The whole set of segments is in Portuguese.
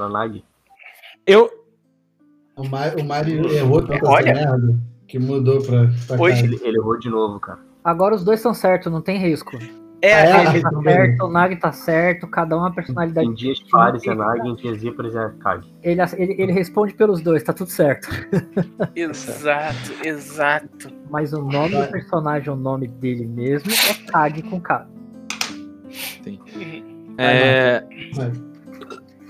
Pra Nag. Eu. O Mario, o Mario errou tanto Olha. merda que mudou pra, pra Hoje-. Ele, ele errou de novo, cara. Agora os dois estão certos, não tem risco. É, é? ele- Ele tá certo, o Nag tá certo, cada um a personalidade. Em dias pares é Nag, em dias ímpares é Kag. Ele, ele, ele responde pelos dois, tá tudo certo. exato, exato. Mas o nome do personagem, o nome dele mesmo, é Kag com K. É, Vai.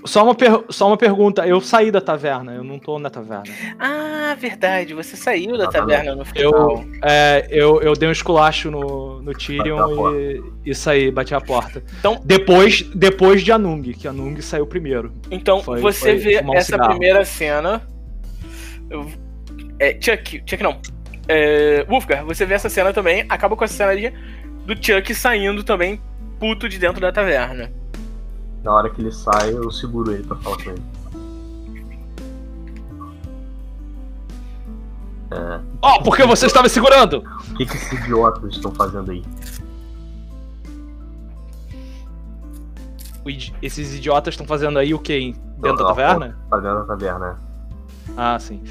Só, uma per- só uma pergunta. Eu saí da taverna, eu não tô na taverna. Ah, verdade, você saiu da taverna no final. Eu, é, eu, eu dei um esculacho no, no Tyrion a e, e saí, bati a porta. Então- depois, depois de Anung, que Anung saiu primeiro. Então, Foi- você foi vê um essa cigarro. primeira cena. Eu- É, Chuck, Chuck não. É, Wolfgar, você vê essa cena também. Acaba com essa cena ali do Chuck saindo também, puto de dentro da taverna. Na hora que ele sai, eu seguro ele pra falar com ele. Ó, por que você estava segurando? O que, que esses idiotas estão fazendo aí? O idi- Esses idiotas estão fazendo aí o quê? Dentro da taverna? Tá dentro da taverna, Ah, sim.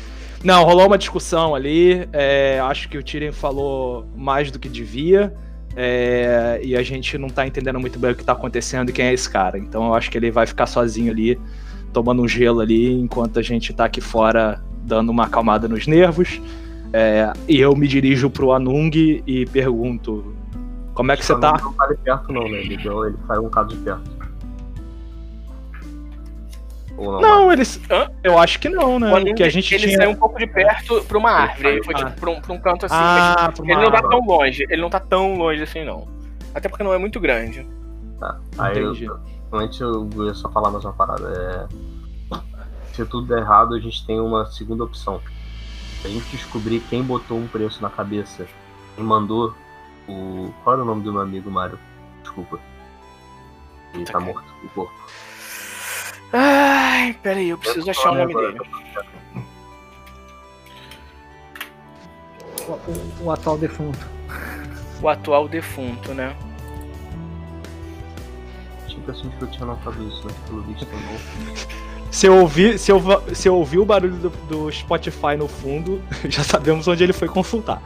Não, rolou uma discussão ali. é, acho que o Tyrion falou mais do que devia. É, e a gente não tá entendendo muito bem o que tá acontecendo e quem é esse cara. Então eu acho que ele vai ficar sozinho ali, tomando um gelo ali, enquanto a gente tá aqui fora dando uma acalmada nos nervos. É, e eu me dirijo pro Anung e pergunto: Como é que você tá? Não tá ali perto, não, né? Ele, ele saiu um bocado de perto. Ou não? Não, ele. Hã? Eu acho que não, né? Quando Porque a gente ele tinha. saiu um pouco de perto pra uma árvore. Ele foi Ah. tipo pra um, pra um canto assim. Ah, pra ele não tá tão longe. Ele não tá tão longe assim, não. Até porque não é muito grande. Tá. Aí eu, antes eu ia só falar mais uma parada. É... Se tudo der errado, a gente tem uma segunda opção. Se a gente descobrir quem botou um preço na cabeça e mandou o. Qual era o nome do meu amigo Mário? Desculpa. Ele tá morto, o corpo. Ai, peraí, eu preciso achar o nome dele. O, o- o atual defunto. O atual defunto, né? Impressão de que eu tinha notado isso, né? Pelo visto não. Se eu ouvir, se eu, se eu ouvir o barulho do, do Spotify no fundo, já sabemos onde ele foi consultar.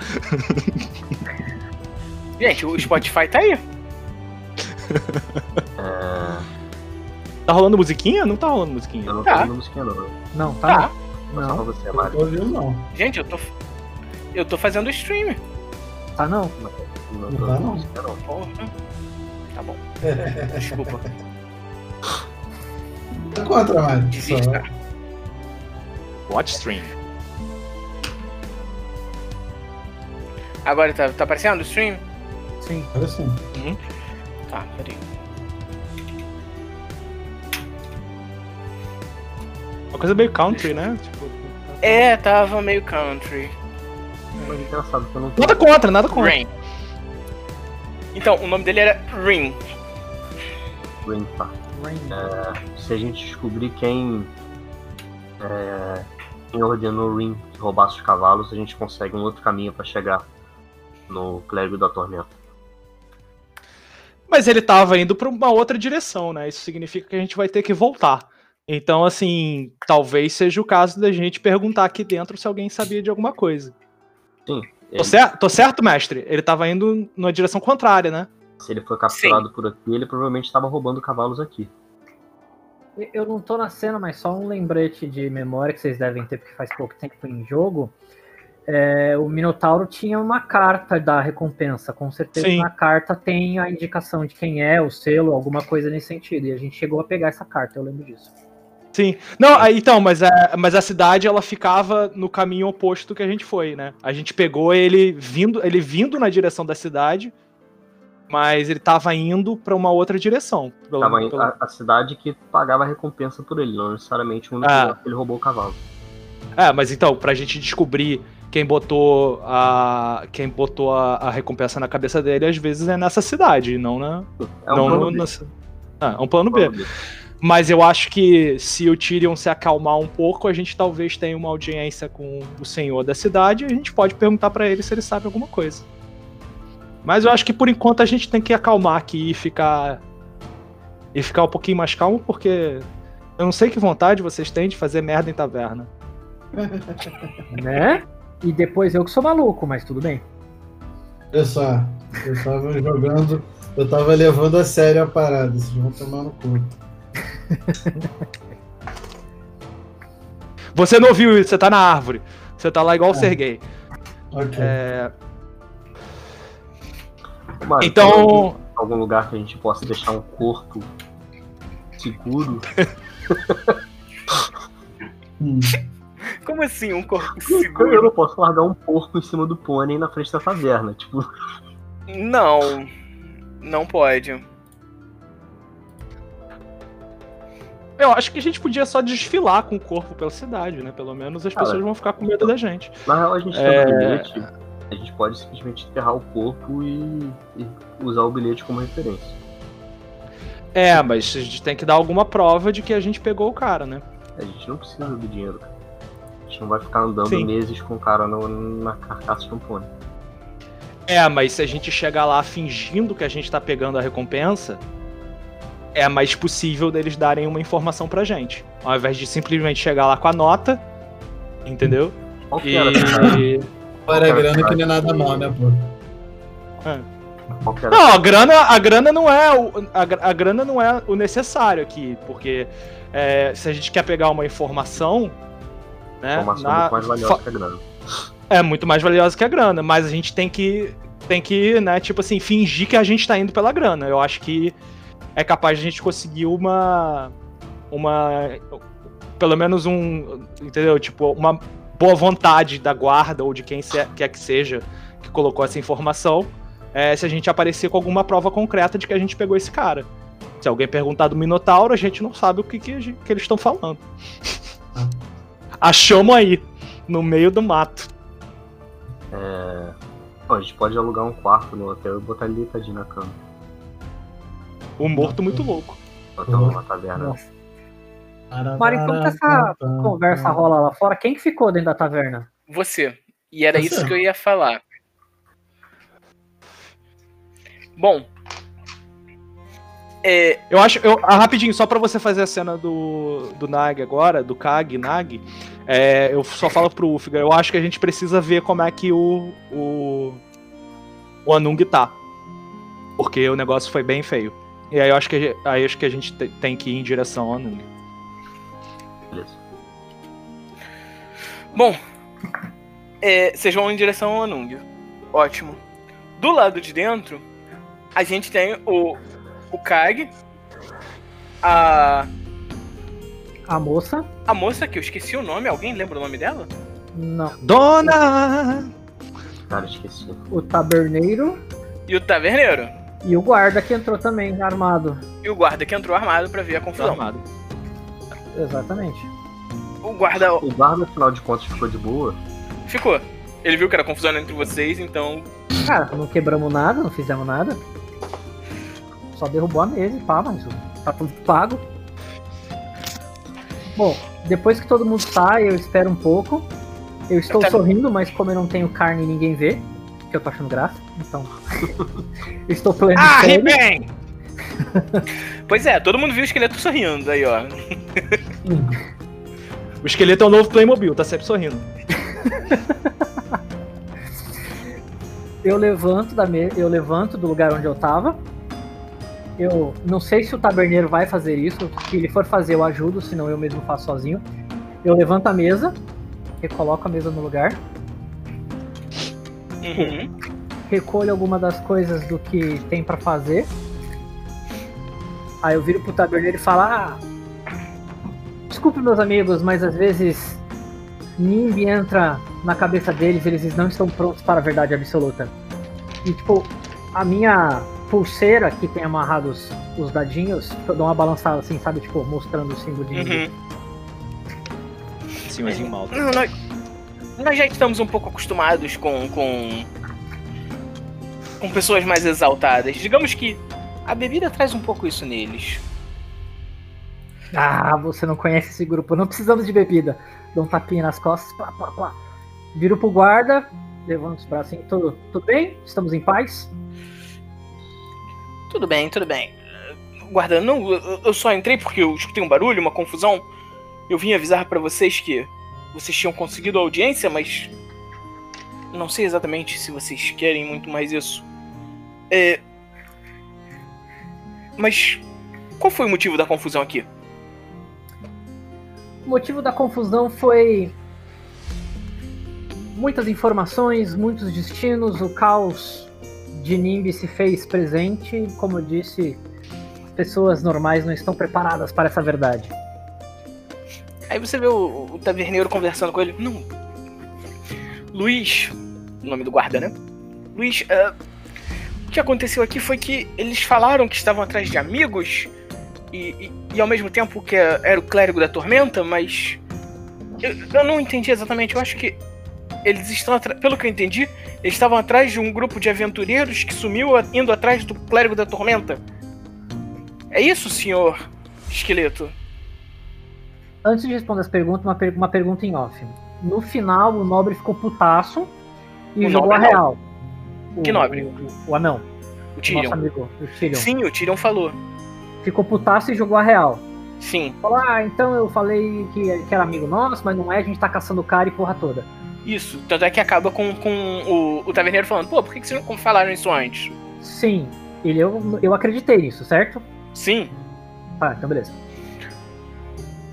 Gente, o Spotify tá aí. É... Tá rolando musiquinha? Não tá rolando musiquinha. Eu não tô Tá. ouvindo musiquinha, não. Não, tá? Tá. Só pra Não, você, Eu Mário. tô ouvindo, não. Gente, eu tô. Eu tô fazendo stream. tá não. Não Não tô tá, não. música, não. Porra. Tá bom. Desculpa. Tá contra, Mário. Desista. Watch stream. Agora tá, tá aparecendo o stream? Sim. Olha assim. Tá, peraí. Uma coisa meio country, né? Tipo, É, tava meio country. Mas engraçado eu não. Nada contra, nada contra. Rain. Então, o nome dele era Ring. Rain, tá. Rain. Se a gente descobrir quem. É, quem ordenou o Ring que roubasse os cavalos, a gente consegue um outro caminho pra chegar no Clérigo da Tormenta. Mas ele tava indo pra uma outra direção, né? Isso significa que a gente vai ter que voltar. Então, assim, talvez seja o caso da gente perguntar aqui dentro se alguém sabia de alguma coisa. Tô, Ele- cer tô certo, mestre? Ele tava indo na direção contrária, né? Se ele foi capturado por aqui, ele provavelmente estava roubando cavalos aqui. Eu não tô na cena, mas só um lembrete de memória que vocês devem ter, porque faz pouco tempo em jogo. É, o Minotauro tinha uma carta da recompensa. Com certeza Sim. na carta tem a indicação de quem é, o selo, alguma coisa nesse sentido. E a gente chegou a pegar essa carta, eu lembro disso. Sim. Não, aí, então, mas a, mas a cidade ela ficava no caminho oposto que a gente foi, né? A gente pegou ele vindo, ele vindo na direção da cidade, mas ele tava indo pra uma outra direção. Pelo- Tava pelo- a, a cidade que pagava a recompensa por ele, não necessariamente o único Ah. ele roubou o cavalo. É, mas então, pra gente descobrir quem botou a quem botou a, a recompensa na cabeça dele, às vezes é nessa cidade, não na É um não plano no- B, Ah, é um plano um B. plano B. Mas eu acho que se o Tyrion se acalmar um pouco, a gente talvez tenha uma audiência com o senhor da cidade e a gente pode perguntar pra ele se ele sabe alguma coisa. Mas eu acho que por enquanto a gente tem que acalmar aqui e ficar e ficar um pouquinho mais calmo, porque Eu não sei que vontade vocês têm de fazer merda em taverna. Né? E depois eu que sou maluco, mas tudo bem. Olha só, eu tava jogando, eu tava levando a sério a parada, vocês vão tomar no cu. Você não ouviu isso, você tá na árvore. Você tá lá igual o É. Sergei. Ok. É, Mano, então. algum, algum lugar que a gente possa deixar um corpo seguro? Hum. Como assim, um corpo Eu seguro? não posso largar um porco em cima do pônei na frente da taverna. Tipo, Não. Não pode. Eu acho que a gente podia só desfilar com o corpo pela cidade, né? Pelo menos as Cara. pessoas vão ficar com medo da gente. na real a gente É. tem um bilhete. A gente pode simplesmente enterrar o corpo e, e usar o bilhete como referência. É, mas a gente tem que dar alguma prova de que a gente pegou o cara, né? A gente não precisa do dinheiro, cara. A gente não vai ficar andando Sim. meses com o cara no- na carcaça de um pônei. É, mas se a gente chegar lá fingindo que a gente tá pegando a recompensa, é mais possível deles darem uma informação pra gente. Ao invés de simplesmente chegar lá com a nota, entendeu? Qual que era, cara? E. Para a grana que não é nada mal, né, pô? Era? Não, a grana, a grana não é o, a, a grana não é o necessário aqui, porque é, se a gente quer pegar uma informação, né, informação na- muito mais valiosa que a grana. é muito mais valiosa que a grana, mas a gente tem que tem que, né, tipo assim, fingir que a gente tá indo pela grana. Eu acho que é capaz de a gente conseguir uma uma pelo menos um, entendeu? Tipo, uma boa vontade da guarda ou de quem se- quer que seja que colocou essa informação, é, se a gente aparecer com alguma prova concreta de que a gente pegou esse cara. Se alguém perguntar do Minotauro, a gente não sabe o que, que, gente- que eles estão falando. Achamos aí, no meio do mato. É... Bom, a gente pode alugar um quarto no hotel e botar ele deitadinho na cama. O morto muito louco. Hotel Uhum. numa taverna. Nossa. Mário, enquanto essa conversa rola lá fora, quem que ficou dentro da taverna? Você. E era Você. isso que eu ia falar. Bom. É, Eu acho. Eu, ah, rapidinho, só pra você fazer a cena do, do Nag agora, do Kag, Nag, é, eu só falo pro Ufga, eu acho que a gente precisa ver como é que o. o. o Anung tá. Porque o negócio foi bem feio. E aí eu acho que, aí acho que a gente te- tem que ir em direção ao Anung. Beleza. bom. É, vocês vão em direção ao Anung. Ótimo. Do lado de dentro, a gente tem o, o Kag, a, A moça? a moça que eu esqueci o nome. Alguém lembra o nome dela? Não. Dona! Cara, esqueci. O taberneiro E o Taverneiro. E o guarda que entrou também, armado. E o guarda que entrou armado pra ver a confusão. armado. Exatamente. O guarda O guarda, afinal de contas, ficou de boa. ficou. Ele viu que era confusão entre vocês, então Cara, não quebramos nada, não fizemos nada. Só derrubou a mesa e pá, mas tá tudo pago. Bom, depois que todo mundo sai, eu espero um pouco. Eu estou Eu quero- sorrindo, mas como eu não tenho carne e ninguém vê, que eu tô achando graça, então. estou pleno Ah. He-Man! Pois é, todo mundo viu o esqueleto sorrindo aí, ó. O esqueleto é o novo Playmobil, tá sempre sorrindo. Eu levanto da me... eu levanto do lugar onde eu tava. Eu não sei se o taberneiro vai fazer isso. Se ele for fazer, eu ajudo, senão eu mesmo faço sozinho. Eu levanto a mesa, recoloco a mesa no lugar, Uhum. recolho alguma das coisas do que tem pra fazer. Aí eu viro pro taberneiro e falo: ah, Desculpe, meus amigos, mas às vezes Nimbi entra na cabeça deles, eles não estão prontos para a verdade absoluta. E tipo, a minha pulseira que tem amarrados os dadinhos, eu dou uma balançada assim, sabe? Tipo, mostrando o símbolo de Nimbi. Uhum. Senhorzinho malta. Não, nós, nós já estamos um pouco acostumados com, com. com pessoas mais exaltadas. Digamos que a bebida traz um pouco isso neles. Ah, você não conhece esse grupo, não precisamos de bebida. Dou um tapinha nas costas, plá, plá, plá. Viro pro guarda, levanto os braços assim, tudo, tudo bem? Estamos em paz? Tudo bem, tudo bem. guarda, não, eu, eu só entrei porque eu escutei um barulho, uma confusão. Eu vim avisar pra vocês que vocês tinham conseguido audiência, mas não sei exatamente se vocês querem muito mais isso. É. Mas qual foi o motivo da confusão aqui? O motivo da confusão foi muitas informações, muitos destinos, o caos de Nimbi se fez presente. Como eu disse, pessoas normais não estão preparadas para essa verdade. Aí você vê o, o taverneiro conversando com ele. Não. Luiz, o nome do guarda, né? Luiz, uh, o que aconteceu aqui foi que eles falaram que estavam atrás de amigos e, e, e ao mesmo tempo que era o clérigo da tormenta, mas. Eu, eu não entendi exatamente. Eu acho que eles estão pelo que eu entendi, eles estavam atrás de um grupo de aventureiros que sumiu indo atrás do clérigo da tormenta. É isso, senhor esqueleto? Antes de responder as perguntas, uma, per uma pergunta em off. No final, o nobre ficou putaço e o jogou a real. O, que nobre? O, o, o anão. O Tyrion. Nosso amigo, o Tyrion. Sim, o Tyrion falou. Ficou putaço e jogou a real. Sim. Falou, ah, então eu falei que, que era amigo nosso, mas não é, a gente tá caçando o cara e porra toda. Isso, tanto é que acaba com, com o, o taverneiro falando, pô, por que, que vocês não falaram isso antes? Sim, ele, eu, eu acreditei nisso, certo? Sim. Ah, então beleza.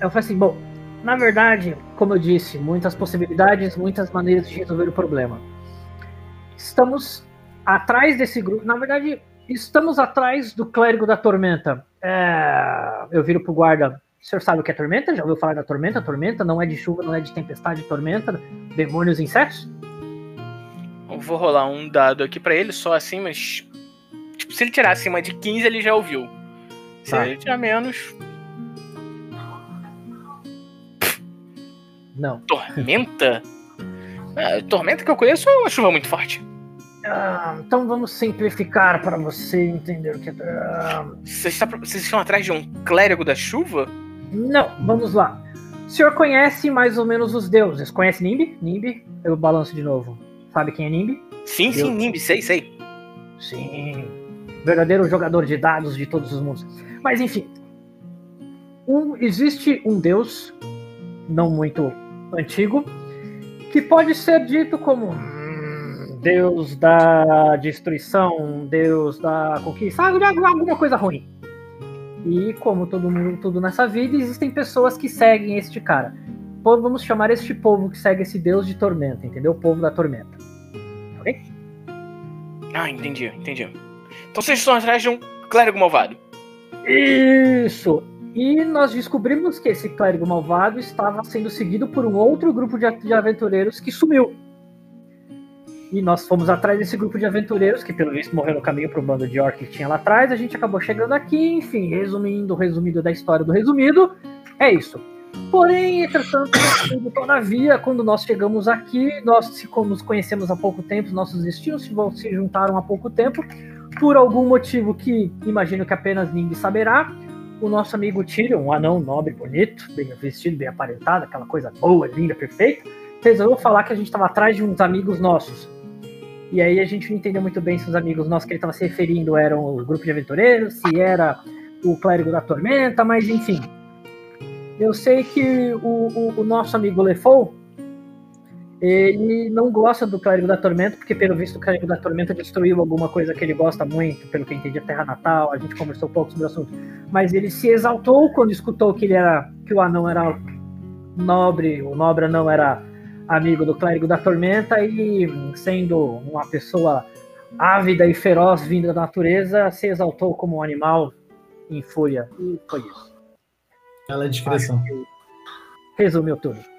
Eu falei assim, bom, na verdade, como eu disse, muitas possibilidades, muitas maneiras de resolver o problema. Estamos atrás desse grupo, na verdade, estamos atrás do clérigo da tormenta. É... Eu viro pro guarda, o senhor sabe o que é tormenta? Já ouviu falar da tormenta? Tormenta não é de chuva, não é de tempestade, tormenta, demônios, insetos? Eu vou rolar um dado aqui para ele, só assim, mas. Tipo, se ele tirar acima de 15, ele já ouviu. Se tá. ele tirar menos. Não. Tormenta? É, tormenta que eu conheço é uma chuva muito forte. Ah, então vamos simplificar para você entender o que é. Ah... Vocês estão atrás de um clérigo da chuva? Não, vamos lá. O senhor conhece mais ou menos os deuses. Conhece Nimbi? Nimbi? Eu balanço de novo. Sabe quem é Nimbi? Sim, Deus. sim, Nimbi, sei, sei. Sim. Verdadeiro jogador de dados de todos os mundos. Mas enfim. Um, existe um deus, não muito antigo, que pode ser dito como hum, deus da destruição, deus da conquista, alguma coisa ruim. E como todo mundo, tudo nessa vida, existem pessoas que seguem este cara. Vamos chamar este povo que segue esse deus de tormenta, entendeu? O povo da tormenta. Ok? Ah, entendi, entendi. Então vocês estão atrás de um clérigo malvado. Isso! E nós descobrimos que esse clérigo malvado estava sendo seguido por um outro grupo de, aventureiros que sumiu. E nós fomos atrás desse grupo de aventureiros, que pelo visto morreu no caminho para o bando de orc que tinha lá atrás. A gente acabou chegando aqui, enfim, resumindo, resumido da história do resumido, é isso. Porém, entretanto, todavia, quando nós chegamos aqui, nós nos conhecemos há pouco tempo, nossos destinos se juntaram há pouco tempo, por algum motivo que imagino que apenas ninguém saberá, o nosso amigo Tyrion, um anão nobre, bonito, bem vestido, bem aparentado, aquela coisa boa, linda, perfeita, resolveu falar que a gente estava atrás de uns amigos nossos. E aí a gente não entendeu muito bem se os amigos nossos que ele estava se referindo eram o grupo de aventureiros, se era o clérigo da tormenta, mas enfim. Eu sei que o, o, o nosso amigo Lefou, ele não gosta do Clérigo da Tormenta, porque pelo visto o Clérigo da Tormenta destruiu alguma coisa que ele gosta muito, pelo que entendi, a Terra Natal, a gente conversou um pouco sobre o assunto. Mas ele se exaltou quando escutou que ele era que o anão era nobre, o nobre não era amigo do clérigo da tormenta e, sendo uma pessoa ávida e feroz vinda da natureza, se exaltou como um animal em fúria. E foi isso. Ela é discreção. Resumiu tudo.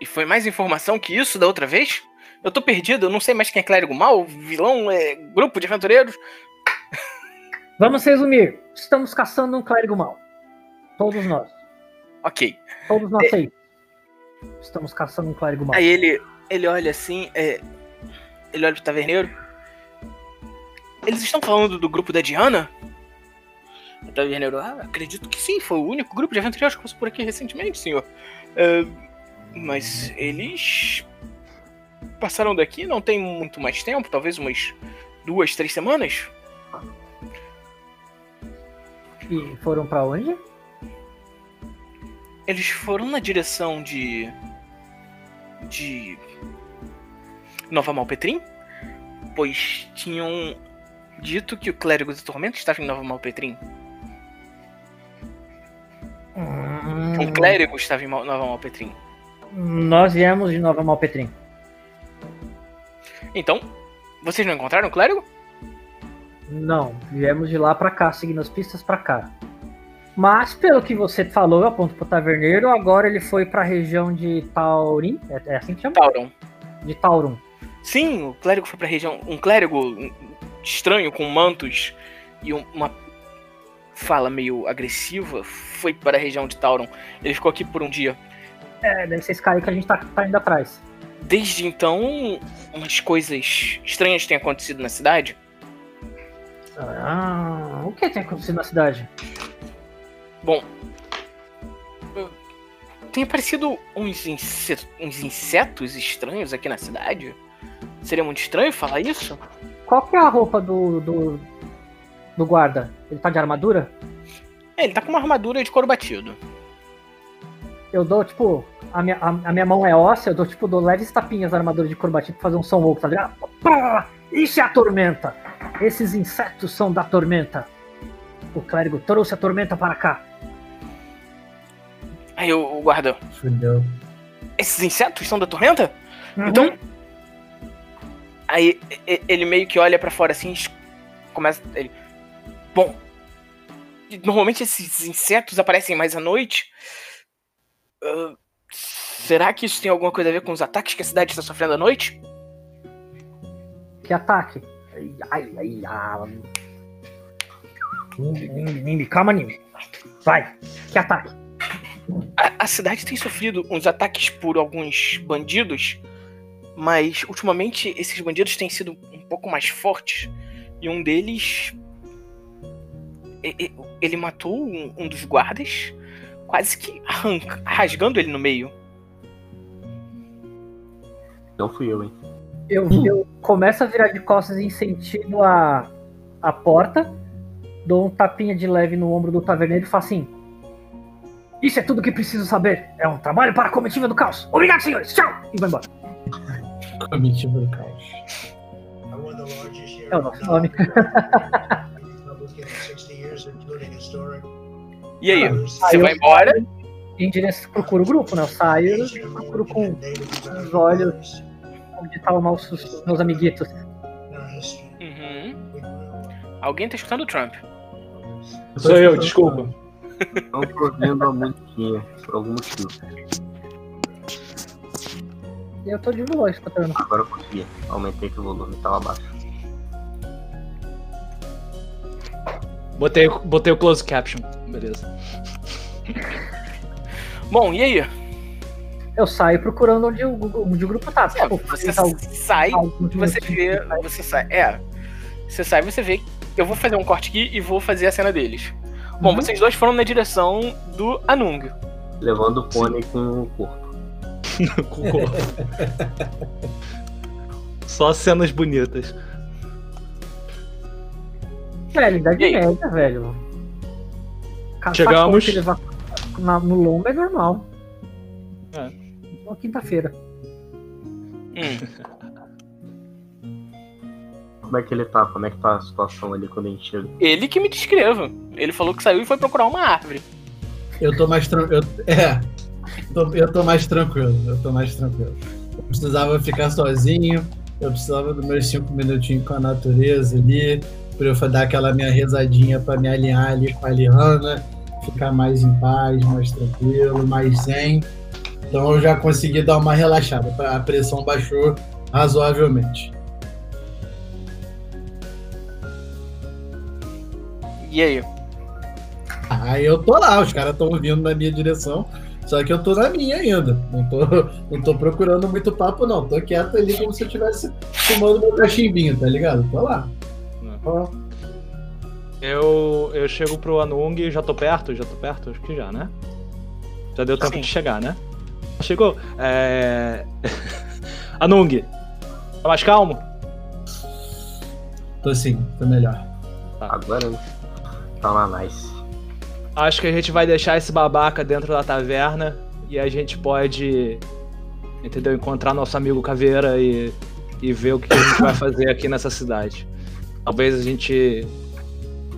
E foi mais informação que isso da outra vez? Eu tô perdido, eu não sei mais quem é clérigo mal, vilão, é, grupo de aventureiros. Vamos resumir. Estamos caçando um clérigo mal. Todos nós. Ok. Todos nós é... Estamos caçando um clérigo mal. Aí ele, ele olha assim, é, ele olha pro taverneiro. Eles estão falando do grupo da Diana? O taverneiro, ah, acredito que sim, foi o único grupo de aventureiros que passou por aqui recentemente, senhor. É, mas eles passaram daqui não tem muito mais tempo, talvez umas duas, três semanas. E foram pra onde? Eles foram na direção de. de. Nova Malpetrim? Pois tinham dito que o clérigo do tormento estava em Nova Malpetrim. Hum, Um clérigo estava em Nova Malpetrim. Nós viemos de Nova Malpetrim. Então, vocês não encontraram o clérigo? Não, viemos de lá pra cá, seguindo as pistas pra cá. Mas, pelo que você falou, eu aponto pro taverneiro, agora ele foi pra região de Taurin. É, é assim que chama? Tauron. De Taurum. Sim, o clérigo foi pra região. Um clérigo estranho com mantos e um- uma fala meio agressiva foi para a região de Tauron. Ele ficou aqui por um dia. É, deve ser esse cara aí que a gente tá, tá indo atrás. Desde então, umas coisas estranhas têm acontecido na cidade. Ah, o que tem acontecido na cidade? Bom, tem aparecido uns, inse- uns insetos estranhos aqui na cidade. Seria muito estranho falar isso? Qual que é a roupa do, do, do guarda? Ele tá de armadura? É, ele tá com uma armadura de couro batido. Eu dou, tipo, a minha, a, a minha mão é óssea, eu dou, tipo, dou leves tapinhas na armadura de couro batido pra fazer um som louco, tá ligado? Pá! Isso é a tormenta! Esses insetos são da tormenta. O clérigo trouxe a tormenta para cá. Aí o, o guarda, Fudeu. esses insetos são da tormenta? Então. Aí ele meio que olha pra fora assim, começa. Ele. Bom. Normalmente esses insetos aparecem mais à noite. Ah, será que isso tem alguma coisa a ver com os ataques que a cidade está sofrendo à noite? Que ataque. Ai, ai, ai, ah. Calma, Nimbi. Vai, que ataque. A, a cidade tem sofrido uns ataques por alguns bandidos, mas ultimamente esses bandidos têm sido um pouco mais fortes. E um deles. Ele matou um, um dos guardas, quase que arranca, rasgando ele no meio. Não fui eu, hein? Eu, eu começo a virar de costas em sentido a, a porta, dou um tapinha de leve no ombro do taverneiro e falo assim: Isso é tudo que preciso saber. É um trabalho para a comitiva do caos. Obrigado, senhores. Tchau! E vai embora. Comitiva do caos. É o nosso nome. E aí, você vai embora? Em direção, procuro o grupo, né? Eu saio e procuro com os olhos onde estavam nossos, meus amiguitos. Uhum. Alguém tá escutando o Trump. Sou eu, desculpa. Não tô ouvindo a musiquinha, por algum motivo. E eu tô de boa escutando. Agora eu consegui. Aumentei que o volume tava baixo. Botei, botei o close caption. Beleza. Bom, e aí? Eu saio procurando onde o, onde o grupo tá. É, Tipo, você tá o- sai, alguns você minutinhos. vê. Você sai. É. Você sai você vê. Eu vou fazer um corte aqui e vou fazer a cena deles. Bom, Uhum. vocês dois foram na direção do Anung. Levando o pônei com o corpo. Com o corpo. Só cenas bonitas. Velho, idade E aí? média, velho. Caçar Chegamos. e levar na- no lombo é normal. É. Uma quinta-feira. Hum. Como é que ele tá? Como é que tá a situação ali quando a gente chega? Ele que me descreva. Ele falou que saiu e foi procurar uma árvore. Eu tô mais tranquilo. É. Tô- eu tô mais tranquilo. Eu tô mais tranquilo. Eu precisava ficar sozinho. Eu precisava dos meus cinco minutinhos com a natureza ali. Pra eu dar aquela minha rezadinha pra me alinhar ali com a Liana. Ficar mais em paz, mais tranquilo, mais zen. Então eu já consegui dar uma relaxada. A pressão baixou razoavelmente. E aí? Aí eu tô lá, os caras estão vindo na minha direção, só que eu tô na minha ainda. Não tô, não tô procurando muito papo, não. Tô quieto ali como se eu estivesse fumando meu cachimbinho, tá ligado? Tô lá. Ó, Eu, eu chego pro Anung, já tô perto? Já tô perto? Acho que já, né? Já deu tempo Sim. de chegar, né? Chegou. É... Anung, tá mais calmo? Tô sim, tô melhor. Agora? Tá lá, nice. Acho que a gente vai deixar esse babaca dentro da taverna e a gente pode, entendeu? Encontrar nosso amigo Caveira e, e ver o que a gente vai fazer aqui nessa cidade. Talvez a gente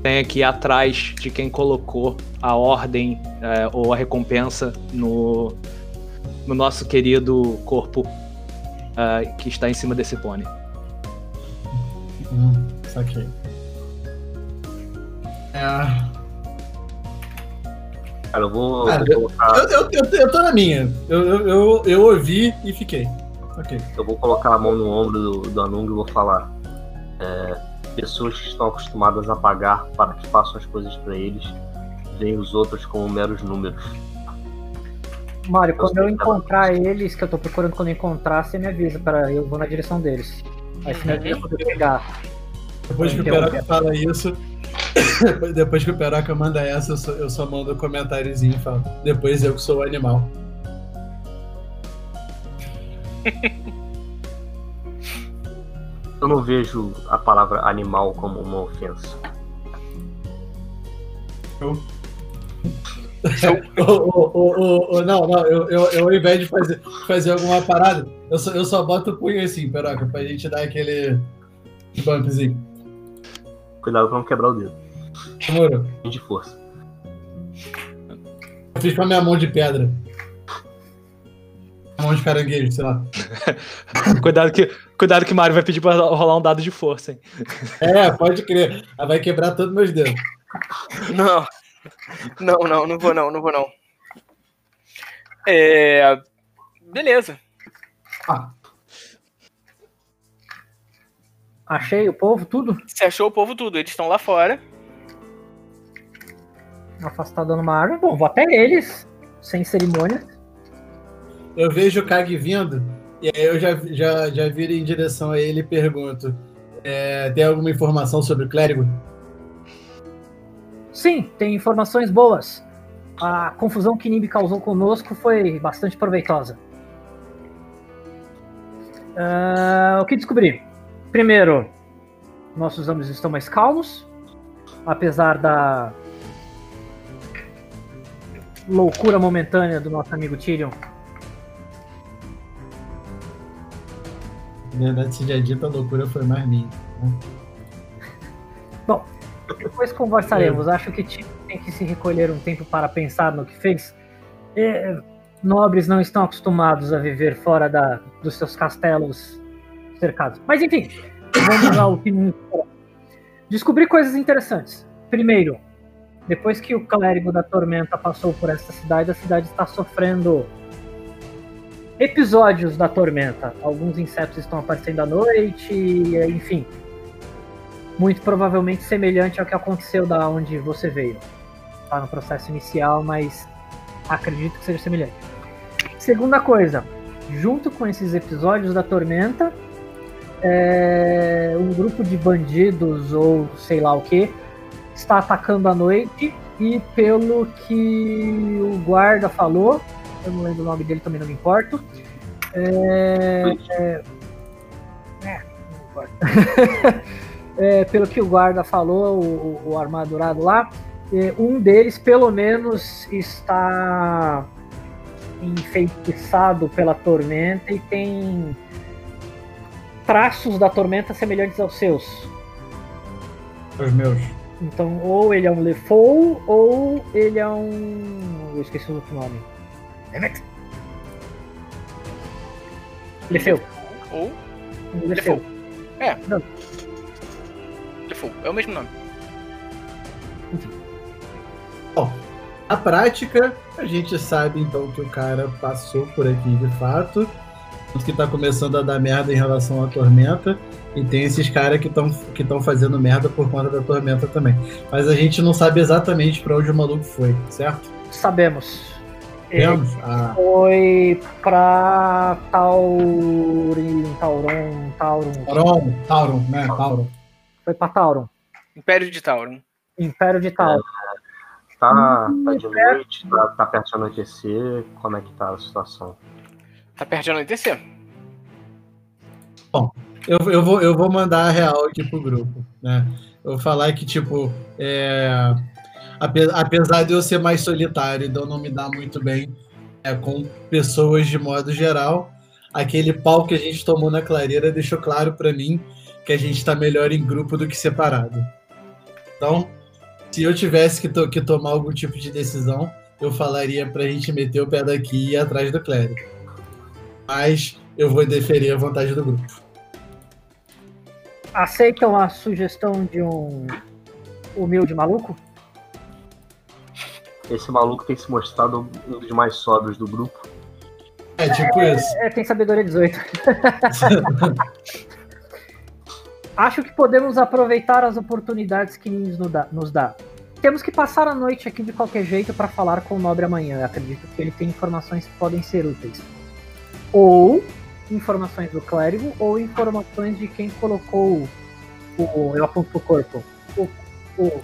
tenha que ir atrás de quem colocou a ordem é, ou a recompensa no, no nosso querido corpo é, que está em cima desse pônei. Hum, saquei. É. Cara, eu vou, Cara, vou colocar, Eu, eu, eu, eu tô na minha. Eu, eu, eu, eu ouvi e fiquei. Ok. eu vou colocar a mão no ombro do, do Anung e vou falar. É, pessoas que estão acostumadas a pagar para que façam as coisas para eles, veem os outros como meros números. Mário, quando eu encontrar eles, que eu tô procurando quando eu encontrar, você me avisa, para eu vou na direção deles. Aí você me avisa quando eu pegar. Depois que o? Peroca fala isso, depois que o Peroca manda essa, eu só, eu só mando um comentáriozinho e falo. Depois eu que sou o animal. Eu não vejo a palavra animal como uma ofensa. Ô, ô, ô, não, não, eu, eu, eu ao invés de fazer, fazer alguma parada, eu só, eu só boto o punho assim, Peroca, pra gente dar aquele bumpzinho. Cuidado pra não quebrar o dedo. Demorou. De força. Eu fiz com a minha mão de pedra. Mão de caranguejo, sei lá. Cuidado que, cuidado que Mario vai pedir pra rolar um dado de força, hein? É, pode crer. Ela vai quebrar todos meus dedos. Não. Não, não, não vou não, não vou não. É. Beleza. Achei o povo, tudo Você achou o povo tudo, eles estão lá fora. afastado numa árvore. Bom, vou até eles, sem cerimônia. Eu vejo o Kag vindo, e aí eu já, já, já viro em direção a ele e pergunto: é, tem alguma informação sobre o clérigo? Sim, tem informações boas. A confusão que Nimbi causou conosco foi bastante proveitosa. Ah, o que descobri? Primeiro, nossos ambos estão mais calmos, apesar da loucura momentânea do nosso amigo Tyrion. Na verdade, se já dita a loucura foi mais minha. Depois conversaremos. Acho que Tyrion tem que se recolher um tempo para pensar no que fez. É, nobres não estão acostumados a viver fora da, dos seus castelos cercados. Mas enfim, vamos lá o que. Descobri coisas interessantes. Primeiro, depois que o clérigo da tormenta passou por essa cidade, a cidade está sofrendo episódios da tormenta. Alguns insetos estão aparecendo à noite, enfim. Muito provavelmente semelhante ao que aconteceu da onde você veio. Está no processo inicial, mas acredito que seja semelhante. Segunda coisa, junto com esses episódios da tormenta, é, um grupo de bandidos ou sei lá o que está atacando à noite e pelo que o guarda falou, eu não lembro o nome dele, também não me importo. É, é, é, não importa. É, pelo que o guarda falou, o, o armadurado lá, é, um deles pelo menos está enfeitiçado pela tormenta e tem traços da tormenta semelhantes aos seus. Os meus. Então, ou ele é um Lefou, ou ele é um. Eu esqueci o outro nome. Demet? Lefeu. Ou Lefeu. É. Não. Lefou. É o mesmo nome. Na prática, a gente sabe então que o cara passou por aqui de fato, que tá começando a dar merda em relação à tormenta, e tem esses caras que estão que tão fazendo merda por conta da tormenta também. Mas a gente não sabe exatamente pra onde o maluco foi, certo? Sabemos. Ele Temos? Ah, foi pra Taurin. Tauron. Tauron. Tauron, Tauron, né? Tauron. Foi pra Tauron. Império de Tauron. Império de Tauron. Tá, tá de noite, tá, tá perto de anoitecer. Como é que tá a situação? Tá perto de anoitecer. Eu, eu, vou, eu vou mandar a real aqui pro grupo, né? Eu vou falar que, tipo, é, ape- apesar de eu ser mais solitário e de eu não me dar muito bem é, com pessoas de modo geral, aquele pau que a gente tomou na clareira deixou claro pra mim que a gente tá melhor em grupo do que separado. Então, se eu tivesse que, to- que tomar algum tipo de decisão, eu falaria pra gente meter o pé daqui e ir atrás do clérigo. Mas eu vou deferir a vontade do grupo. Aceitam a sugestão de um humilde maluco? Esse maluco tem se mostrado um dos mais sóbrios do grupo. É tipo isso. É, tem sabedoria 18. Acho que podemos aproveitar as oportunidades que dá- nos dá. Temos que passar a noite aqui de qualquer jeito para falar com o nobre amanhã. Eu acredito que ele tem informações que podem ser úteis. Ou informações do clérigo, ou informações de quem colocou o. Eu aponto pro corpo. O, o,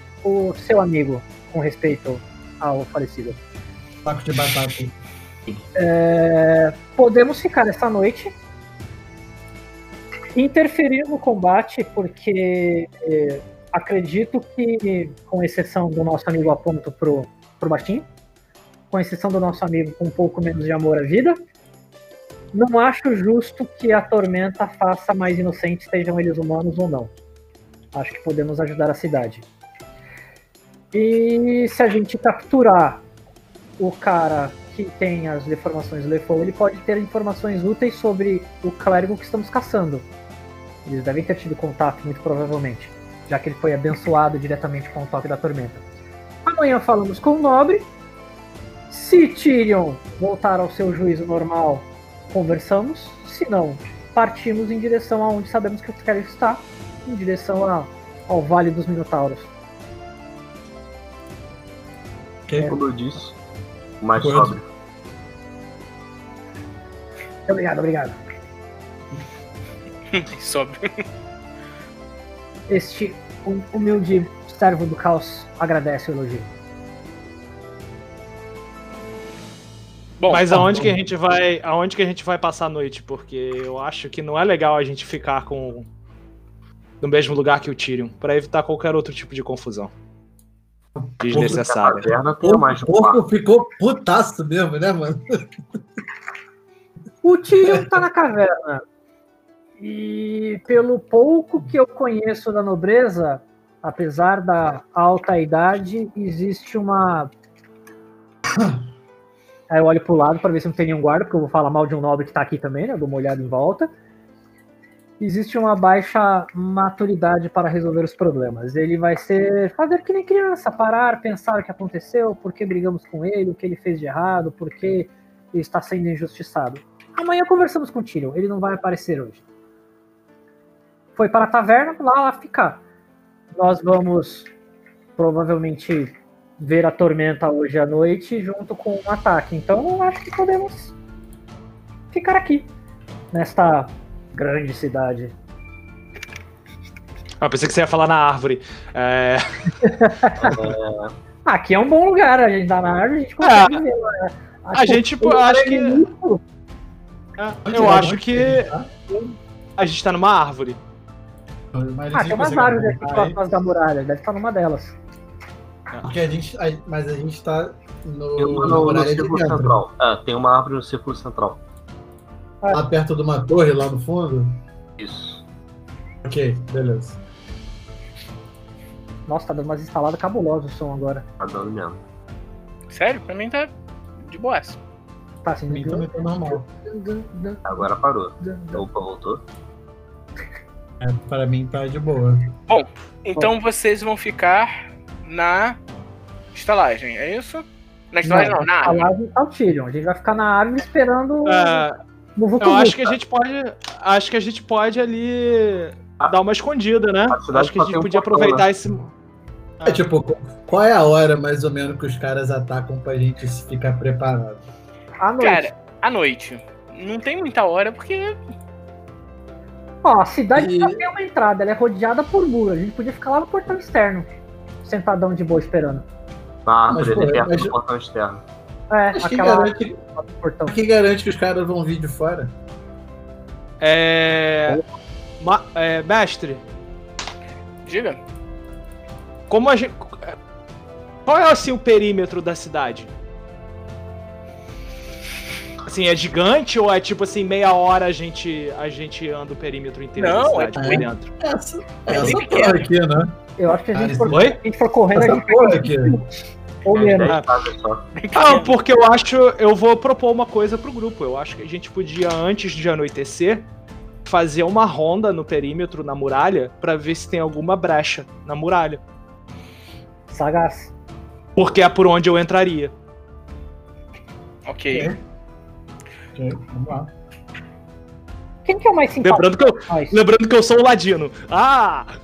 o seu amigo, com respeito ao falecido. Saco de batata. É, podemos ficar essa noite, interferir no combate, porque é, acredito que, com exceção do nosso amigo aponto pro, pro baixinho, com exceção do nosso amigo com um pouco menos de amor à vida, não acho justo que a tormenta faça mais inocentes, sejam eles humanos ou não. Acho que podemos ajudar a cidade. E se a gente capturar o cara que tem as deformações do Lefou, ele pode ter informações úteis sobre o clérigo que estamos caçando. Eles devem ter tido contato, muito provavelmente, já que ele foi abençoado diretamente com o toque da tormenta. Amanhã falamos com o nobre. Se Tyrion voltar ao seu juízo normal, conversamos. Se não, partimos em direção aonde sabemos que o clérigo está, em direção a- ao Vale dos Minotauros. Ok? Como eu disse, o mais sóbrio. Obrigado, obrigado. Sobe. Este hum- humilde servo do caos agradece o elogio. Bom, Mas aonde que a gente vai, aonde que a gente vai passar a noite? Porque eu acho que não é legal a gente ficar com no mesmo lugar que o Tyrion, pra evitar qualquer outro tipo de confusão desnecessária. O porco ficou putaço mesmo, né, mano? O Tyrion tá na caverna. E pelo pouco que eu conheço da nobreza, apesar da alta idade, existe uma. Aí eu olho pro lado para ver se não tem nenhum guarda, porque eu vou falar mal de um nobre que tá aqui também, né? Eu dou uma olhada em volta. Existe uma baixa maturidade para resolver os problemas. Ele vai ser fazer que nem criança, parar, pensar o que aconteceu, por que brigamos com ele, o que ele fez de errado, por que ele está sendo injustiçado. Amanhã conversamos com o Tyrion, ele não vai aparecer hoje. Foi para a taverna, lá, lá ficar. Nós vamos provavelmente ver a tormenta hoje à noite junto com o ataque. Então eu acho que podemos ficar aqui, nesta grande cidade. Ah, pensei que você ia falar na árvore. É, Aqui é um bom lugar, a gente dá na árvore, a gente consegue ver. né? a gente, pô, acho é que- limpo. eu acho que a gente tá numa árvore. Mas Ah, tem umas árvores aqui próximas da muralha, deve estar numa delas. Porque a gente. a- mas a gente tá no, Tem uma na no, no muralha de círculo dentro. central. É, tem uma árvore no círculo central. Lá perto de uma torre lá no fundo. Isso. Ok, beleza. Nossa, tá dando umas instaladas cabulosas o som agora. Tá dando mesmo. Sério? Pra mim tá de boa. Tá assim, Pra mim também tá normal. Agora parou. Opa, voltou. É, pra mim tá de boa. Então vocês vão ficar na estalagem, é isso? Na estalagem não, na A árvore. árvore tá o Tyrion. A gente vai ficar na árvore esperando É, no Vucu eu acho que a gente pode. Acho que a gente pode ali dar uma escondida, né? Acho que a gente podia portão, aproveitar né? esse. É tipo, qu- qual é a hora mais ou menos que os caras atacam pra gente se ficar preparado? à noite. Cara, à noite. Não tem muita hora porque. Ó, a cidade E- só tem uma entrada, ela é rodeada por muro. A gente podia ficar lá no portão externo, sentadão de boa esperando. Árvore Mas, pô, perto mas- do portão externo. É, Mas que aquela garante, portão. que garante que os caras vão vir de fora? É, ma- é, mestre, Diga. como a gente. Qual é assim o perímetro da cidade? Assim, é gigante ou é tipo assim, meia hora a gente, a gente anda o perímetro inteiro Não, da é cidade por dentro? Essa, É essa bem porra aqui, né? Eu acho que a gente, Ah, for, Oi? a gente for correndo, a Essa gente porra aqui. ou É, menos. Ah, porque eu acho. Eu vou propor uma coisa pro grupo. Eu acho que a gente podia, antes de anoitecer, fazer uma ronda no perímetro, na muralha, pra ver se tem alguma brecha na muralha. Sagaz. Porque é por onde eu entraria. Ok. Ok, vamos lá. Quem que é o mais simpático? Lembrando que eu, nós? lembrando que eu sou o ladino. Ah!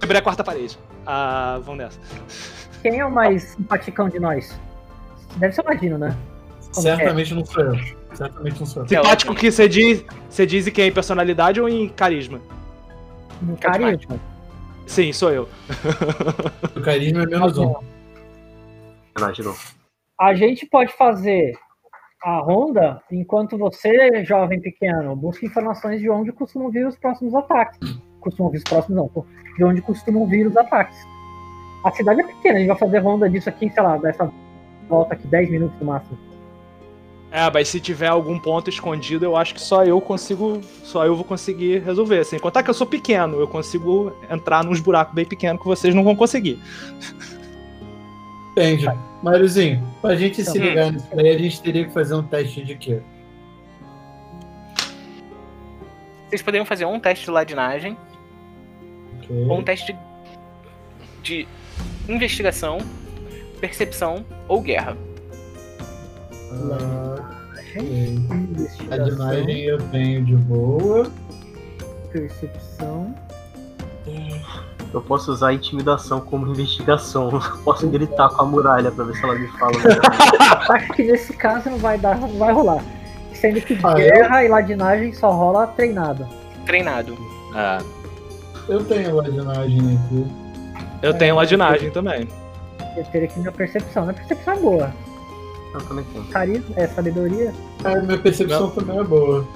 Quebrei a quarta parede. Ah, vamos nessa. Quem é o mais simpaticão de nós? Deve ser o Ladino, né? Como Certamente não sou eu. Certamente não sou eu. Simpático que você diz. Você diz em quem? Em personalidade ou em carisma? Um carisma. Sim, sou eu. O carisma é menos um. Renan, de novo. A gente pode fazer a ronda enquanto você, jovem pequeno, busca informações de onde costumam vir os próximos ataques. Costumam vir os próximos, não. De onde costumam vir os ataques. A cidade é pequena, a gente vai fazer ronda disso aqui, sei lá, dessa volta aqui, 10 minutos no máximo. É, mas se tiver algum ponto escondido, eu acho que só eu consigo. Só eu vou conseguir resolver. Sem contar que eu sou pequeno, eu consigo entrar nos buracos bem pequenos que vocês não vão conseguir. Entende. Mariozinho, pra gente se Hum. ligar nisso aí, a gente teria que fazer um teste de quê? Vocês poderiam fazer um teste de ladinagem Ok. ou um teste de, de investigação, percepção ou guerra. Investigação, imagem eu tenho de boa. percepção. Eu posso usar intimidação como investigação. Eu posso gritar com a muralha pra ver se ela me fala. Acho que nesse caso não vai dar, não vai rolar. Sendo que Ah, guerra e ladinagem só rola treinado. Treinado. É. Eu tenho ladinagem aqui. Eu tenho ladinagem também. Eu teria que minha percepção. Minha percepção é boa. Eu também tenho. Carisma, é sabedoria. Ah, minha percepção também é boa.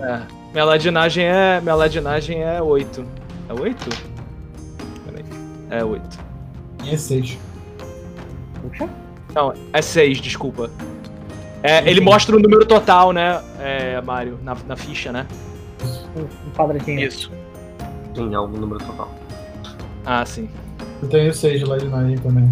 É. Minha ladinagem é. Minha ladinagem é 8. É 8? É 8. Minha é 6. Puxa. Não, é 6, desculpa. É, ele mostra o número total, né, é, Mário, na, na ficha, né? Um, quadradinho. Isso. Sim, é o número total. Ah, sim. Eu tenho 6 de ladinagem também.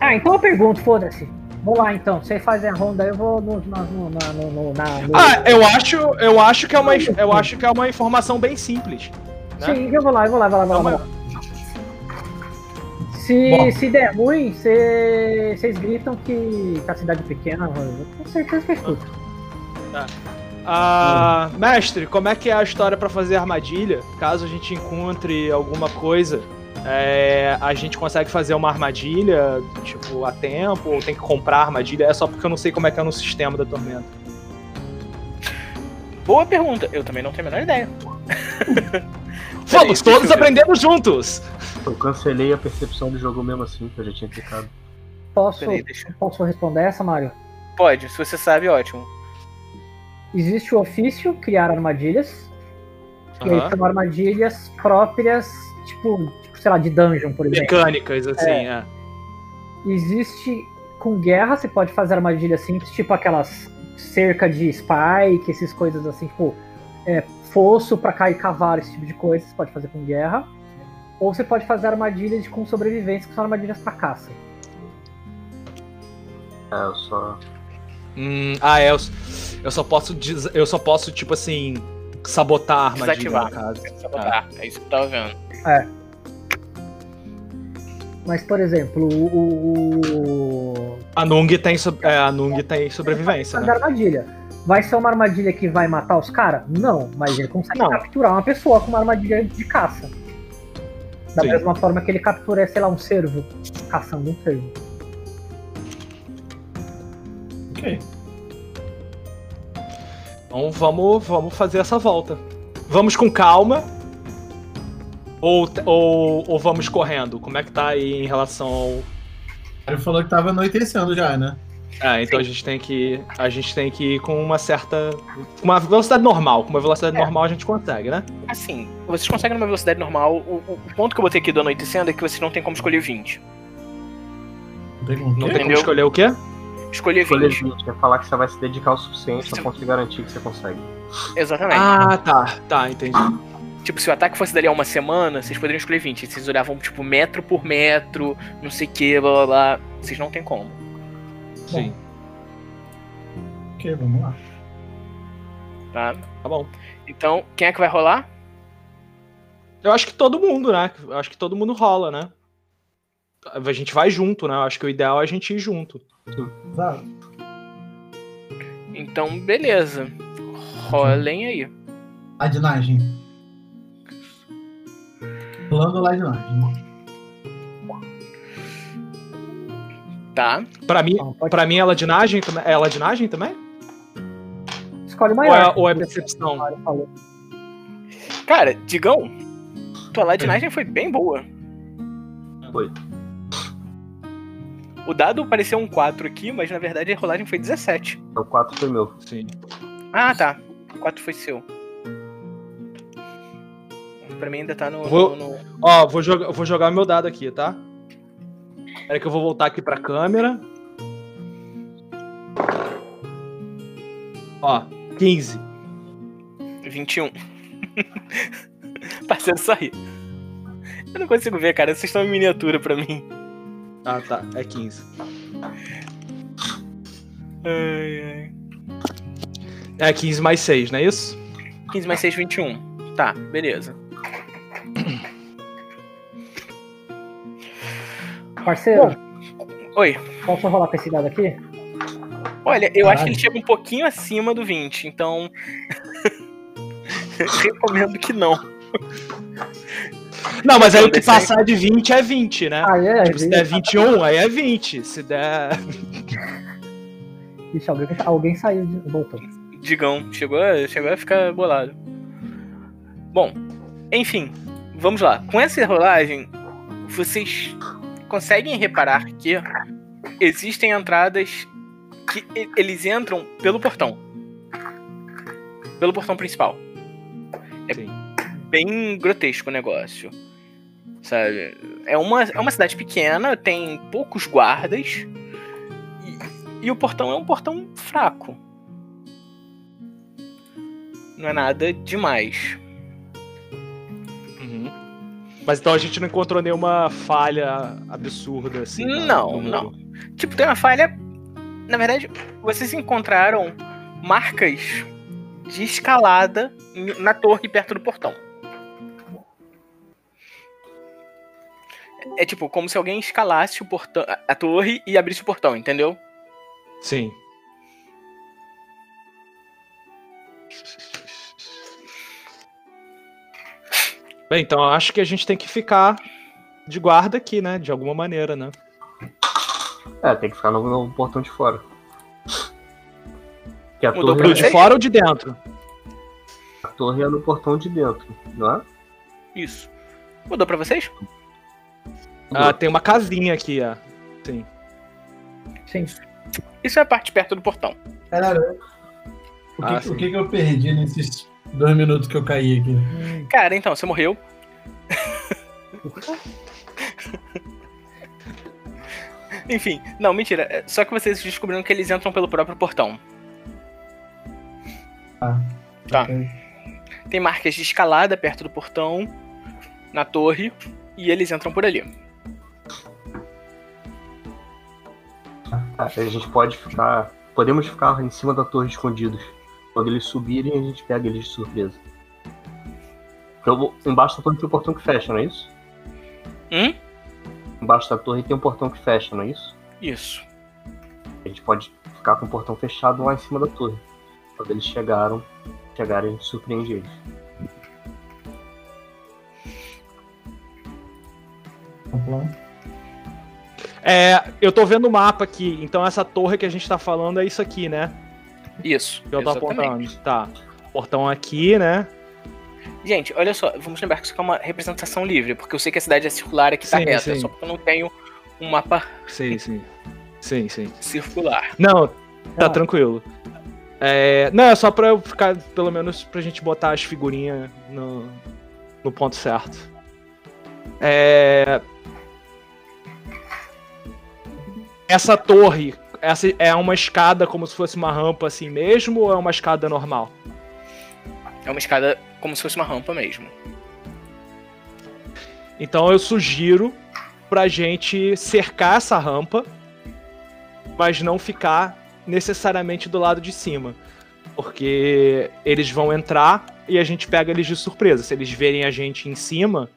Ah, então eu pergunto, foda-se. Vamos lá então. Vocês fazem a ronda, eu vou no. na- no, no, no, na, no- Ah, eu acho, eu acho que é uma, eu acho que é uma informação bem simples. né? Sim, eu vou lá, eu vou lá, vou lá, vou lá. Vamos Vou lá. Se, Bom. se der ruim, cê- vocês gritam que, a cidade é pequena, eu tenho certeza que eu escuto. Ah, mestre, como é que é a história pra fazer armadilha? Caso a gente encontre alguma coisa, é, a gente consegue fazer uma armadilha, tipo, a tempo, ou tem que comprar armadilha? É só porque eu não sei como é que é no sistema da tormenta. Boa pergunta. Eu também não tenho a menor ideia. Vamos, todos aprendemos juntos! Eu cancelei a percepção do jogo mesmo assim, que eu já tinha clicado. Posso, Peraí, deixa. posso responder essa, Mário? Pode, se você sabe, ótimo. Existe o ofício criar armadilhas. E aí são armadilhas próprias, tipo, tipo, sei lá, de dungeon, por exemplo. Mecânicas, assim, é. Existe com guerra, você pode fazer armadilhas simples, tipo aquelas cerca de spike, essas coisas assim, tipo, é, fosso pra cair cavalo, esse tipo de coisa, você pode fazer com guerra. Ou você pode fazer armadilhas com sobrevivência, que são armadilhas pra caça. É, eu só. Hum, ah, é. Eu, eu só posso. des- Eu só posso, tipo assim. Sabotar a armadilha Desativar. caso. Sabotar. É isso que eu tava vendo. Mas, por exemplo, o. o- A Nung tem, so- é, a Nung tem sobrevivência, fazer né? armadilha. Vai ser uma armadilha que vai matar os caras? Não, mas ele consegue Não. capturar uma pessoa com uma armadilha de caça. Da Sim. mesma forma que ele captura, sei lá, um cervo. Caçando um cervo. Ok. Então vamos, vamos fazer essa volta. Vamos com calma. Ou, ou, ou vamos correndo? Como é que tá aí em relação ao. Ele falou que tava anoitecendo já, né? É, então a gente tem que. A gente tem que ir com uma certa. Com uma velocidade normal. Com uma velocidade É. normal a gente consegue, né? Assim, vocês conseguem numa velocidade normal. O, o- o ponto que eu botei aqui do anoitecendo é que vocês não tem como escolher 20. Não tem como Não tem como Entendeu? escolher o quê? Escolher Escolher 20. 20 é falar que você vai se dedicar o suficiente a conseguir garantir que você consegue. Exatamente. Ah, tá. Tá, entendi. Tipo, se o ataque fosse dali a uma semana, vocês poderiam escolher 20. Vocês olhavam, tipo, metro por metro, não sei o que, blá blá blá. Vocês não tem como. Sim. Ok, vamos lá. Tá? Tá bom. Então, quem é que vai rolar? Eu acho que todo mundo, né? Eu acho que todo mundo rola, né? A gente vai junto, né? Eu acho que o ideal é a gente ir junto. Exato. Então, beleza. Rolem aí. Ladinagem. Rolando ladinagem. Tá? Pra mim, pode- pra mim é ladinagem, também- é ladinagem também? Escolhe o Ou é, maior. ou é percepção? Cara, Digão, tua ladinagem foi bem boa. Foi. O dado pareceu um 4 aqui, mas na verdade a rolagem foi 17. Então 4 foi meu. Sim. Ah, tá. O 4 foi seu. Pra mim ainda tá no. Vou- no- no- Ó, vou jogar, vou jogar meu dado aqui, tá? Espera que eu vou voltar aqui pra câmera. Ó, 15. 21. Parceiro, sorri. Eu não consigo ver, cara. Vocês estão em miniatura pra mim. Ah, tá. É 15. Ai, ai. É 15 mais 6, não é isso? 15 mais 6, 21. Tá, beleza. Parceiro, Oi. posso rolar com esse dado aqui? Olha, eu acho Caralho. que ele chega um pouquinho acima do 20, então. Recomendo que não. Não, mas aí o que passar de 20 é 20, né? Ah, é? Tipo, se der 21, aí é 20. Se der. Ixi, alguém, alguém saiu de. Voltou. Digão, chegou chegou a ficar bolado. Bom, enfim, vamos lá. Com essa rolagem, vocês conseguem reparar que existem entradas que eles entram pelo portão. Pelo portão principal. É Sim. bem grotesco o negócio. Sabe? É uma, é uma cidade pequena, tem poucos guardas. E, e o portão é um portão fraco. Não é nada demais. Mas então a gente não encontrou nenhuma falha absurda assim. Não, não. Tipo, tem uma falha. Na verdade, vocês encontraram marcas de escalada na torre perto do portão. É tipo, como se alguém escalasse o portão, a torre e abrisse o portão, entendeu? Sim. Bem, então eu acho que a gente tem que ficar de guarda aqui, né? De alguma maneira, né? É, tem que ficar no, no portão de fora. Que a Mudou torre, Do de fora ou de dentro? a torre é no portão de dentro, não é? Isso. Mudou pra vocês? Ah, tem uma casinha aqui, ó. Sim. Sim. Isso é a parte perto do portão. Caralho, o que, Ah, o que que eu perdi nesses dois minutos que eu caí aqui? Cara, então, você morreu. Enfim, não, mentira. É Só que vocês descobriram que eles entram pelo próprio portão. Tá. Ok. Tem marcas de escalada perto do portão, na torre, e eles entram por ali. Ah, A gente pode ficar. Podemos ficar em cima da torre escondidos. Quando eles subirem, a gente pega eles de surpresa. Vou- embaixo da torre tem um portão que fecha, não é isso? Hum? Embaixo da torre tem um portão que fecha, não é isso? Isso. A gente pode ficar com o portão fechado lá em cima da torre. Quando eles chegaram, chegarem, a gente surpreende eles. Vamos lá. É, eu tô vendo o mapa aqui, então essa torre que a gente tá falando é isso aqui, né? Isso. Que eu tô exatamente. apontando. Tá. Portão aqui, né? Gente, olha só, vamos lembrar que isso aqui é uma representação livre, porque eu sei que a cidade é circular aqui tá Sim, reta, sim. só porque eu não tenho um mapa Sim, sim. Sim, sim. circular. Não, tá Ah. tranquilo. É, não, é só pra eu ficar, pelo menos, pra gente botar as figurinhas no, no ponto certo. É. essa torre, essa é uma escada como se fosse uma rampa assim mesmo ou é uma escada normal? É uma escada como se fosse uma rampa mesmo. Então eu sugiro pra gente cercar essa rampa, mas não ficar necessariamente do lado de cima. Porque eles vão entrar e a gente pega eles de surpresa. Se eles verem a gente em cima,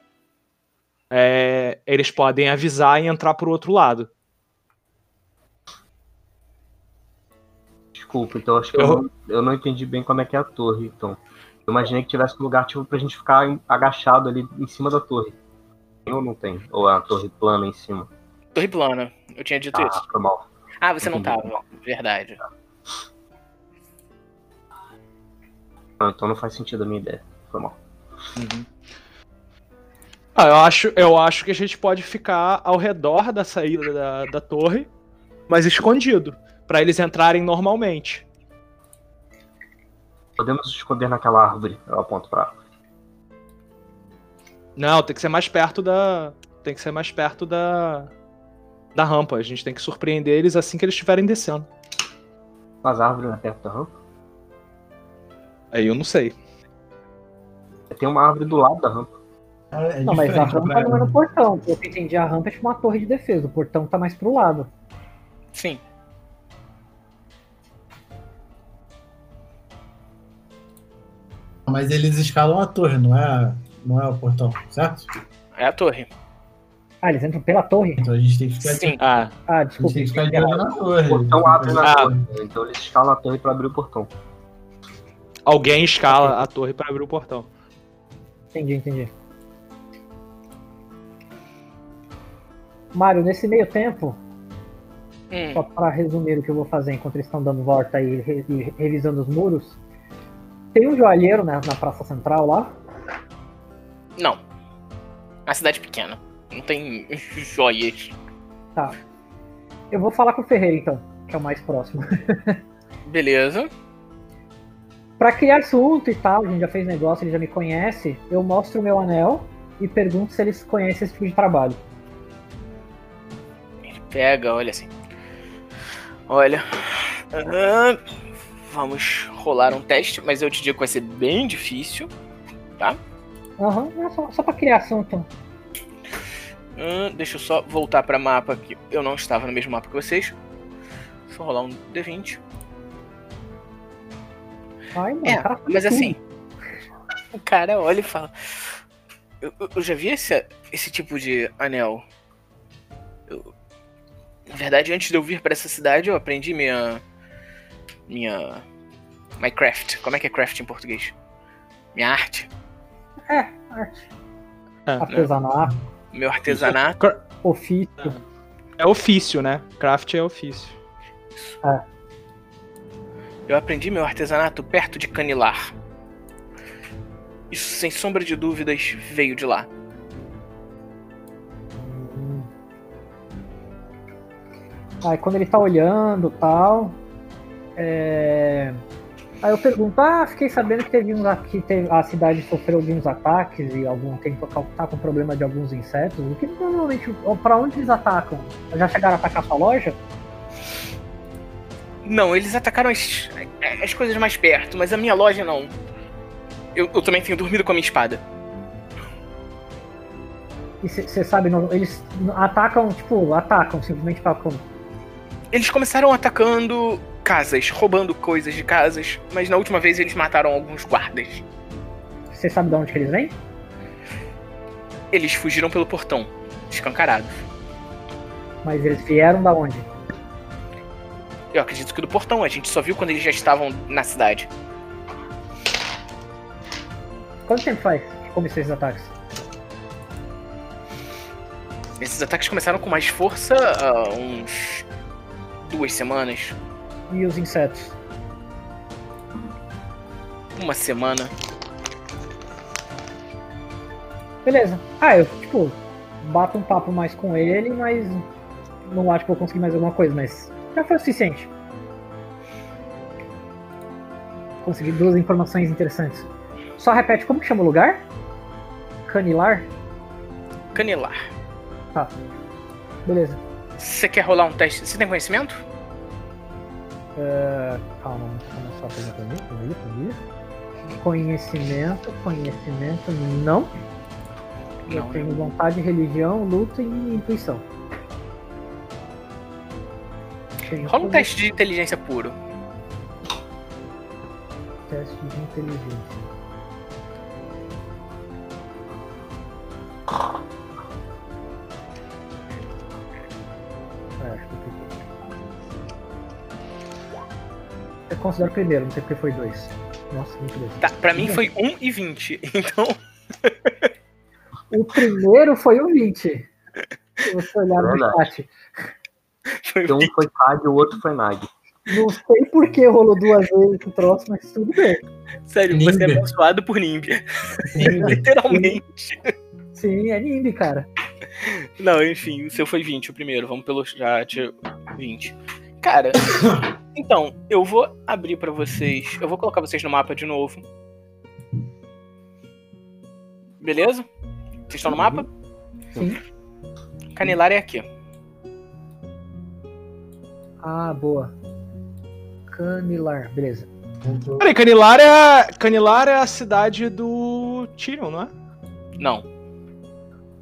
é, eles podem avisar e entrar pro outro lado. Desculpa, então acho que eu, Eu- não, eu não entendi bem como é que é a torre, então. Eu imaginei que tivesse um lugar tipo pra gente ficar agachado ali em cima da torre. Tem ou não tem? Ou é a torre plana em cima? Torre plana, eu tinha dito Ah, isso. foi mal. Ah, você não entendi. tava, verdade. Não, então não faz sentido a minha ideia. Foi mal. Ah, eu acho, eu acho que a gente pode ficar ao redor da saída da, da torre, mas escondido, Pra eles entrarem normalmente. Podemos esconder naquela árvore. Eu aponto pra árvore. Não, tem que ser mais perto da, tem que ser mais perto da da rampa. A gente tem que surpreender eles assim que eles estiverem descendo. As árvores na perto da rampa. Aí eu não sei. Tem uma árvore do lado da rampa. É Não, mas a rampa né? não é no portão. Pelo que eu entendi, a rampa é tipo uma torre de defesa. O portão tá mais pro lado. Sim. Mas eles escalam a torre, não é, não é o portão, certo? É a torre. Ah, eles entram pela torre? Então a gente tem que ficar de, Sim. Ah, Ah, a gente desculpa. tem que ficar de olho na torre. O portão abre na Ah. torre. Então eles escalam a torre pra abrir o portão. alguém escala a torre pra abrir o portão. Entendi, entendi. Mário, nesse meio tempo, Hum, só para resumir o que eu vou fazer enquanto eles estão dando volta e, re- e revisando os muros, tem um joalheiro né, na Praça Central lá. não. A cidade é pequena. Não tem joias. Tá. Eu vou falar com o Ferreira então, que é o mais próximo. Beleza. Pra criar assunto e tal, a gente já fez negócio, ele já me conhece, eu mostro o meu anel e pergunto se eles conhecem esse tipo de trabalho. Ele pega, olha assim. Olha. aham, vamos rolar um teste, mas eu te digo que vai ser bem difícil. Aham, é só, só pra criar assunto. Ahn, deixa eu só voltar pra mapa que eu não estava no mesmo mapa que vocês. Deixa eu rolar um D20. Ai, mano, É, cara faz mas assim. O cara olha e fala. Eu, eu- já vi esse, esse tipo de anel. Eu- na verdade, antes de eu vir pra essa cidade, eu aprendi minha. Minha. My craft. Como é que é craft em português? Minha arte. É, arte. É, Artesanato, Meu artesanato. ofício. É ofício, né? Craft é ofício. Eu aprendi meu artesanato perto de Canilar. Isso, sem sombra de dúvidas, veio de lá. Aí quando ele tá olhando tal. É, Aí eu pergunto, ah, fiquei sabendo que teve aqui, teve- a cidade sofreu alguns ataques e algum tempo tá com problema de alguns insetos. O que normalmente. Pra onde eles atacam? Já chegaram a atacar sua loja? Não, eles atacaram as, as coisas mais perto, mas a minha loja não. Eu, eu também tenho dormido com a minha espada. E você sabe, não- eles atacam, tipo, atacam, simplesmente atacam. Eles começaram atacando casas, roubando coisas de casas, mas na última vez eles mataram alguns guardas. Você sabe de onde eles vêm? Eles fugiram pelo portão, escancarados. Mas eles vieram da onde? Eu acredito que do portão, a gente só viu quando eles já estavam na cidade. Quanto tempo faz que começou esses ataques? Esses ataques começaram com mais força há uns. duas semanas. E os insetos? Uma semana. Beleza. Ah, eu, tipo, bato um papo mais com ele, mas não acho que vou conseguir mais alguma coisa, mas já foi o suficiente. Consegui duas informações interessantes. Só repete, como que chama o lugar? Canilar? Canelar. Beleza. Você quer rolar um teste? Você tem conhecimento? É, calma, vamos começar a pergunta ali, ali, ali. Conhecimento, conhecimento, não. Eu Não, tenho vontade, religião, luta e intuição. Tenho Rola um teste de inteligência puro. teste de inteligência. Eu considero o primeiro, não sei porque foi dois. Nossa, muito dois. Tá, pra mim foi 1 e 20. Então, O primeiro foi o 20. Se você olhar no chat. Então, um foi Tag e o outro foi Nag. Não sei por que rolou duas vezes o troço, mas tudo bem. Sério, você é abençoado por Nimbi. Literalmente. Sim, é Nimbi, cara. Não, enfim, o seu foi 20 o primeiro. Vamos pelo chat 20. Cara, então, eu vou abrir pra vocês. Eu vou colocar vocês no mapa de novo. Beleza? Vocês estão no mapa? Sim. Canilar é aqui. Ah, boa. Canilar, beleza. Peraí, Canilar é, Canilar é a cidade do Tyrion, não é? Não.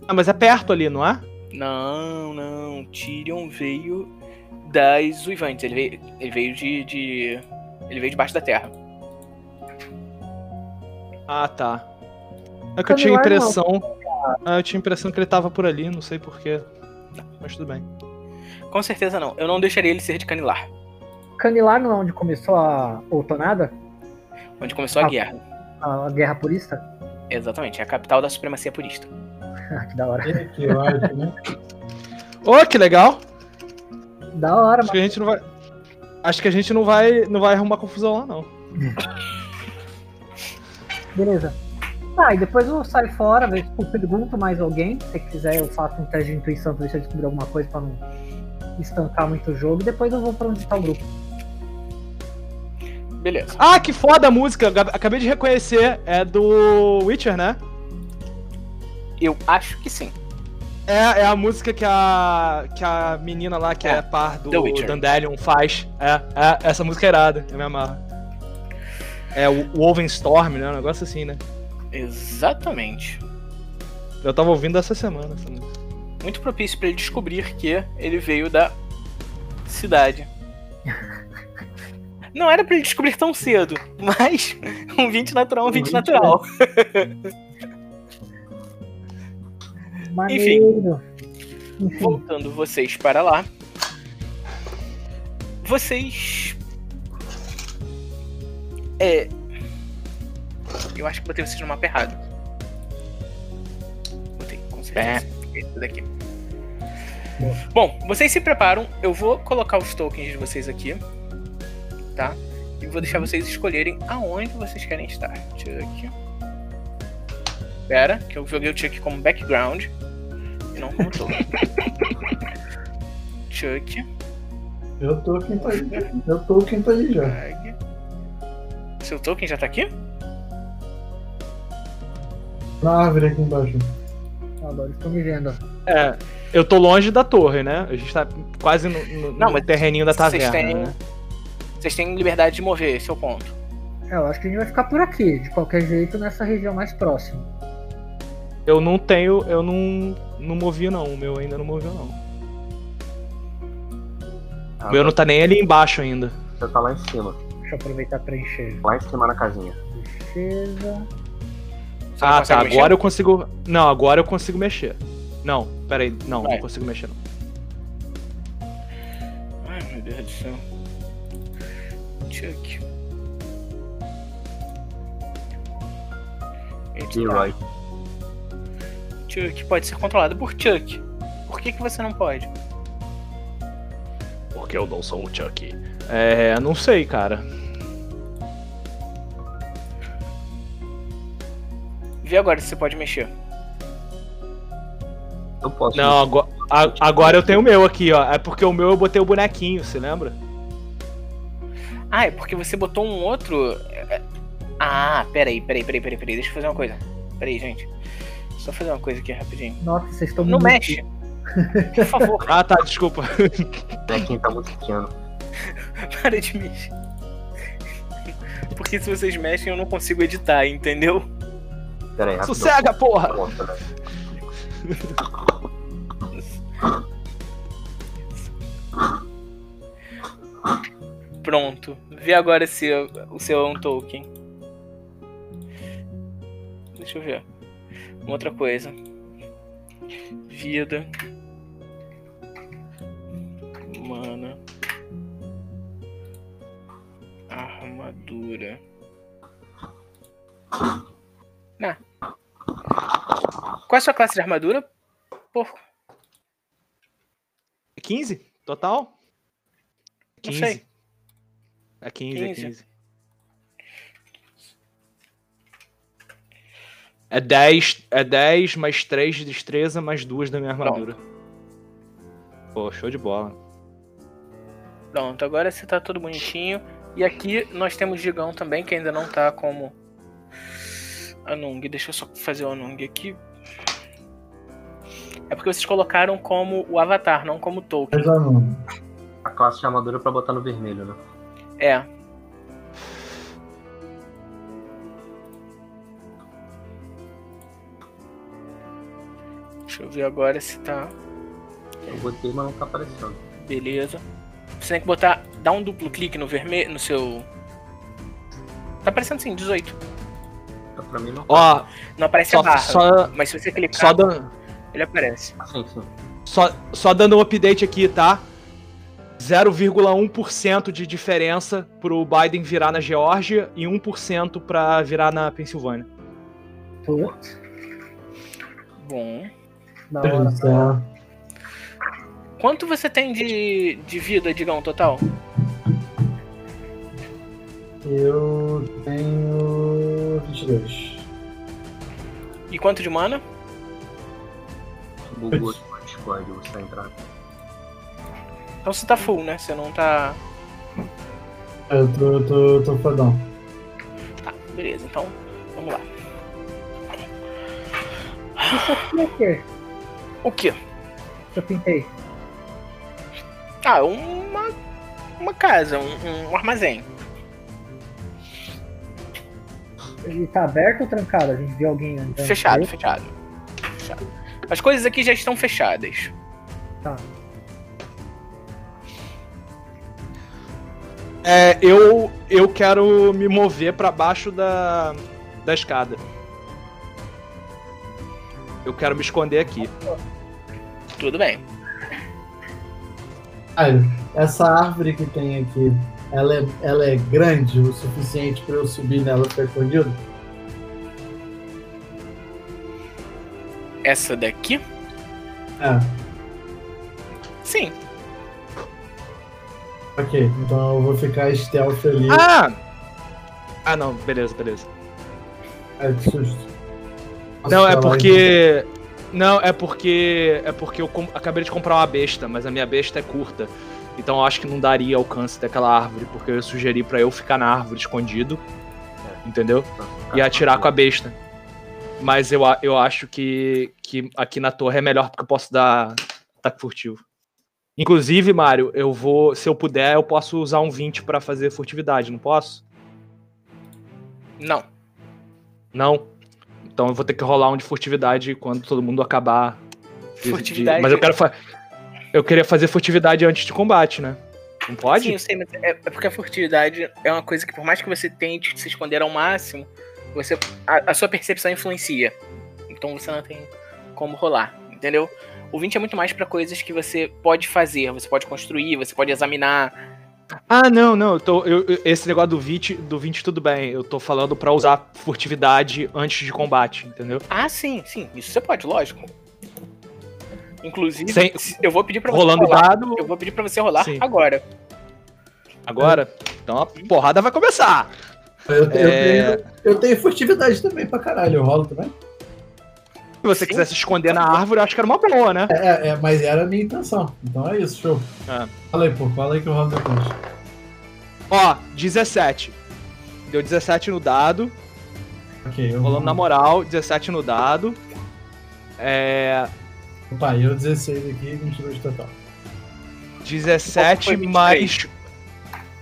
Ah, mas é perto ali, não é? Não, não. Tyrion veio das Uivantes. Ele veio, ele veio de, de. Ele veio debaixo da terra. Ah, tá. É que eu tinha a impressão. Ah, eu tinha a impressão que ele tava por ali, não sei porquê. Mas tudo bem. Com certeza não. Eu não deixaria ele ser de Canilar. Canilar não é onde começou a outonada? Onde começou a Ah. guerra. A guerra purista? Exatamente, é a capital da supremacia purista. Ah, que da hora. É, que ódio, né? Ô, que legal! Da hora, Acho que a gente não vai. Acho que a gente não vai, não vai arrumar confusão lá, não. Beleza. Tá, e depois eu saio fora, tipo, pergunto mais alguém. Se quiser, eu faço um teste de intuição pra ver se eu descobrir alguma coisa pra não estancar muito o jogo. E depois eu vou pra onde tá o grupo. Beleza. Ah, que foda a música! Acabei de reconhecer. É do Witcher, né? Eu acho que sim. É, é a música que a, que a menina lá, que é, É, par do. Dandelion, faz. É, é, essa música é irada, eu me amarro. É o Wolvenstorm, né? Um negócio assim, né? Exatamente. Eu tava ouvindo essa semana essa música. Muito propício pra ele descobrir que ele veio da cidade. Não era pra ele descobrir tão cedo, mas um 20 natural é um 20 natural. Maneiro. Enfim, Voltando vocês para lá. Vocês. É. Eu acho que botei vocês no mapa errado. Botei, com certeza. Esse daqui. Bom, vocês se preparam. Eu vou colocar os tokens de vocês aqui. Tá? E vou deixar vocês escolherem aonde vocês querem estar. Chuck. Pera, que eu joguei o Chuck como background. Não como token. Chuck. Eu tô quem tá aí. Eu tô quem tá aí já. Tag. Seu token já tá aqui? Na árvore aqui embaixo. agora estou me vendo. É, eu tô longe da torre, né? A gente tá quase no, no- Não, no mas terreninho da vocês taverna, têm- né? Vocês têm liberdade de mover, esse é o ponto. É, eu acho que a gente vai ficar por aqui, de qualquer jeito, nessa região mais próxima. Eu não tenho, eu não, não movi não, o meu ainda não moveu não. Ah, O meu não tá nem ali embaixo ainda. Você tá lá em cima. Deixa eu aproveitar pra encher. Lá em cima na casinha. Defesa. Você Ah, tá, mexer? agora eu consigo... Não, agora eu consigo mexer. Não, peraí, não, Vai. não consigo mexer não. Ai, meu Deus do céu. Chuck. Eita, Leroy. Chuck pode ser controlado por Chuck. Por que, que você não pode? Porque eu não sou o Chucky. É, não sei, cara. Vê agora se você pode mexer. Eu posso. Não, agora, a- agora eu tenho o meu aqui, ó. É porque o meu eu botei o bonequinho, você lembra? Ah, é porque você botou um outro. é- Ah, peraí, peraí, peraí, peraí, peraí. Deixa eu fazer uma coisa. Peraí, gente. Só fazer uma coisa aqui rapidinho. Nossa, vocês estão Não muito- mexe. Por favor, Ah, tá, desculpa. É quem tá muito pequeno. para de mexer. Porque se vocês mexem, eu não consigo editar, entendeu? Pera aí. Sossega, porra! Né? Pronto. Vê agora se o seu é um token. Deixa eu ver. Outra coisa. Vida. Mana. Armadura. Nah. Qual é a sua classe de armadura? Porco. 15? Total? Não sei. É 15, é 15. É 10, é 10 mais 3 de destreza mais 2 da minha armadura. Pô, show de bola. Pronto, agora você tá todo bonitinho. E aqui nós temos Gigão também, que ainda não tá como Anung. Deixa eu só fazer o Anung aqui. É porque vocês colocaram como o Avatar, não como Tolkien. Mas. A classe de armadura pra botar no vermelho, né? É. ver agora se tá. Eu botei, mas não tá aparecendo. Beleza. Você tem que botar. Dá um duplo clique no vermelho. no seu. Tá aparecendo sim, 18. Tá pra mim não. Ó, Não aparece só, a barra. só, Mas se você clicar, só, dan- ele aparece. Ah, sim, sim. só, só dando um update aqui, tá? 0,1% de diferença pro Biden virar na Geórgia e 1% pra virar na Pensilvânia. Putz, Bom. Da hora. do céu. Quanto você tem de, de vida, Digão, total? Eu tenho 22. E quanto de mana? Bugou no Discord, você tá entrando. Então você tá full, né? Você não tá. Eu tô, eu tô, eu tô fodão. Tá, beleza. Então, vamos lá. Isso aqui é o que eu pintei? Ah, uma. Uma casa, um, um armazém. Ele tá aberto ou trancado? A gente viu alguém andando. Fechado, aí? fechado. Fechado. As coisas aqui já estão fechadas. Tá. É, eu, eu quero me mover pra baixo da, da escada. Eu quero me esconder aqui. Tudo bem. Essa árvore que tem aqui, ela é, ela é grande o suficiente pra eu subir nela e ficar escondido? Essa daqui? É, Sim. ok. Então eu vou ficar stealth ali. Ah! Ah, não, beleza, beleza. É, que susto. Posso Não, é porque. Não, é porque. É porque eu acabei de comprar uma besta, mas a minha besta é curta. Então eu acho que não daria alcance daquela árvore, porque eu sugeri pra eu ficar na árvore escondido. Entendeu? E atirar com a besta. Mas eu, eu acho que, que aqui na torre é melhor porque eu posso dar ataque furtivo. Inclusive, Mário, eu vou. Se eu puder, eu posso usar um 20 pra fazer furtividade, não posso? Não. Não? Então eu vou ter que rolar um de furtividade quando todo mundo acabar. de- de- Furtividade- Mas eu quero fa... Eu queria fazer furtividade antes de combate, né? Não pode? Sim, eu sei, mas é, é porque a furtividade é uma coisa que, por mais que você tente se esconder ao máximo, você a, a sua percepção influencia. Então você não tem como rolar, entendeu? O 20 é muito mais pra coisas que você pode fazer, você pode construir, você pode examinar. Ah, não, não. Eu tô, eu- esse negócio do 20, do 20 tudo bem. Eu tô falando pra usar furtividade antes de combate, entendeu? Ah, sim, sim, isso você pode, lógico. Inclusive, Sem- eu vou pedir pra você Rolando rolar. dado Eu vou pedir pra você rolar Sim. agora. agora. Então a porrada vai começar. Eu, eu É. tenho, eu tenho furtividade também pra caralho, eu rolo também. Se você Sim. quiser se esconder na árvore, eu acho que era uma boa, né? É, é, mas era a minha intenção. Então é isso, show. Ah. Fala aí, pô, fala aí que eu rolo depois. Ó, 17. Deu 17 no dado. Ok, eu Rolando vou, na moral, 17 no dado. É. Opa, eu 16 aqui e 22 total. 17 Foi 23. mais.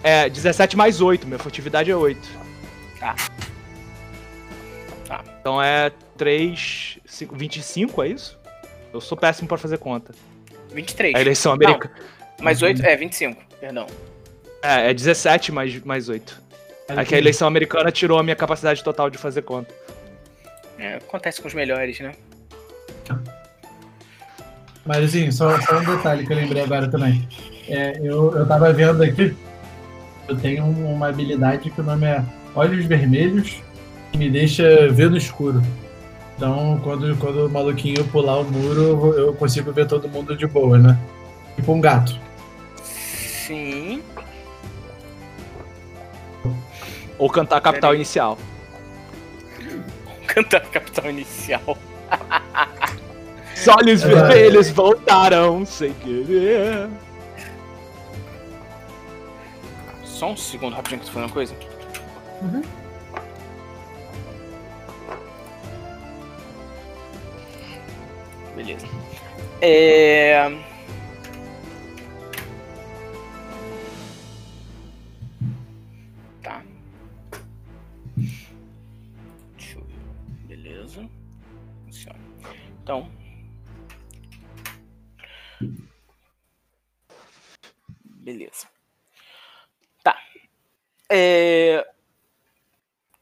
É, 17 mais 8. Minha furtividade é 8. Tá. Tá. Então é 3. 5, 25, é isso? Eu sou péssimo pra fazer conta. 23. A eleição americana. Mais 8? É, 25, perdão. É, é 17 mais, mais 8. É que a eleição americana tirou a minha capacidade total de fazer conta. É, acontece com os melhores, né? Mas assim, só, só um detalhe que eu lembrei agora também. É, eu, eu tava vendo aqui, eu tenho um- uma habilidade que o nome é Olhos Vermelhos, que me deixa ver no escuro. Então, quando, quando o maluquinho pular o muro, eu consigo ver todo mundo de boa, né? Tipo um gato. Sim. Ou cantar a capital inicial. Cantar capital inicial. Os olhos É. vermelhos voltaram sem querer. Só um segundo, rapidinho, que tu falou uma coisa. Uhum. Beleza. É. Tá. Deixa eu ver. Beleza. Funciona. Então. Beleza. Tá. É...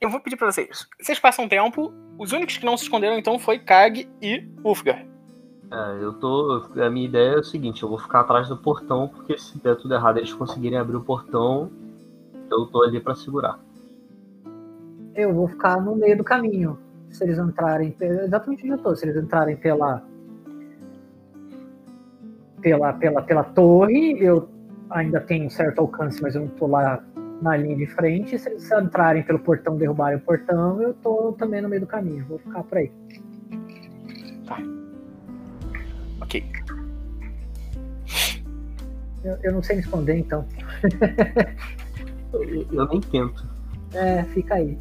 Eu vou pedir pra vocês. Vocês passam tempo. Os únicos que não se esconderam então foi Kag e Ulfgar. É, eu tô. A minha ideia é o seguinte, eu vou ficar atrás do portão, porque se der tudo errado eles conseguirem abrir o portão, eu tô ali pra segurar. Eu vou ficar no meio do caminho. Se eles entrarem. Exatamente onde eu tô. Se eles entrarem pela. Pela, pela, pela torre, eu ainda tenho um certo alcance, mas eu não tô lá na linha de frente. Se eles entrarem pelo portão, derrubarem o portão, eu tô também no meio do caminho. Vou ficar por aí. Ok. Eu, eu não sei me esconder, então. Eu, eu nem tento. É, fica aí.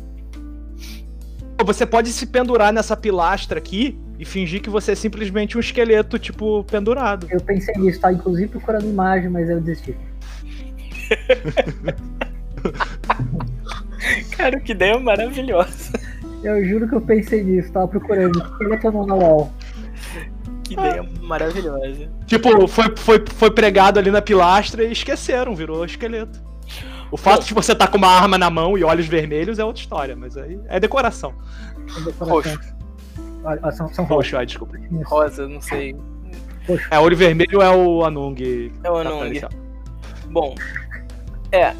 Você pode se pendurar nessa pilastra aqui e fingir que você é simplesmente um esqueleto, tipo, pendurado. Eu pensei nisso, tá? Inclusive procurando imagem, mas eu desisti. Cara, que ideia maravilhosa. Eu juro que eu pensei nisso, tava procurando. Ele é na wall. Que ideia maravilhosa. Tipo, foi, foi, foi pregado ali na pilastra e esqueceram, virou esqueleto. O fato de você estar com uma arma na mão e olhos vermelhos é outra história, mas aí é decoração. Roxo. Olha, ó, são, são roxos. Roxo, ah, desculpa. Rosa, não sei. roxo. É, olho vermelho é o Anung. É o Anung. Bom, é.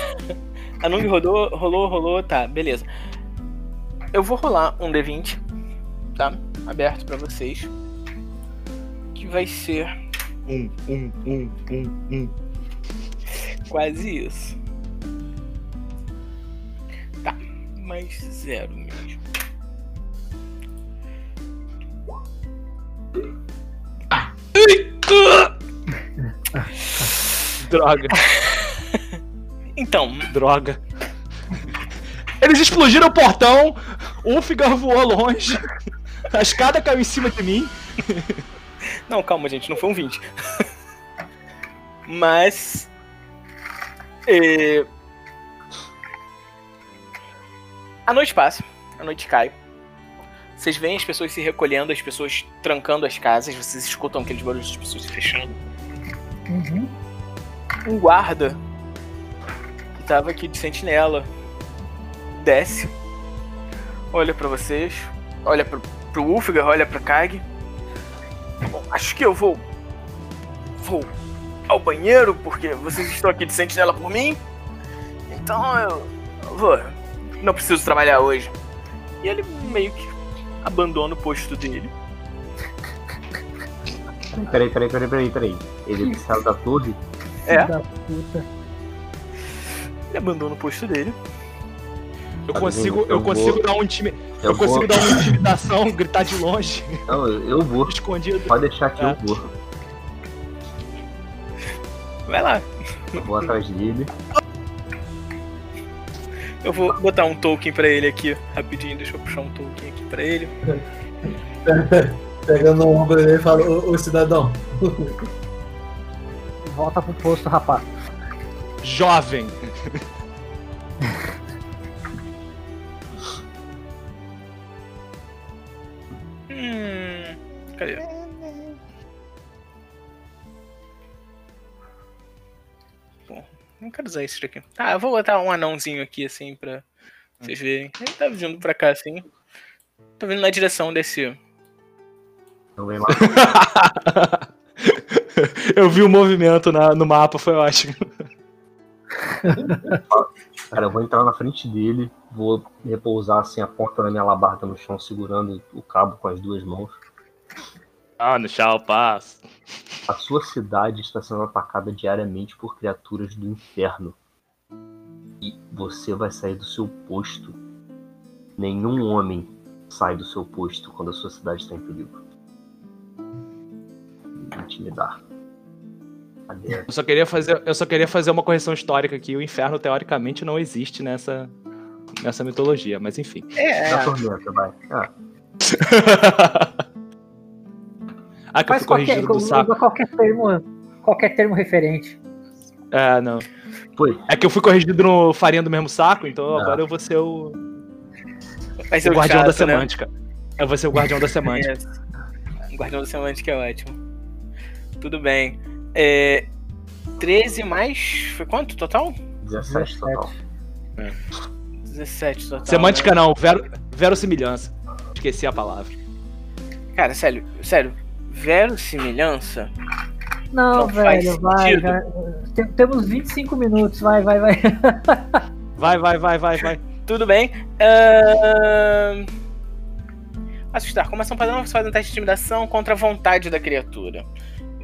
Anung rodou, rolou, rolou, tá, beleza. Eu vou rolar um D20, tá? Aberto pra vocês. Que vai ser Um, um, um, um, um. quase isso. Tá, mais zero mesmo. Droga, Então, droga. Eles explodiram o portão, o Ulfgar voou longe, a escada caiu em cima de mim. Não, calma, gente, não foi um 20. Mas. é, A noite passa, a noite cai. Vocês veem as pessoas se recolhendo, as pessoas trancando as casas, vocês escutam aqueles barulhos de pessoas se fechando. Uhum. Um guarda que tava aqui de sentinela desce, olha pra vocês, olha pro, pro Ulfgar, olha pra Kag. Acho que eu vou. Vou ao banheiro, porque vocês estão aqui de sentinela por mim. Então eu, eu vou. Não preciso trabalhar hoje. E ele meio que abandona o posto dele. Peraí, peraí, peraí, peraí, peraí. Ele saiu da torre? É. Da puta. Ele abandona o posto dele. Eu Tá consigo, eu consigo dar um intimi... eu, Eu consigo vou. dar uma intimidação, gritar de longe, Não, eu vou. escondido. Pode deixar que É. eu vou. Vai lá. Eu vou atrás dele. Eu vou botar um token pra ele aqui, rapidinho. Deixa eu puxar um token aqui pra ele. Pegando o ombro dele e fala, ô, ô cidadão. Volta pro posto, rapaz. Jovem. Cadê? Bom, não quero usar isso aqui. Ah, eu vou botar um anãozinho aqui, assim, pra vocês verem. Ele tá vindo pra cá, assim. Tá vindo na direção desse. Não vem lá. Eu vi o movimento na- no mapa, foi ótimo. Cara, eu vou entrar na frente dele, vou repousar assim a ponta da minha labarda no chão, segurando o cabo com as duas mãos. Ah, no chão, paz. A sua cidade está sendo atacada diariamente por criaturas do inferno. E você vai sair do seu posto. Nenhum homem sai do seu posto quando a sua cidade está em perigo. Intimidar. Eu só queria fazer, eu só queria fazer uma correção histórica aqui. O inferno teoricamente não existe nessa nessa mitologia, mas enfim. É, Na tormenta, vai. Ah, Ah, que eu Faz fui qualquer, corrigido do saco. qualquer termo, qualquer termo referente. É, não. foi. É que eu fui corrigido no farinha do mesmo saco, então Ah. agora eu vou ser o, vai ser o o guardião da chato, né? semântica. Eu vou ser o guardião da semântica. É. Guardião da semântica é ótimo. Tudo bem. É, 13 mais. Foi quanto total? 17 total. 17 total. Semântica né? não, vero, verossimilhança. Esqueci a palavra. Cara, sério, sério. Verossimilhança? Não, Não velho, vai, vai. Tem- Temos 25 minutos, vai, vai, vai. Vai, vai, vai, vai, vai. Tudo bem. Ahn, Assustar. Como ação padrão, você faz um teste de intimidação contra a vontade da criatura.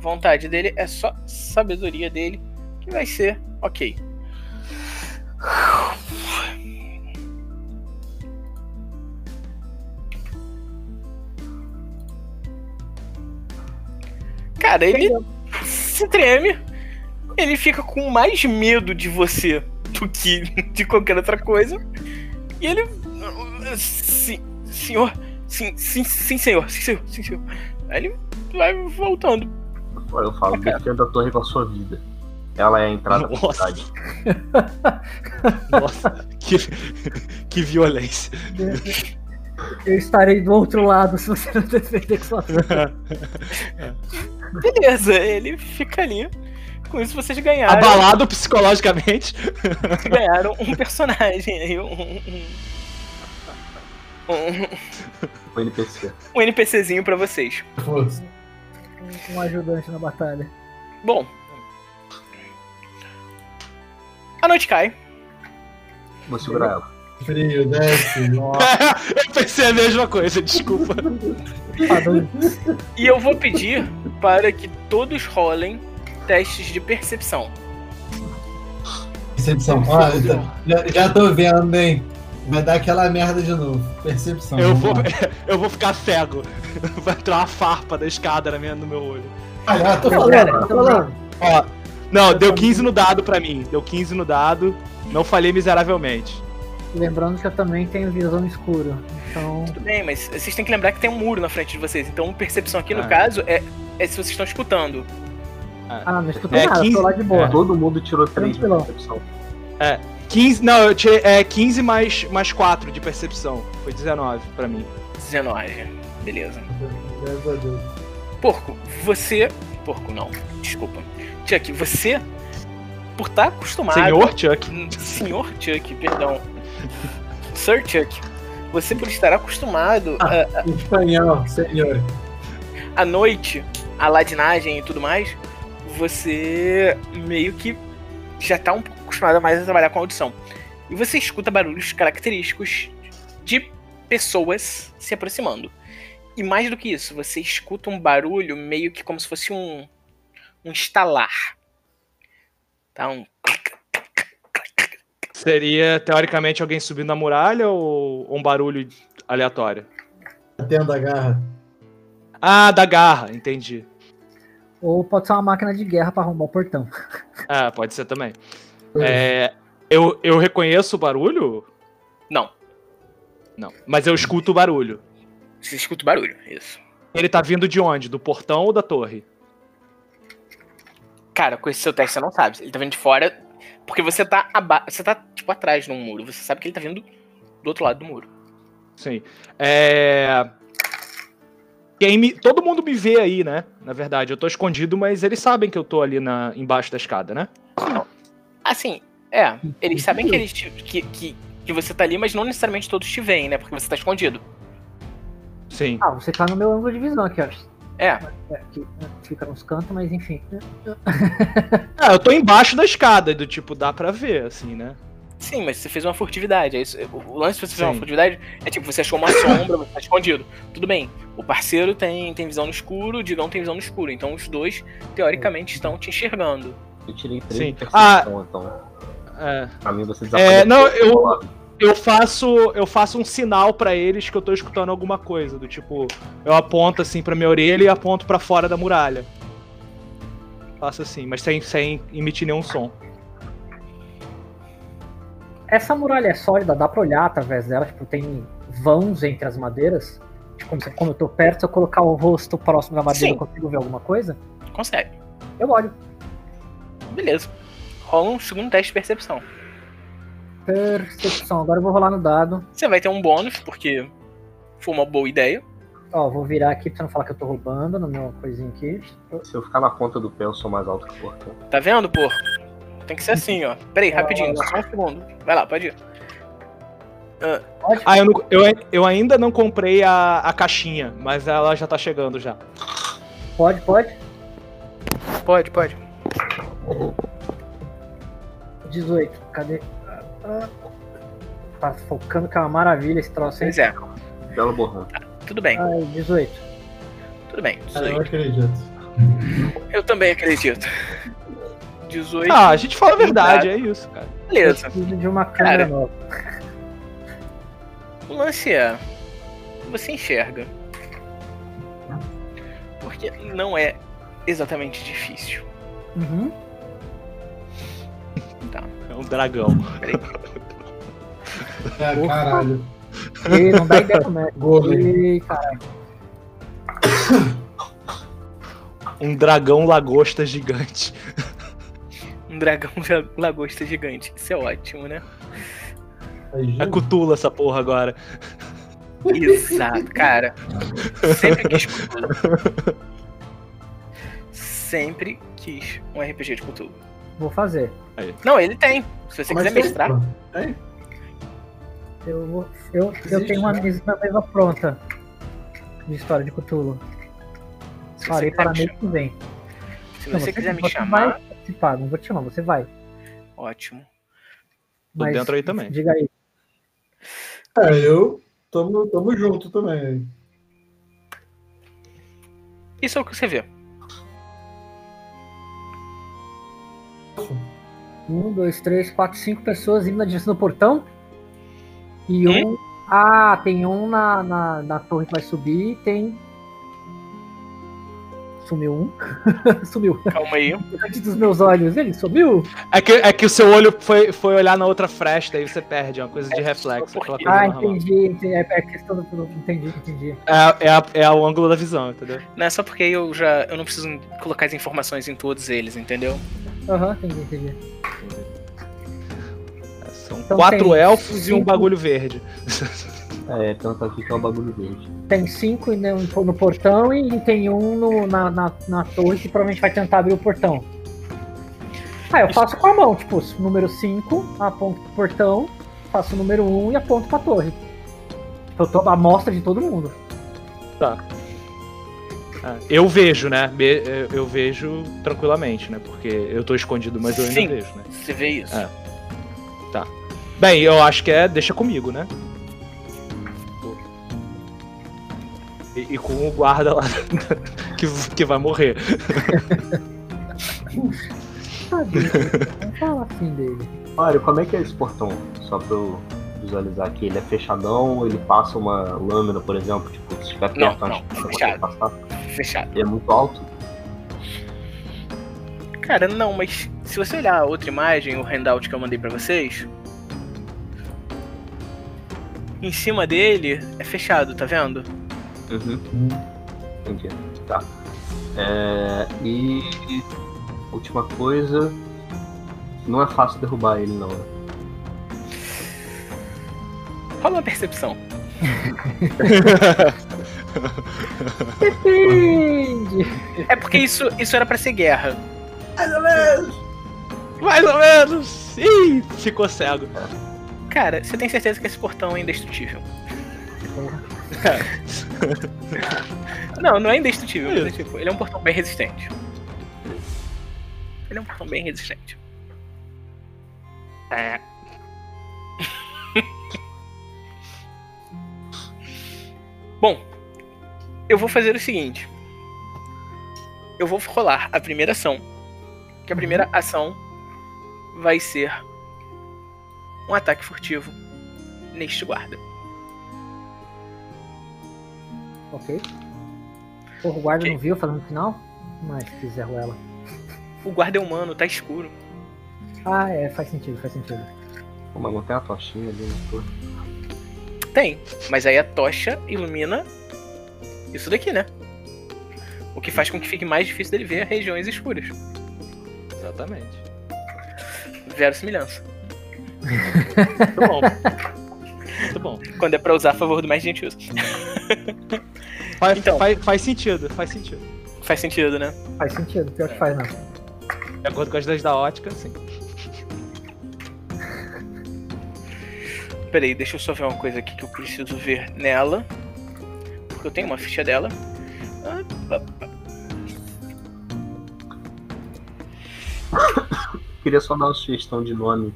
Vontade dele é só sabedoria dele, que vai ser ok. Cara, ele se treme. Ele fica com mais medo de você do que de qualquer outra coisa. E ele. Sim, senhor. Sim, sim, sim, senhor. Sim, senhor. Sim, senhor. Aí ele vai voltando. Eu falo, defenda a torre com a sua vida. Ela é a entrada da Nossa. cidade. Nossa, que, que violência. Eu estarei do outro lado se você não defender com sua vida. Beleza, ele fica ali. Com isso vocês ganharam. Abalado psicologicamente. ganharam um personagem aí, um, um, um, NPC. um NPCzinho pra vocês. Força. Um ajudante na batalha. Bom. A noite cai. Vou segurar ela. Frio, desce. Eu pensei a mesma coisa, desculpa. E eu vou pedir para que todos rolem testes de percepção. Percepção. Ó, já, já tô vendo, hein? Vai dar aquela merda de novo. Percepção. Eu vou, lá. eu vou ficar cego. Vai entrar uma farpa da escada na minha, no meu olho. Ah, tô falando, cara, tô falando. Ó, não, deu 15 no dado pra mim. Deu 15 no dado. Não falhei miseravelmente. Lembrando que eu também tenho visão escura. Então. Tudo bem, mas vocês têm que lembrar que tem um muro na frente de vocês. Então, percepção aqui, no Ah. caso, é, é se vocês estão escutando. Ah, não escutei É, nada, 15 tô lá de boa. Todo mundo tirou 3 de percepção. 15, não, eu tirei é, 15 mais, mais 4 de percepção. Foi 19 pra mim. 19. Beleza. Graças a Deus. Porco, você. Porco não, desculpa. Chuck, você, por estar acostumado. Senhor Chuck. Senhor Chuck, perdão. Sir Chuck, você por estar acostumado a, Em espanhol, senhor. à noite, a ladinagem e tudo mais, você meio que já tá um pouco acostumado mais a trabalhar com audição. E você escuta barulhos característicos de pessoas se aproximando. E mais do que isso, você escuta um barulho meio que como se fosse um, um estalar. Tá? Um Seria, teoricamente, alguém subindo na muralha ou um barulho aleatório? Atendo a garra. Ah, da garra, entendi. Ou pode ser uma máquina de guerra pra arrombar o portão. Ah, pode ser também. É, eu, eu reconheço o barulho? Não, Não. Mas eu escuto o barulho. você escuta o barulho, isso. Ele tá vindo de onde? Do portão ou da torre? Cara, com esse seu teste você não sabe. Ele tá vindo de fora. Porque você tá aba... Você tá, tipo, atrás de um muro. Você sabe que ele tá vindo do outro lado do muro. Sim. É. Quem me... Todo mundo me vê aí, né? Na verdade, eu tô escondido, mas eles sabem que eu tô ali na... embaixo da escada, né? Assim, é. Eles sabem que, eles te- que, que, que você tá ali, mas não necessariamente todos te veem, né? Porque você tá escondido. Sim. Ah, você tá no meu ângulo de visão aqui, ó. É. É, aqui, né, fica nos cantos, mas enfim. Ah, eu tô embaixo da escada, do tipo, dá pra ver, assim, né? Sim, mas você fez uma furtividade. É isso. O lance de você fazer uma furtividade é tipo, você achou uma sombra, você tá escondido. Tudo bem. O parceiro tem, tem visão no escuro, o Digão tem visão no escuro. Então os dois, teoricamente, estão te enxergando. Eu tirei 3 Sim. de percepção, então. É. Pra mim você desapareceu. É, não, eu, eu faço eu faço um sinal pra eles que eu tô escutando alguma coisa, do tipo, eu aponto assim pra minha orelha e aponto pra fora da muralha. Faço assim, mas sem, sem emitir nenhum som. Essa muralha é sólida, dá pra olhar através dela, tipo, tem vãos entre as madeiras. Tipo, como eu tô perto, se eu colocar o rosto próximo da madeira, Sim. eu consigo ver alguma coisa? Consegue. Eu olho. Beleza. Rola um segundo teste de percepção. Percepção. Agora eu vou rolar no dado. Você vai ter um bônus, porque foi uma boa ideia. Ó, vou virar aqui pra você não falar que eu tô roubando no meu coisinho aqui. Se eu ficar na ponta do pé, eu sou mais alto que o portão. Tá vendo, porco? Tem que ser assim, ó. Peraí, rapidinho, só um segundo. Vai lá, pode ir. Pode? Ah, eu, não- eu, eu ainda não comprei a, a caixinha, mas ela já tá chegando já. Pode, pode. Pode, pode. 18. Cadê? Tá focando que é uma maravilha esse troço aí. Pois é, Belo borrão. tudo bem, Ai, 18. tudo bem. Cara, eu 18. acredito. Eu também acredito. 18. Ah, a gente fala a verdade, é isso, cara. beleza. Preciso de uma câmera Cara. nova. O lance é. Você enxerga. Porque não é exatamente difícil. Uhum. É um dragão. É, caralho. E não dá ideia como é. Ih, caralho. Um dragão lagosta gigante. Um dragão la- lagosta gigante. Isso é ótimo, né? Aí, É cutula essa porra agora. Exato, cara. Sempre quis Cthulhu. Sempre quis um RPG de Cthulhu. Vou fazer. Não, ele tem. Se você Mas quiser tem, mestrar. Tem? Eu, vou, eu, eu Existe, tenho uma né? mesa, uma mesa pronta de história de Cthulhu. Se Farei para mês que vem. se Não, você quiser me chamar, vai participar, não vou te chamar, você vai. ótimo. Tô Mas dentro aí também. Diga aí. É, eu tamo, tamo junto também. Isso é o que você vê. Um, dois, três, quatro, cinco pessoas indo na direção do portão. E um. Ah, tem um na, na, na torre que vai subir e tem. Sumiu um. sumiu. Calma aí. Diante dos meus olhos, ele sumiu? É que, é que o seu olho foi, foi olhar na outra fresta e você perde, é uma coisa de reflexo. porque- coisa Ah, entendi. entendi. É, é questão do. Entendi, entendi. É, é, a- é o ângulo da visão, entendeu? Não é só porque eu já. Eu não preciso colocar as informações em todos eles, entendeu? Aham, entendi, entendi. É, São Então quatro elfos e um cinco- bagulho verde. É, tanto aqui que é o bagulho verde. Tem cinco no, no portão e tem um no- na, na, na torre que provavelmente vai tentar abrir o portão. Ah, eu faço com a mão, tipo, número 5, aponto pro portão, faço o número 1 um e aponto pra torre. Eu tô a amostra de todo mundo. É, Eu vejo, né? Eu- vejo tranquilamente, né? Porque eu tô escondido, mas eu ainda Sim. vejo, né? Você vê isso. É. Bem, eu acho que é deixa comigo, né? E, e com o guarda lá que, que vai morrer. Tadinho, vamos falar assim dele. Mário, como é que é esse portão? Só pra eu visualizar aqui. Ele é fechadão ou ele passa uma lâmina, por exemplo? Tipo, se estiver Não, perto não, você fechado. passar. Fechado. Ele é muito alto. Cara, não, mas se você olhar a outra imagem, o handout que eu mandei pra vocês. Em cima dele é fechado, tá vendo? Uhum. Entendi. Tá. É, e última coisa. Não é fácil derrubar ele não. né? Rola uma percepção. Depende. É porque isso, isso era pra ser guerra. Mais ou menos! Ih, ficou cego. Cara, você tem certeza que esse portão é indestrutível? Não, não é indestrutível. mas é tipo, ele é um portão bem resistente. Ele é um portão bem resistente. É. Bom, eu vou fazer o seguinte. Eu vou rolar a primeira ação. Que a primeira ação vai ser um ataque furtivo neste guarda. Ok. Porra, o guarda não viu fazendo final? Mas quiser ela. O guarda é humano, tá escuro. Ah, é, faz sentido, faz sentido. Pô, mas não tem a tochinha ali no torre. Tem, mas aí a tocha ilumina isso daqui, né? O que faz com que fique mais difícil dele ver regiões escuras. Exatamente. Verossimilhança. Muito bom. Muito bom. Quando é pra usar a favor do mais gentil. Faz, Então. faz, faz sentido, faz sentido. Faz sentido, né? Faz sentido, pior que faz, não. De acordo com as leis da ótica, sim. Peraí, deixa eu só ver uma coisa aqui que eu preciso ver nela. Porque eu tenho uma ficha dela. Queria só dar uma sugestão de nome.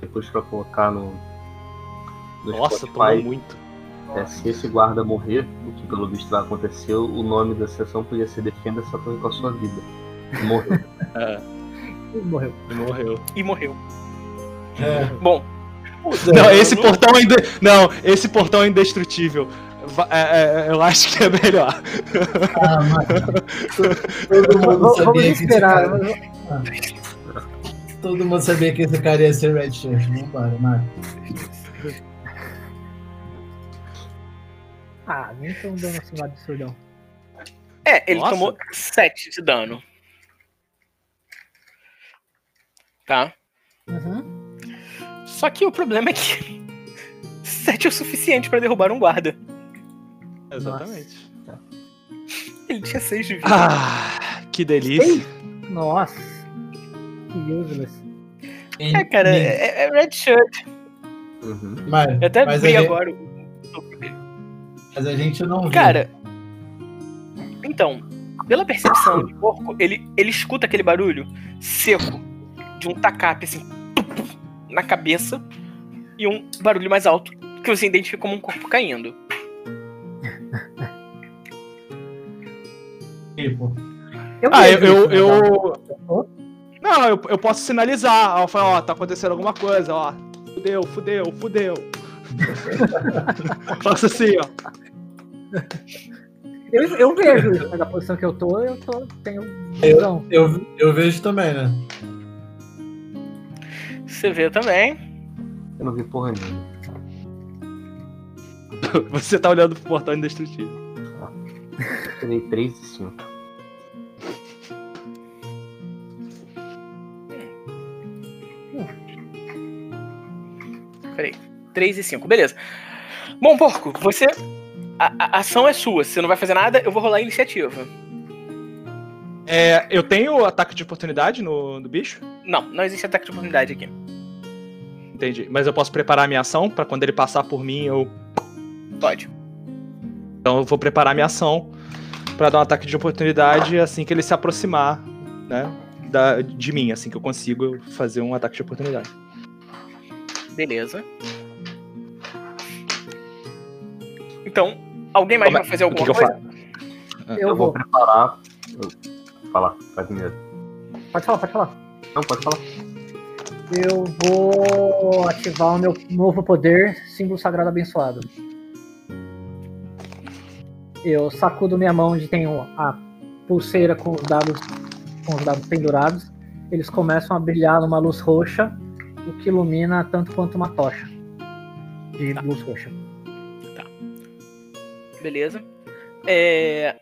Depois pra colocar no. no Nossa, tomou muito. É, se esse guarda morrer, o que pelo visto vai acontecer, o nome da sessão podia ser Defenda essa torre com a sua vida. Morreu. É, morreu. e morreu. E morreu. É. Bom, Não, esse portão é inde... Não, esse portão é indestrutível. Va- é, é, eu acho que é melhor. Ah, mano. Todo mundo Vamos sabia vamos que esse esperar. cara... Todo mundo sabia que esse cara ia ser Red Shirt. Vambora, mano. Ah, nem tão dando assim um absurdão. é, ele Nossa. tomou 7 de dano. Tá? Uhum. Só que o problema é que 7 é o suficiente pra derrubar um guarda. Exatamente. Ele tinha 6 de vida. Ah, que delícia. Nossa. Que useless. é, cara, é, é red shirt. Uhum. Mas, Eu até vi gente, agora o mas a gente não viu. Cara, então, pela percepção de porco, ele, ele escuta aquele barulho seco de um tacape assim na cabeça e um barulho mais alto que você identifica como um corpo caindo. Tipo, Ah, eu. vejo eu, isso, eu- Não, eu, eu posso sinalizar. Ó, falar, ó, tá acontecendo alguma coisa, ó. Fudeu, fudeu, fudeu. Faço assim, ó. Eu, eu vejo isso, mas da posição que eu tô, eu tô, tenho Eu- eu, eu vejo também, né? Você vê também. Eu não vi porra nenhuma. Você tá olhando pro portão indestrutível. Tirei 3 e 5. Peraí. 3 e 5, beleza. Bom, porco, você. A, a ação é sua. Você não vai fazer nada, eu vou rolar a iniciativa. É, eu tenho ataque de oportunidade no, no bicho? Não, não existe ataque de oportunidade aqui. Entendi. Mas eu posso preparar minha ação pra quando ele passar por mim, eu. Pode. Então eu vou preparar minha ação pra dar um ataque de oportunidade assim que ele se aproximar, né? Da, de mim, assim que eu consigo fazer um ataque de oportunidade. Beleza. Então, alguém mais Como é- vai fazer O que, alguma que eu coisa? faço? Eu Eu vou vou. preparar. Eu... Falar, vai primeiro. Pode falar, pode falar. Não, pode falar. Eu vou ativar o meu novo poder, símbolo sagrado abençoado. Eu sacudo minha mão onde tem a pulseira com os dados, com os dados pendurados. Eles começam a brilhar numa luz roxa, o que ilumina tanto quanto uma tocha de luz roxa. Beleza. É,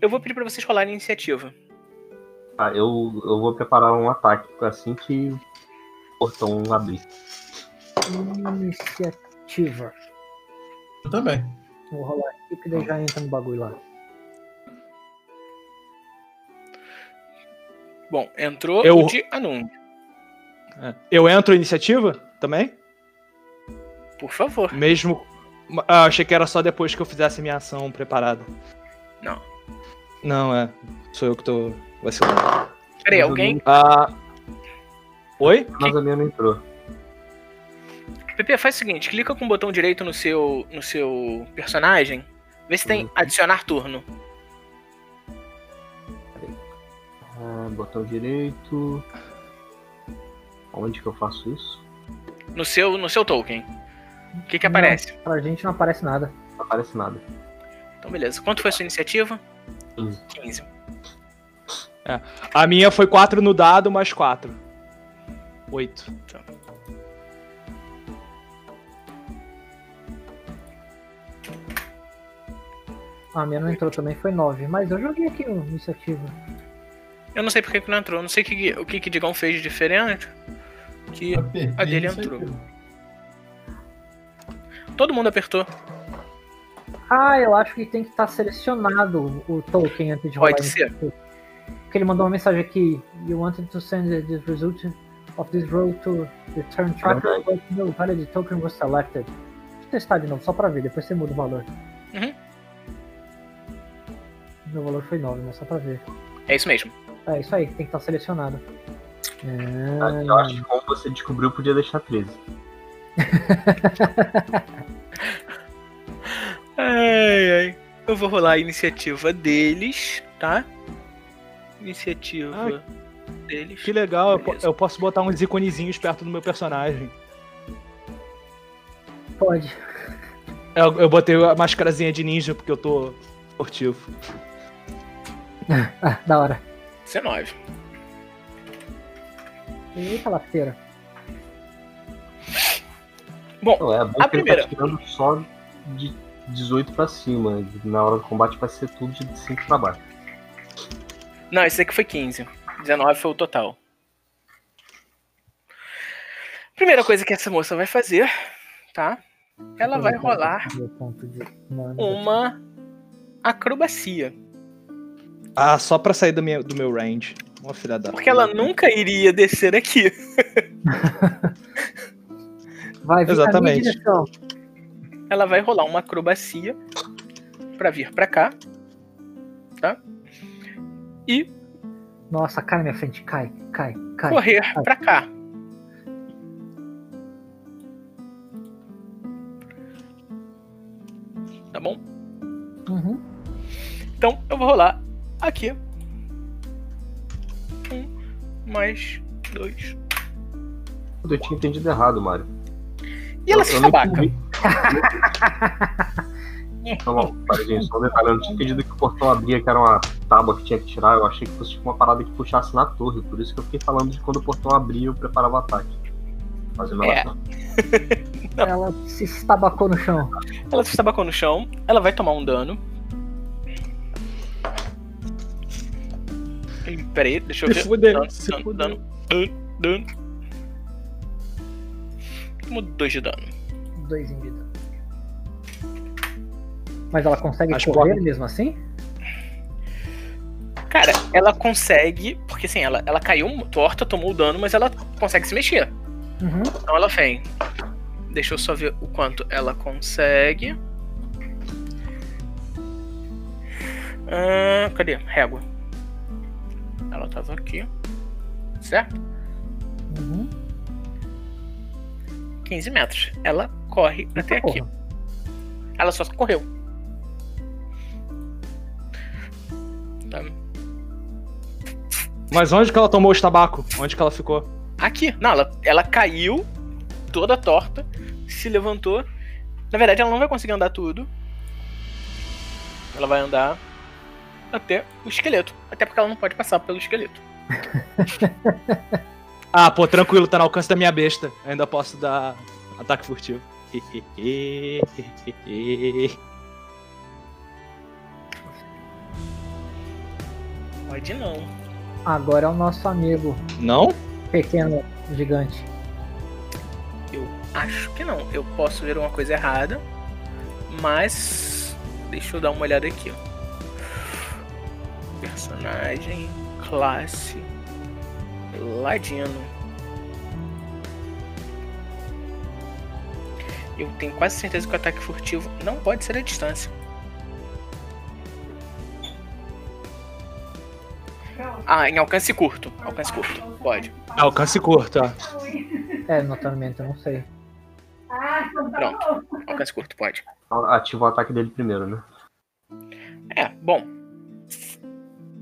Eu vou pedir pra vocês rolarem iniciativa. Ah, eu, eu vou preparar um ataque assim que portão abrir. Iniciativa. Eu também. Vou rolar aqui que daí já entra no bagulho lá. Bom, entrou Eu- o de Anum. É. Eu entro iniciativa também? Por favor. Mesmo. Ah, achei que era só depois que eu fizesse minha ação preparada. Não. Não, é. Sou eu que tô vacilando. Peraí, alguém. Ah. Oi? Mas a minha não entrou. Pepe, faz o seguinte: clica com o botão direito no seu, no seu personagem. Vê se tem Uhum. adicionar turno. Ah, botão direito. Onde que eu faço isso? No seu, no seu token. O que que aparece? Pra gente não aparece nada. Não aparece nada. Então, beleza. Quanto foi a sua iniciativa? 15. 15. A minha foi 4 no dado, mais 4. 8. Ah, a minha não entrou também, foi 9. Mas eu joguei aqui o iniciativa. Eu não sei por que que não entrou. Não sei o que, que- o que, que Digão fez de diferente. Que Apertei a dele entrou. todo mundo apertou. Ah, eu acho que tem que estar selecionado o token antes de rolar. Pode ser. Porque ele mandou uma mensagem aqui. You wanted to send the result of this roll to the turn tracker, but no valid token was selected. Deixa eu testar de novo, só pra ver, depois você muda o valor. Uhum. Meu valor foi 9, mas só pra ver. É isso mesmo. É isso aí, tem que estar selecionado. Ah, É... Eu acho que como você descobriu, podia deixar 13. Ai, ai. Eu vou rolar a iniciativa deles, tá? Iniciativa deles. Que legal, eu, eu posso botar uns iconezinhos perto do meu personagem. Pode. Eu, eu botei a mascarazinha de ninja porque eu tô esportivo. Ah, da hora. 19. Eita, lapeira. Bom, Não, é bom A que ele primeira. tá tirando só de 18 pra cima. Na hora do combate vai ser tudo de 5 pra baixo. não, esse aqui foi 15. 19 foi o total. Primeira coisa que essa moça vai fazer, tá? Ela vai rolar uma acrobacia. Ah, só pra sair do meu, do meu range. Uma filha da. Porque ela nunca iria descer aqui. Vai vir Exatamente. na minha direção. Ela vai rolar uma acrobacia pra vir pra cá. Tá? E Nossa, cai na minha frente. Cai, cai, cai. correr pra cá. Tá bom? Uhum. Então eu vou rolar aqui. Um, mais dois. Eu tinha entendido errado, Mário. E ela Eu- se eu não, para, gente, só um detalhe. Eu não tinha entendido que o portão abria, que era uma tábua que tinha que tirar. Eu achei que fosse tipo uma parada que puxasse na torre. Por isso que eu fiquei falando de quando o portão abria, eu preparava o ataque. Fazendo É. ela. Ela se estabacou no chão. Ela se tabacou no chão. Ela vai tomar um dano. Ih, Pera aí, deixa eu Se ver. fuder, Dano, se dano, fuder. dano, dano, dano. Tomou dois de dano. Dois em vida. Mas ela consegue Acho correr mesmo assim? Cara, ela consegue. Porque assim, ela, ela caiu torta, tomou o dano, mas ela consegue se mexer. Uhum. Então ela vem. Deixa eu só ver o quanto ela consegue. Ah, cadê? Régua. Ela tava aqui. Certo? Uhum. 15 metros. Ela corre até aqui. Porra. Ela só correu. Tá. Mas onde que ela tomou o tabaco? Onde que ela ficou? Aqui. Não, ela, ela caiu toda torta, se levantou. Na verdade, ela não vai conseguir andar tudo. Ela vai andar até o esqueleto. Até porque ela não pode passar pelo esqueleto. Ah, pô, tranquilo, tá no alcance da minha besta. Ainda posso dar ataque furtivo. Pode não. Agora é o nosso amigo Não? pequeno gigante. Eu acho que não. Eu posso ver uma coisa errada, mas deixa eu dar uma olhada aqui. Ó. Personagem, classe, ladino. Eu tenho quase certeza que o ataque furtivo não pode ser à distância. Ah, em alcance curto. Alcance curto. Pode. Alcance curto, ó. É, notoriamente, eu não sei. Pronto. Alcance curto, pode. Ativa o ataque dele primeiro, né? É, bom.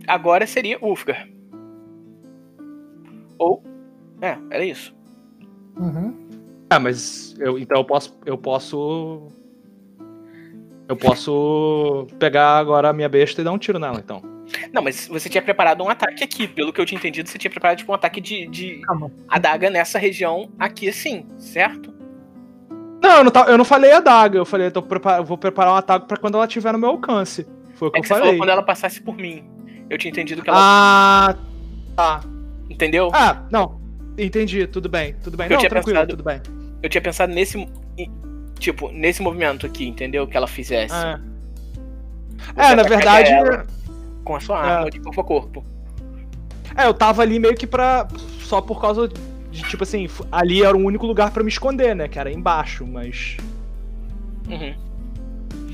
Agora seria Ulfgar. Ou. É, era isso. Uhum. Ah, mas eu, então eu posso. Eu posso. Eu posso pegar agora a minha besta e dar um tiro nela, então. Não, mas você tinha preparado um ataque aqui. Pelo que eu tinha entendido, você tinha preparado tipo, um ataque de, de Calma. adaga nessa região aqui, assim, certo? Não, eu não, tá- eu não falei a daga, eu falei, eu, tô prepar- eu vou preparar um ataque pra quando ela estiver no meu alcance. Foi o que É eu que você falei. falou quando ela passasse por mim. Eu tinha entendido que ela. Ah, tá. Entendeu? Ah, não. Entendi, tudo bem, tudo bem. Eu não, tinha tranquilo, pensado- tudo bem. Eu tinha pensado nesse. Tipo, nesse movimento aqui, entendeu? Que ela fizesse. É, Você É, na verdade. Com a sua É. arma de corpo a corpo. É, eu tava ali meio que pra. Só por causa de, tipo assim, ali era o único lugar pra me esconder, né? Que era embaixo, mas. Uhum.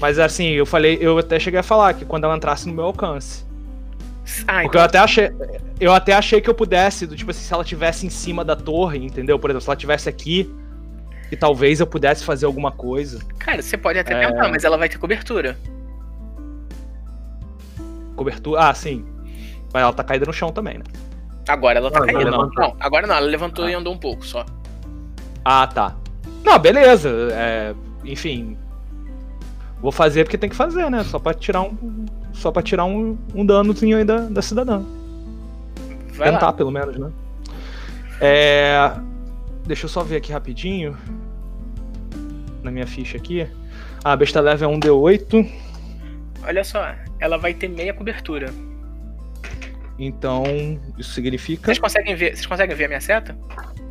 Mas assim, eu falei, eu até cheguei a falar que quando ela entrasse no meu alcance. Ah, Porque então. eu até achei. Eu até achei que eu pudesse, do tipo assim, se ela tivesse em cima da torre, entendeu? Por exemplo, se ela tivesse aqui, que talvez eu pudesse fazer alguma coisa. Cara, você pode até É. tentar, mas ela vai ter cobertura. Cobertura. Ah, sim. Mas ela tá caída no chão também, né? Agora ela tá Não, caindo. Não, não, agora não, ela levantou Ah. e andou um pouco só. Ah, tá. Não, beleza. É, enfim. Vou fazer porque tem que fazer, né? Só pra tirar um. Só pra tirar um, um danozinho aí da, da cidadã. Vai Tentar, lá. pelo menos, né? É. Deixa eu só ver aqui rapidinho. Na minha ficha aqui. Ah, a besta leve é 1D8. Olha só, ela vai ter meia cobertura. Então, isso significa. Vocês conseguem ver, vocês conseguem ver a minha seta?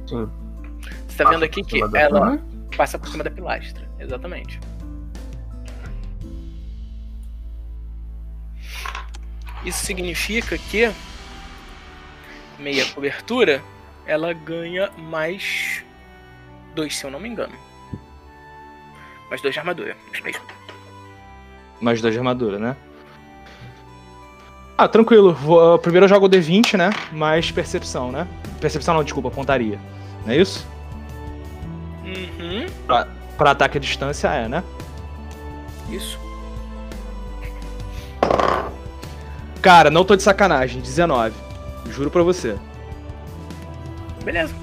Sim. Você tá Passa vendo aqui que ela Uhum. passa por cima da pilastra. Exatamente. Isso significa que meia cobertura, ela ganha mais dois, se eu não me engano. Mais dois de armadura. Isso mesmo. Mais dois de armadura, né? Ah, tranquilo. Vou- uh, primeiro eu jogo o D20, né? Mais percepção, né? Percepção não, desculpa, pontaria. Não é isso? Uhum. Pra ataque à distância é, né? Isso. Cara, não tô de sacanagem. 19. Juro pra você. Beleza.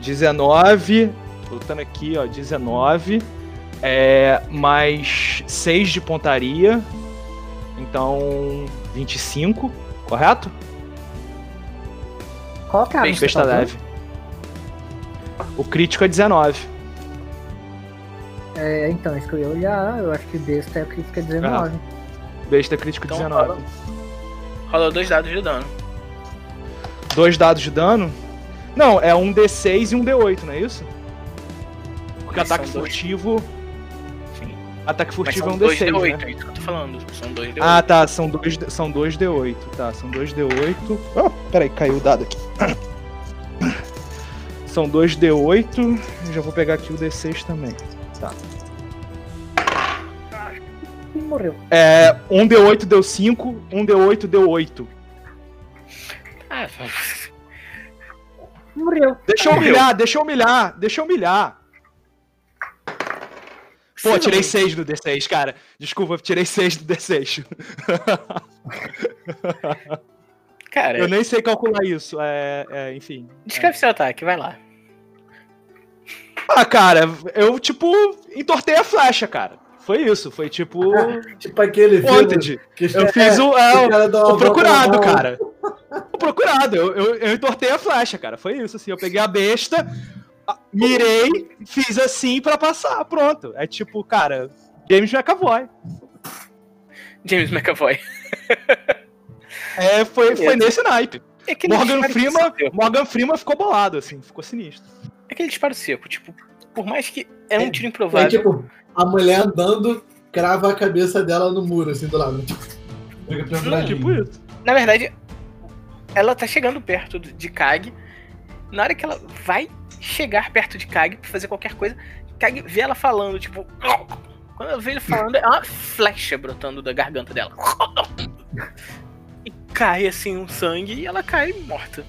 19. Botando aqui, ó. 19. É. Mais 6 de pontaria. Então. 25. Correto? Qual que é a Besta tá leve. O crítico é 19. É, então, isso que eu ia olhar. Eu acho que besta é crítica 19. Besta crítico Então, 19. Rola dois dados de dano. Dois dados de dano? Não, é um D6 e um D8, não é isso? Porque Mas ataque são dois. Ataque furtivo é são um dois D6. D8, né? é isso que eu tô falando. São dois D8. Ah, tá. São dois, são dois D8. Tá, são dois D8. Oh, peraí, caiu o dado aqui. São dois D8. Já vou pegar aqui o D6 também. Ih, morreu. É, um D8 deu 5, um D8 deu 8. Ah, Morreu. Deixa eu humilhar, deixa eu humilhar, deixa eu humilhar. Pô, Sim. tirei 6 do D6, cara. Desculpa, tirei 6 do D6. Cara, Eu nem sei calcular isso. É, é, enfim. descreve seu ataque, vai lá. Ah, cara, eu, tipo, entortei a flecha, cara. Foi isso, foi tipo. Tipo aquele. Wanted. Eu caras- fiz o, é, o o procurado, cara. O procurado, eu, eu, eu entortei a flecha, cara. Foi isso, assim. Eu peguei a besta, mirei, fiz assim pra passar, pronto. É tipo, cara, James McAvoy. James McAvoy. É, foi, foi nesse naipe. É Morgan Freeman. Morgan Freeman ficou bolado, assim, ficou sinistro. É aquele disparo seco, tipo, por mais que é um É, tiro Aí, improvável. tipo, a mulher andando, crava a cabeça dela no muro, assim, do lado. Penduradinho. Tipo isso. Na verdade, ela tá chegando perto de Kag. Na hora que ela vai chegar perto de Kag pra fazer qualquer coisa, Kag vê ela falando, tipo. Quando ela vê ele falando, é uma flecha brotando da garganta dela. E cai assim um sangue e ela cai morta.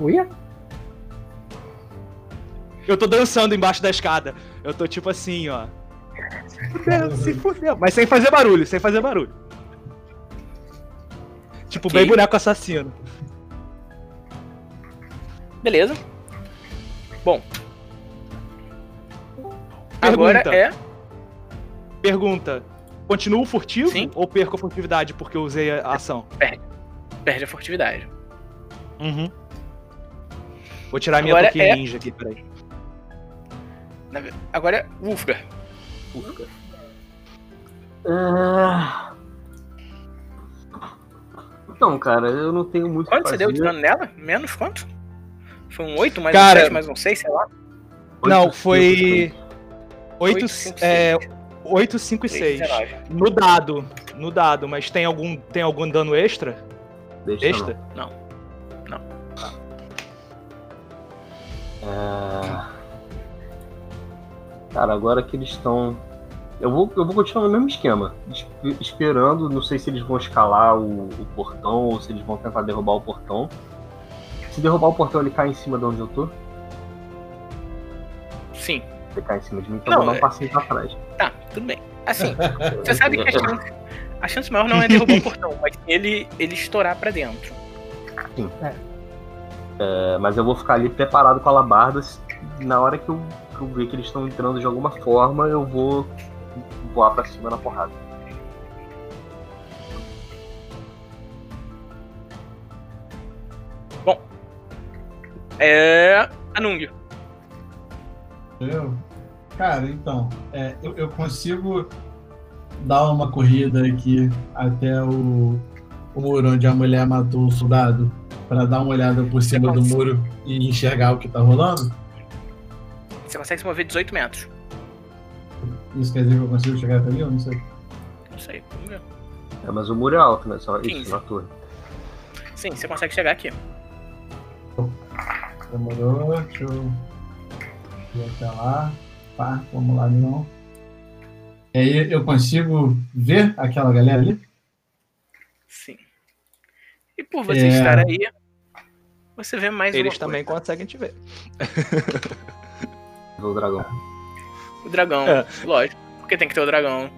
Uia? Eu tô dançando embaixo da escada. Eu tô tipo assim, ó. Se fudeu, se fudeu. Mas sem fazer barulho, sem fazer barulho. Tipo, Ok. bem boneco assassino. Beleza. Bom. Agora Pergunta. é. Pergunta: continuo furtivo Sim. ou perco a furtividade porque eu usei a ação? Perde a furtividade. Uhum. Vou tirar a minha Agora toquinha é- ninja aqui, peraí. Agora é Wolfgar. Puta. Ah. Então, cara, eu não tenho muito o que Quanto você deu de dano nela? Menos quanto? Foi um 8 mais Cara- um 7 mais um 6, sei lá. Não, foi. 8, Oito, cinco, é, 8, 5 e 6. 6. 19. No dado. No dado, mas tem algum, tem algum dano extra? Deixa Extra? não. Não. É... Cara, agora que eles estão. Eu vou, eu vou continuar no mesmo esquema. es- Esperando, não sei se eles vão escalar o, o portão ou se eles vão tentar derrubar o portão. Se derrubar o portão, ele cai em cima de onde eu tô. Sim. Ele cai em cima de mim, então Não, eu vou dar é- um passinho pra trás. Tá, tudo bem. Assim, você sabe que a chance, a chance maior não é derrubar o portão, mas ele, ele estourar pra dentro. É, mas eu vou ficar ali preparado com a alabarda. Na hora que eu, que eu ver que eles estão entrando de alguma forma, eu vou voar pra cima na porrada. É. Anung. Eu? Cara, então, é, eu, eu consigo dar uma corrida aqui até o, o muro onde a mulher matou o soldado pra dar uma olhada por cima do muro e enxergar o que tá rolando? Você consegue se mover 18 metros. Isso quer dizer que eu consigo chegar até ali? Eu não sei. Não sei, vamos ver. É, mas o muro é alto, né? Só isso, 15. na torre. Sim, você consegue chegar aqui. Demorou, deixa eu ir até lá. Pá, vamos lá não. E aí eu consigo ver aquela galera ali? Sim. E por você É. estar aí, você vê mais Eles uma também coisa. conseguem te ver. O dragão. O dragão, É. lógico. Porque tem que ter o dragão.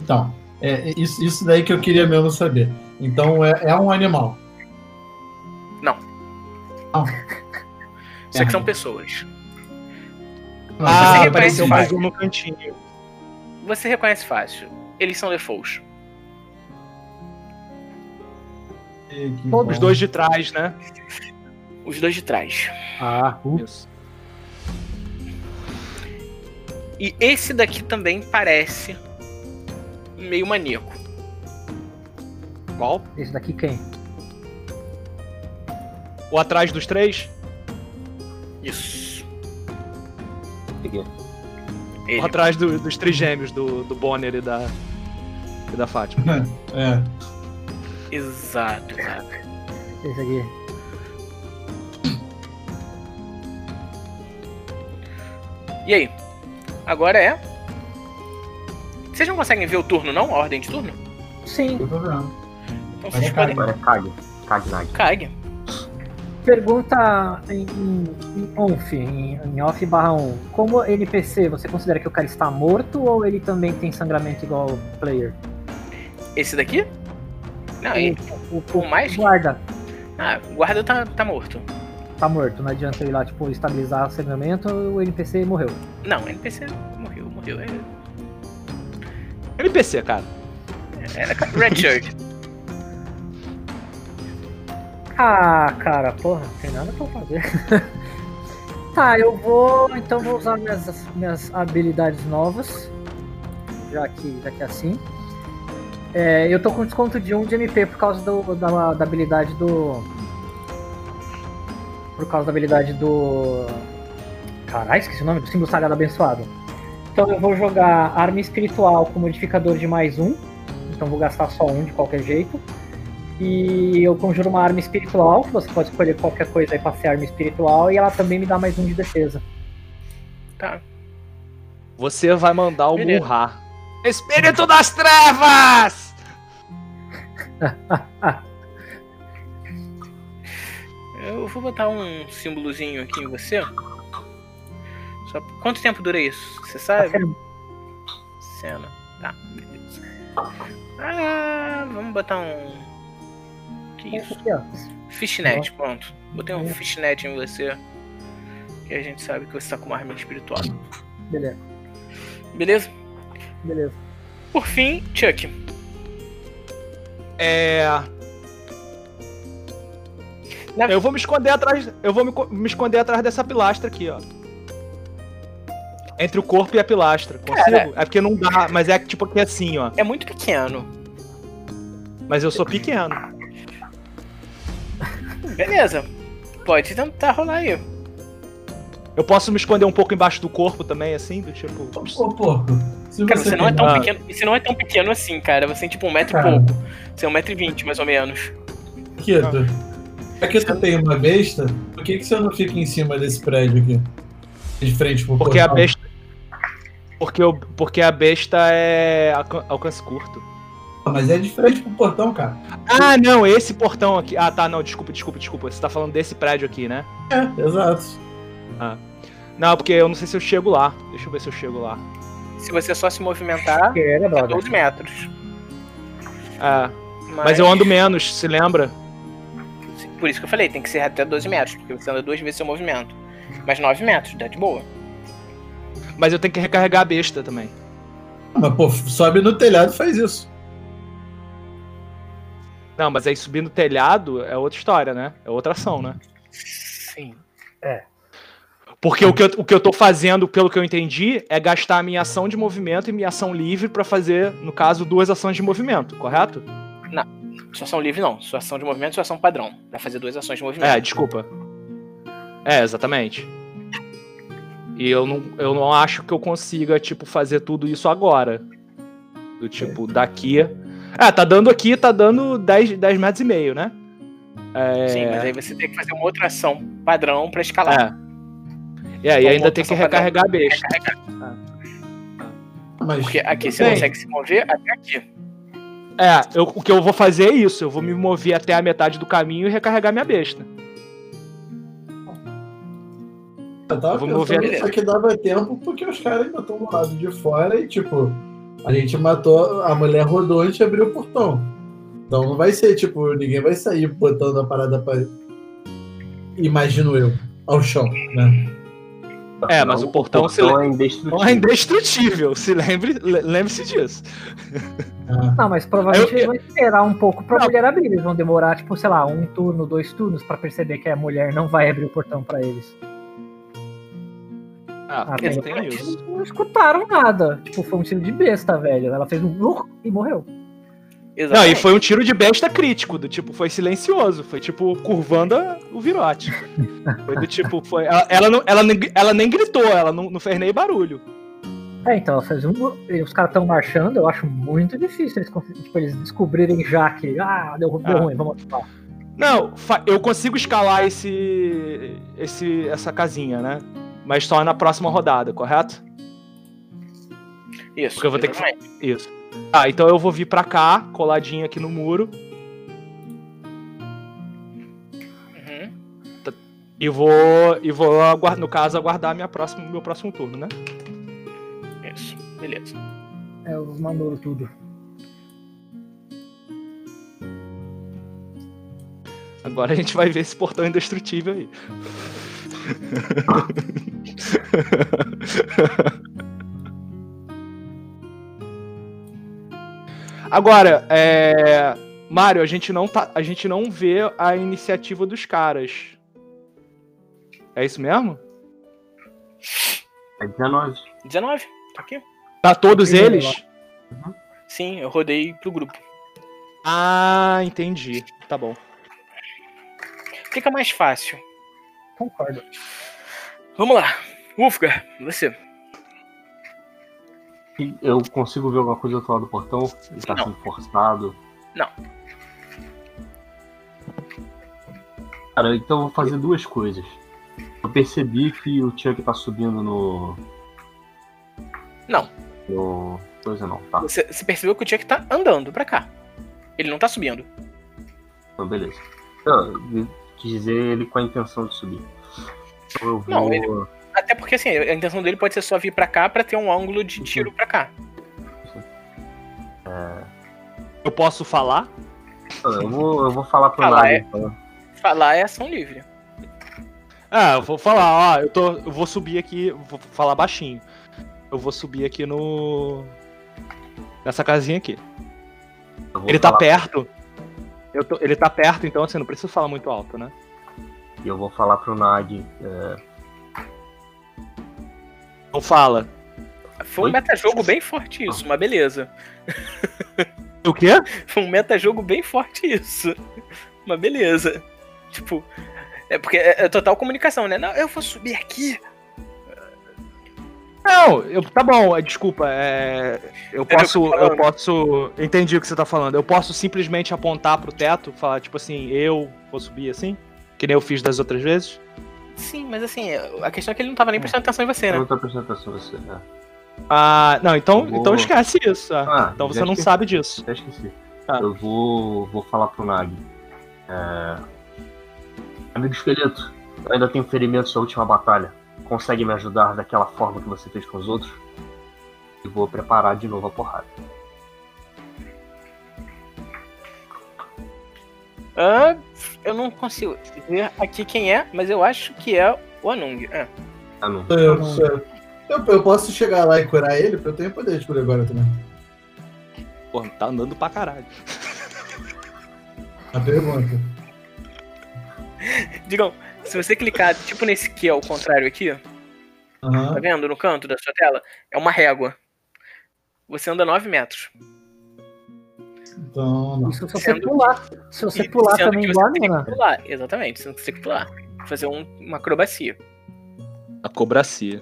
Então, é é isso, isso daí que eu queria mesmo saber. Então é, é um animal. Isso aqui É. são pessoas. Não, Ah, reconhece apareceu mais um no cantinho. Você reconhece fácil. Eles são Todos Os bom. dois de trás, né? Os dois de trás. Ah, uh, Isso. E esse daqui também parece meio maníaco. Qual? esse daqui quem? O atrás dos três? Isso. Peguei. Ele. O atrás do- dos trigêmeos, do, do Bonner e da, e da Fátima. É. Exato, exato. Esse aqui. E aí? Agora é. Vocês não conseguem ver o turno, não? A ordem de turno? Sim. Eu tô vendo. Então vocês Olha, podem. Agora é Kag. Kagnag. Cague. Pergunta em, em, em onf, em, em off barra on. Como NPC, você considera que o cara está morto ou ele também tem sangramento igual o player? Esse daqui? Não, ele... O, o mais. guarda Ah, o guarda tá, tá morto. tá morto, não adianta ir lá, tipo, estabilizar o sangramento, o NPC morreu. Não, o NPC morreu, morreu. É, NPC, cara. Era Red Shirt. Ah, cara, porra, não tem nada pra fazer. tá, eu vou. Então vou usar minhas, minhas habilidades novas. Já que, que é assim. É, eu tô com desconto de 1 de MP por causa do, da, da habilidade do. Por causa da habilidade do. Caralho, esqueci o nome do símbolo sagrado abençoado. Então eu vou jogar arma espiritual com modificador de mais um. Então vou gastar só um de qualquer jeito. E eu conjuro uma arma espiritual, que você pode escolher qualquer coisa aí pra ser arma espiritual, e ela também me dá mais um de defesa. Tá. Você vai mandar o Beleza. Murra. Espírito das trevas! Eu vou botar um símbolozinho aqui em você. Só... Quanto tempo dura isso? Você sabe? Cena. Tá, beleza. Ah, vamos botar um. Isso aqui, ó. Fishnet, pronto. Botei um fishnet em você. Que a gente sabe que você tá com uma arma espiritual. Beleza, Beleza? beleza. Por fim, Chuck. É. Na- Eu vou me esconder atrás. Eu vou me, me esconder atrás dessa pilastra aqui, ó. Entre o corpo e a pilastra. Consigo? Cara. É porque não dá, mas é tipo aqui assim, ó. É muito pequeno. Mas eu sou pequeno. Beleza. Pode tentar rolar aí. Eu posso me esconder um pouco embaixo do corpo também, assim, do tipo. Ô, porco, se Cara, você você não é tão Ah. pequeno. Você não é tão pequeno assim, cara. Você tem tipo um metro e Cara. pouco. Você é um metro e vinte, mais ou menos. Quieto. Aqui tu tem uma besta, por que, que você não fica em cima desse prédio aqui? De frente pro Porque a portal? besta. Porque, eu, porque a besta é alcan- alcance curto. Ah, Mas é de frente pro portão, cara. Ah, não, esse portão aqui. Ah, tá, não, desculpa, desculpa, desculpa. Você tá falando desse prédio aqui, né? É, exato. Não, porque eu não sei se eu chego lá. Deixa eu ver se eu chego lá. Se você só se movimentar, é brother. 12 metros. É, mas eu ando menos, se lembra? Por isso que eu falei, tem que ser até 12 metros, porque você anda duas vezes seu movimento. Mas 9 metros, dá de boa. Mas eu tenho que recarregar a besta também. Mas, pô, sobe no telhado e faz isso. Não, mas aí subir no telhado é outra história, né? É outra ação, né? Sim. Porque o que, eu, o que eu tô fazendo, pelo que eu entendi, é gastar a minha ação de movimento e minha ação livre pra fazer, no caso, duas ações de movimento, correto? Sua ação livre não. Sua ação de movimento e sua ação padrão. Vai fazer duas ações de movimento. É, desculpa. É, exatamente. E eu não, eu não acho que eu consiga, tipo, fazer tudo isso agora. Do tipo, daqui. É, tá dando aqui, tá dando 10, 10 metros e meio, né? É, Sim, mas aí você tem que fazer uma outra ação padrão pra escalar. É. E aí ainda tem que padrão. recarregar a besta. Mas Porque aqui você Bem. consegue se mover até aqui. É, eu- o que eu vou fazer é isso. Eu vou me mover até a metade do caminho e recarregar minha besta. eu eu vou mover que isso aqui dava tempo porque os caras ainda estão do lado de fora e, tipo, a gente matou, a mulher rodou e a gente abriu o portão. Então não vai ser, tipo, ninguém vai sair botando a parada pra. Imagino eu, ao chão, né? É, mas o portão se portão é indestrutível. é indestrutível. Se lembre, le- lembre-se disso. Ah, Não, mas provavelmente Eu- eles vão esperar um pouco pra Não. mulher abrir. Eles vão demorar, tipo, sei lá, um turno, dois turnos pra perceber que a mulher não vai abrir o portão pra eles. Ah, Ah, tem isso. Eles não escutaram nada. Tipo, foi um tiro de besta, velho. Ela fez um e morreu. Não, Exatamente. e foi um tiro de besta crítico, do tipo, foi silencioso, foi tipo curvando a- o virote. Foi do tipo, foi. Ela, ela, não, ela, nem, ela nem gritou, ela não, não fez nem barulho. É, então, ela fez um. e Os caras estão marchando, eu acho muito difícil eles, tipo, eles descobrirem já que. Ah, deu, deu Ah. ruim, vamos ativar. Não, eu consigo escalar esse, esse, essa casinha, né? Mas só na próxima rodada, correto? Isso. Porque eu vou ter que-. Isso. Ah, então eu vou vir pra cá, coladinho aqui no muro, Uhum. e vou, e vou no caso, aguardar minha próxima, meu próximo turno, né? Isso. Beleza. É, os mandou tudo. Agora a gente vai ver esse portão indestrutível aí. Agora, é... Mário, a gente não tá, a gente não vê a iniciativa dos caras. É isso mesmo? É 19. 19. Tá aqui. Tá todos Primeiro eles? Sim, eu rodei pro grupo. Ah, entendi. Tá bom. Fica mais fácil. Concordo. Vamos lá. Wolfgar, você. Eu consigo ver alguma coisa do outro lado do portão? Ele tá Não. sendo forçado? Não. Cara, então eu vou fazer duas coisas. Eu percebi que o Chuck tá subindo no. Não. No. Coisa não, tá. Você, você percebeu que o Chuck tá andando pra cá. Ele não tá subindo. Então, beleza. Então, eu quis dizer ele com a intenção de subir. Eu vou. Não, ele- Até porque assim, a intenção dele pode ser só vir pra cá pra ter um ângulo de tiro pra cá. Eu posso falar? Eu vou, eu vou falar pro Falar é- então. Falar é ação livre. Ah, eu vou falar, ó, eu, tô, eu vou subir aqui, vou falar baixinho. Eu vou subir aqui no. Nessa casinha aqui. Ele tá perto. Eu tô- ele tá perto, então assim, não precisa falar muito alto, né? E eu vou falar pro Nag. é, Não fala. Foi um Oi? metajogo bem forte isso, mas beleza. O quê? Foi um metajogo bem forte isso. Mas beleza. Tipo, é porque é, é total comunicação, né? Não, eu vou subir aqui. Não, eu, tá bom, é, desculpa, é, eu posso, eu posso, entendi o que você tá falando. Eu posso simplesmente apontar pro teto, falar tipo assim, eu vou subir assim, que nem eu fiz das outras vezes. Sim, mas assim, a questão é que ele não tava nem prestando atenção em você, Eu né? não tô prestando atenção em você. né? Ah, não, então, Eu vou- então esquece isso. ah. Ah, então você já não esqueci. sabe disso. Até esqueci. Tá. Eu vou, vou falar pro Nag. É... Amigo esqueleto, eu ainda tenho ferimentos da última batalha. Consegue me ajudar daquela forma que você fez com os outros? E vou preparar de novo a porrada. Ah, eu não consigo ver aqui quem é, mas eu acho que é o Anung. É. Ah, não. Sou eu, eu. Eu, eu posso chegar lá e curar ele, porque eu tenho poder de cura agora também. Pô, tá andando pra caralho. A pergunta. Digam, se você clicar tipo nesse que ao contrário aqui, tá Aham. vendo no canto da sua tela? É uma régua. Você anda 9 metros. Então, não. Isso se você Sendo pular. Se você E pular também que igual a você que Nina. pular, exatamente, que você tem que pular. Fazer um- uma acrobacia. A cobracia.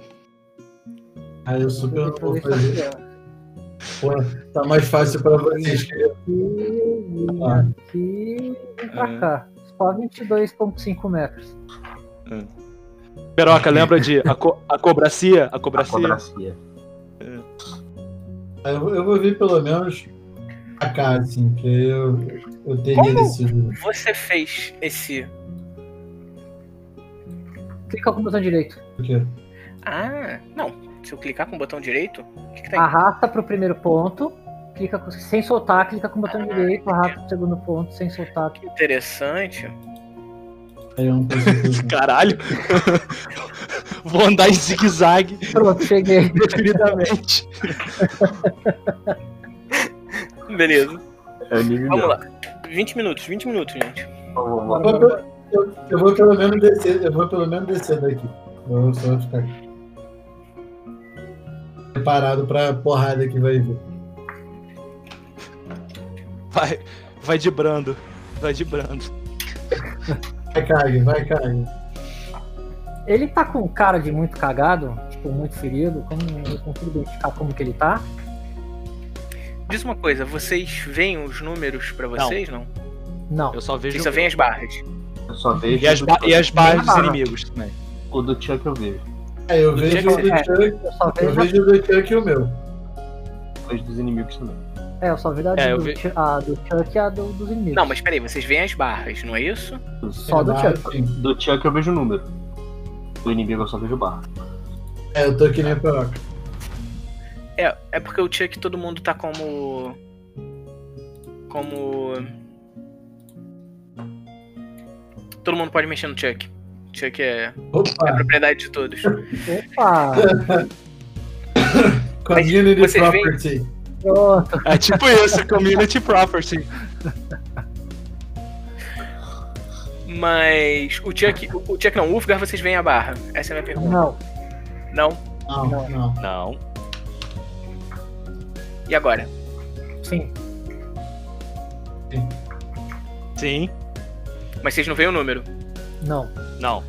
Aí eu super não vou eu fazer. Pô, tá mais fácil pra vocês. ó. Aqui, Ah. aqui, vem pra É. cá. Só 22,5 metros. Peroca, lembra de a, co a cobracia? A A cobracia? cobracia. Aí eu, eu vou vir pelo menos a cá, assim, que eu, eu teria Como? decidido. Você fez esse. Clica com o botão direito. O quê? Ah, não. Se eu clicar com o botão direito, o que, que tem? Arrasta pro primeiro ponto. Clica com- sem soltar, clica com o botão Ah, direito, arrasta pro segundo ponto, sem soltar. Que interessante. Aí eu não consigo. Caralho. Vou andar em zigue-zague Pronto, cheguei. definidamente. Beleza. É nível Vamos lá. 20 minutos, 20 minutos, gente. Vamos lá. Eu vou, pelo- eu, eu vou pelo menos descer, eu vou pelo menos descer daqui. Eu vou só ficar aqui. Preparado pra porrada que vai vir. Vai, vai de brando. Vai de brando. Vai, Kag, vai, Kag. Ele tá com cara de muito cagado, tipo, muito ferido. Como eu consigo identificar como que ele tá? Diz uma coisa, vocês veem os números pra vocês, não? Não. Eu só vejo. Vocês só veem as barras. Eu só vejo E as, ba- e as barras dos barra. inimigos também. o do Chuck eu vejo. É, eu Do vejo Chuck, o do é. Chuck, Eu só eu vejo, o do Chuck e o meu. Eu vejo dos inimigos também. é, eu só vejo a, É, do, vi- a do Chuck e a do- dos inimigos. Não, mas peraí, vocês veem as barras, não é isso? Só do É, Chuck. sim. Do Chuck eu vejo o número. Do inimigo eu só vejo barra. É, eu tô que nem a peroca. É, é porque o Chuck todo mundo tá como. Como. Todo mundo pode mexer no Chuck. Chuck é, é Opa! propriedade de todos. Opa! Community veem- property. É tipo isso, community property. Mas o Chuck. O Chuck não, o Ulfgar vocês veem a barra. Essa é a minha pergunta. Não. Não? Não, Não. não. E agora? Sim. Sim. Mas vocês não veem o número. Não. Não.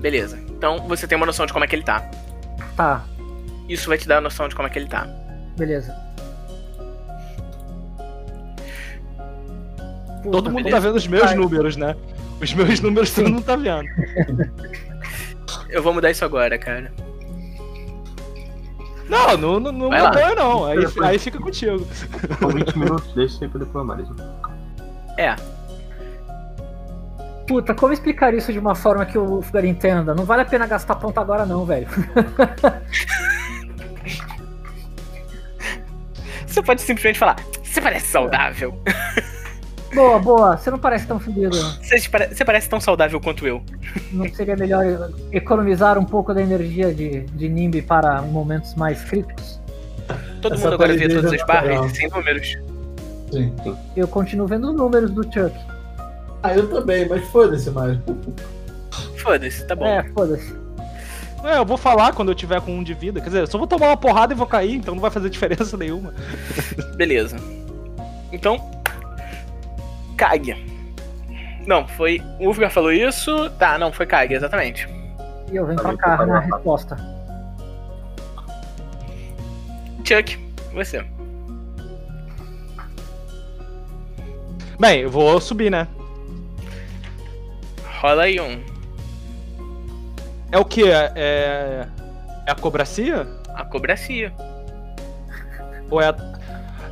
Beleza. Então você tem uma noção de como é que ele tá. Tá, Isso vai te dar a noção de como é que ele tá. beleza. Todo Puta, mundo beleza. tá vendo os meus Ai. números, né? Os meus números você não tá vendo. Eu vou mudar isso agora, cara. Não, não, não, não não. Aí, aí fica contigo. Com 20 minutos, deixa pra depois mais. É. Puta, como explicar isso de uma forma que o Fulgar entenda? Não vale a pena gastar ponto agora não, velho. Você pode simplesmente falar, você parece saudável. boa, boa. Você não parece tão fodido. Você, pare- você parece tão saudável quanto eu. Não seria melhor economizar um pouco da energia de, de Nimbi para momentos mais críticos? Todo Essa mundo agora vê todas é as barras natural. e sem números. Sim. Eu continuo vendo os números do Chuck. Ah, eu também, mas foda-se mais. Foda-se, tá bom. É, foda-se. É, eu vou falar quando eu tiver com um de vida. Quer dizer, eu só vou tomar uma porrada e vou cair, então não vai fazer diferença nenhuma. Beleza. Então. Kag. Não, foi. O Ulfgar falou isso. Tá, não, foi Kag, exatamente. E eu venho pra cá na resposta. Chuck, você. Bem, eu vou subir, né? Rola aí um. É o que? É, é é a cobracia? A cobracia. Ou é a...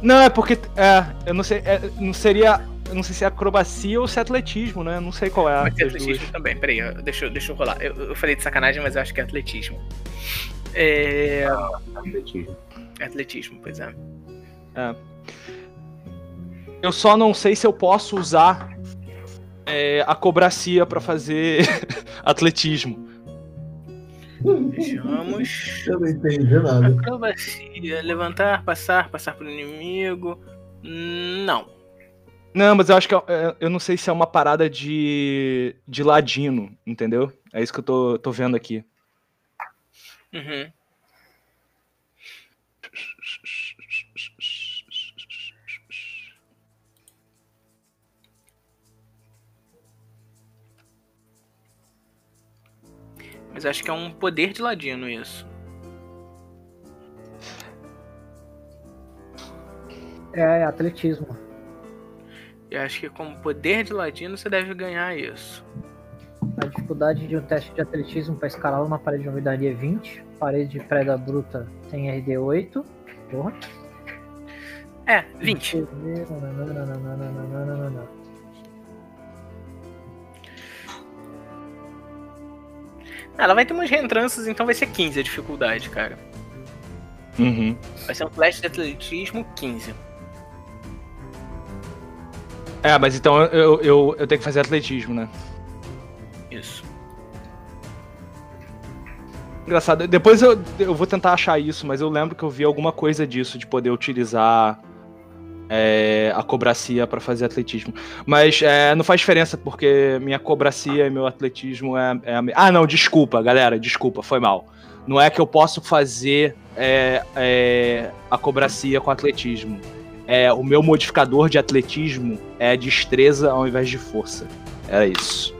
Não, é porque. É, eu não sei. é, não seria. Eu não sei se é acrobacia ou se é atletismo, né? Não sei qual é a Vai ter das duas. atletismo também. Peraí, eu- deixa, eu- deixa eu rolar. Eu, eu falei de sacanagem, mas eu acho que é atletismo. É. Atletismo. é atletismo, pois é. Eu só não sei se eu posso usar é, a cobracia pra fazer atletismo. Vejamos. Eu não entendi nada. Acrobacia. Levantar, passar, passar pro inimigo. Não. Não, mas eu acho que é- é- eu não sei se é uma parada de, de ladino, entendeu? É isso que eu tô, tô vendo aqui. Uhum. Mas acho que é um poder de ladino isso. É, atletismo. Eu acho que como poder de ladino você deve ganhar isso. A dificuldade de um teste de atletismo para escalar uma parede de novidade é 20. Parede de preda bruta tem RD 8. Porra. É, 20. Ela vai ter umas reentranças, então vai ser 15 a dificuldade, cara. Uhum. Vai ser um teste de atletismo 15. É, mas então eu, eu, eu tenho que fazer atletismo, né? Isso. Engraçado. Depois eu, eu vou tentar achar isso, mas eu lembro que eu vi alguma coisa disso, de poder utilizar é, a cobracia pra fazer atletismo. Mas é, não faz diferença, porque minha cobracia e meu atletismo é, é a Ah, não, desculpa, galera, desculpa, foi mal. Não é que eu posso fazer é, é, a cobracia com atletismo. É, o meu modificador de atletismo é destreza ao invés de força. Era isso.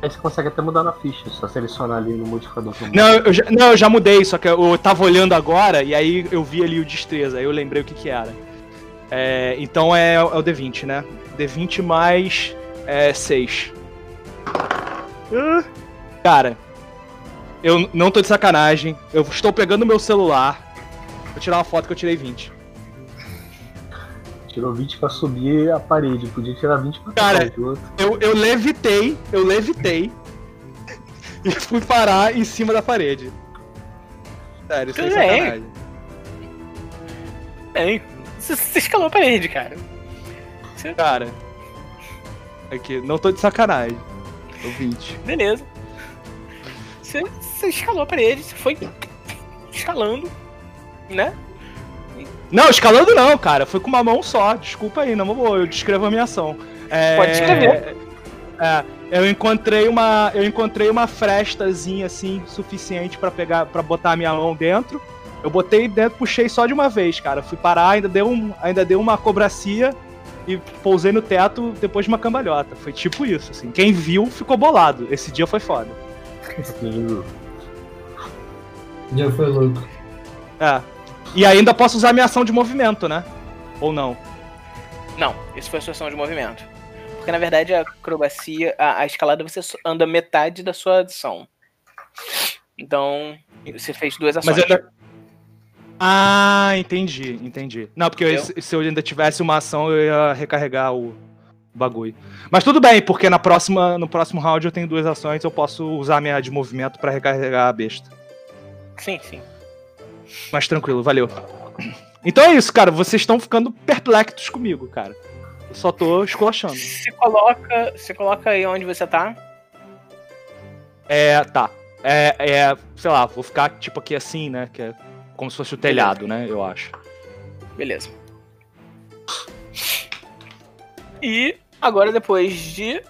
Aí você consegue até mudar na ficha, só selecionar ali no modificador. Não eu, já, não, eu já mudei, só que eu tava olhando agora e aí eu vi ali o destreza, aí eu lembrei o que que era. É, então é, é o D20, né? D20 mais é, 6. Ah, Cara, eu não tô de sacanagem, eu estou pegando meu celular, vou tirar uma foto que eu tirei 20. Tirou 20 pra subir a parede, podia tirar 20 pra Cara. Eu, eu levitei, eu levitei e fui parar em cima da parede. Sério, sem Tudo bem. sacanagem. Bem, você, você escalou a parede, cara. Cara. Aqui, não tô de sacanagem. Tô 20. Beleza. Você, você escalou a parede, você foi escalando, né? Não, escalando não, cara. Foi com uma mão só. Desculpa aí, não vou. Eu descrevo a minha ação. É, Pode escrever. É, eu encontrei uma, eu encontrei uma frestazinha assim suficiente pra pegar, para botar a minha mão dentro. Eu botei dentro, puxei só de uma vez, cara. Fui parar, ainda deu um, ainda deu uma cobracia e pousei no teto depois de uma cambalhota. Foi tipo isso, assim. Quem viu ficou bolado. Esse dia foi foda. Já foi louco. É. E ainda posso usar minha ação de movimento, né? Ou não? Não, isso foi a sua ação de movimento. Porque na verdade a acrobacia, a, a escalada você anda metade da sua ação. Então, você fez duas ações. Mas ainda. Ah, entendi, entendi. Não, porque eu- se eu ainda tivesse uma ação, eu ia recarregar o bagulho. Mas tudo bem, porque na próxima, no próximo round eu tenho duas ações, eu posso usar minha de movimento pra recarregar a besta. Sim, sim. Mas tranquilo, valeu. Então é isso, cara. Vocês estão ficando perplexos comigo, cara. Eu só tô esculachando. Se coloca, se coloca aí onde você tá. É, tá. É, é, sei lá, vou ficar tipo aqui assim, né? Que é como se fosse o telhado, né? Eu acho. Beleza. E agora depois de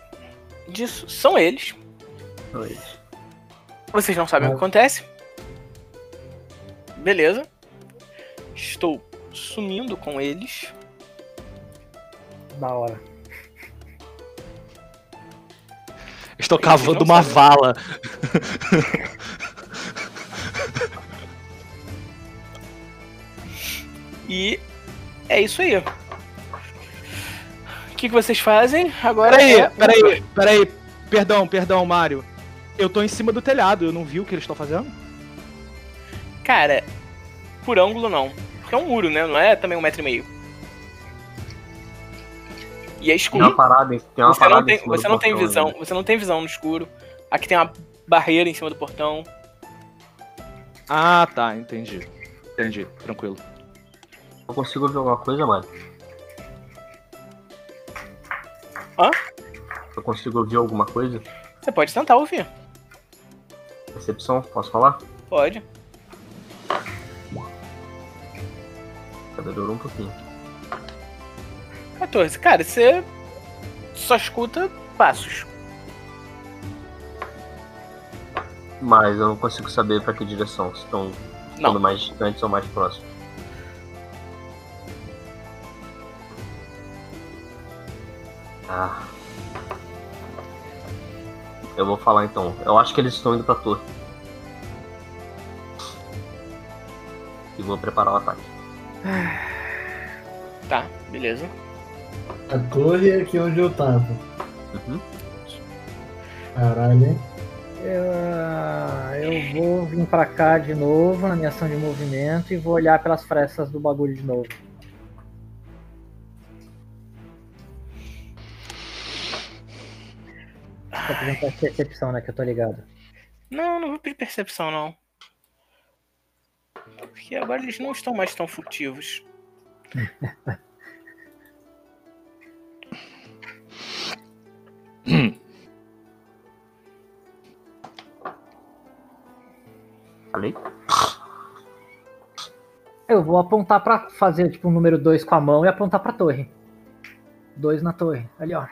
disso, são eles. Dois. Vocês não sabem o que acontece. Beleza. Estou sumindo com eles. Da hora. Estou cavando uma sabem. vala. E é isso aí. O que, que vocês fazem? Agora Peraí, é... peraí, peraí. Perdão, perdão, Mário. Eu tô em cima do telhado, eu não vi o que eles estão fazendo? Cara, por ângulo não. Porque é um muro, né? Não é também um metro e meio. E é Tem escuro. uma parada, tem uma Você não parada em tem, cima do você não tem portão visão. ainda. Você não tem visão no escuro. Aqui tem uma barreira em cima do portão. Ah, tá, entendi. Entendi, tranquilo. Eu consigo ver alguma coisa, mano? Hã? Eu consigo ouvir alguma coisa? Você pode tentar ouvir. Percepção, posso falar? Pode. Melhorou um pouquinho. 14. Cara, você só escuta passos. Mas eu não consigo saber pra que direção. Se estão ficando mais distantes ou mais próximos. Ah. Eu vou falar então. Eu acho que eles estão indo pra torre. E vou preparar o ataque. Tá, beleza. A torre é aqui onde eu tava. Uhum. Caralho, hein? Eu, ah, eu vou vir pra cá de novo na minha ação de movimento e vou olhar pelas frestas do bagulho de novo. Tá pedindo percepção, né? Que eu tô ligado. Não, não vou pedir percepção, não. Porque agora eles não estão mais tão furtivos. Falei? Eu vou apontar pra fazer tipo um número 2 com a mão e apontar pra torre. Dois na torre. Ali, ó.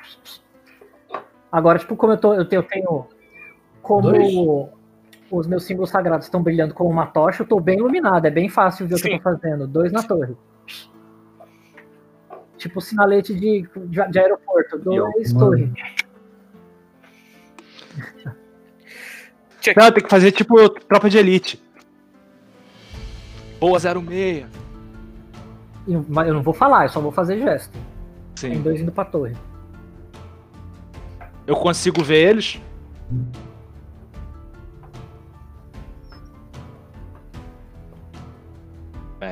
Agora, tipo, como eu, tô, eu tenho, eu tenho como Dois? Os meus símbolos sagrados estão brilhando como uma tocha, eu tô bem iluminado. É bem fácil ver o que eu tô fazendo. Dois na torre. Tipo sinalete de, de, de aeroporto. Dois, Mano. torre. Não, tem que fazer tipo tropa de elite. Boa 06. E- Mas eu não vou falar, eu só vou fazer gesto. Tem Sim. dois indo pra torre. Eu consigo ver eles?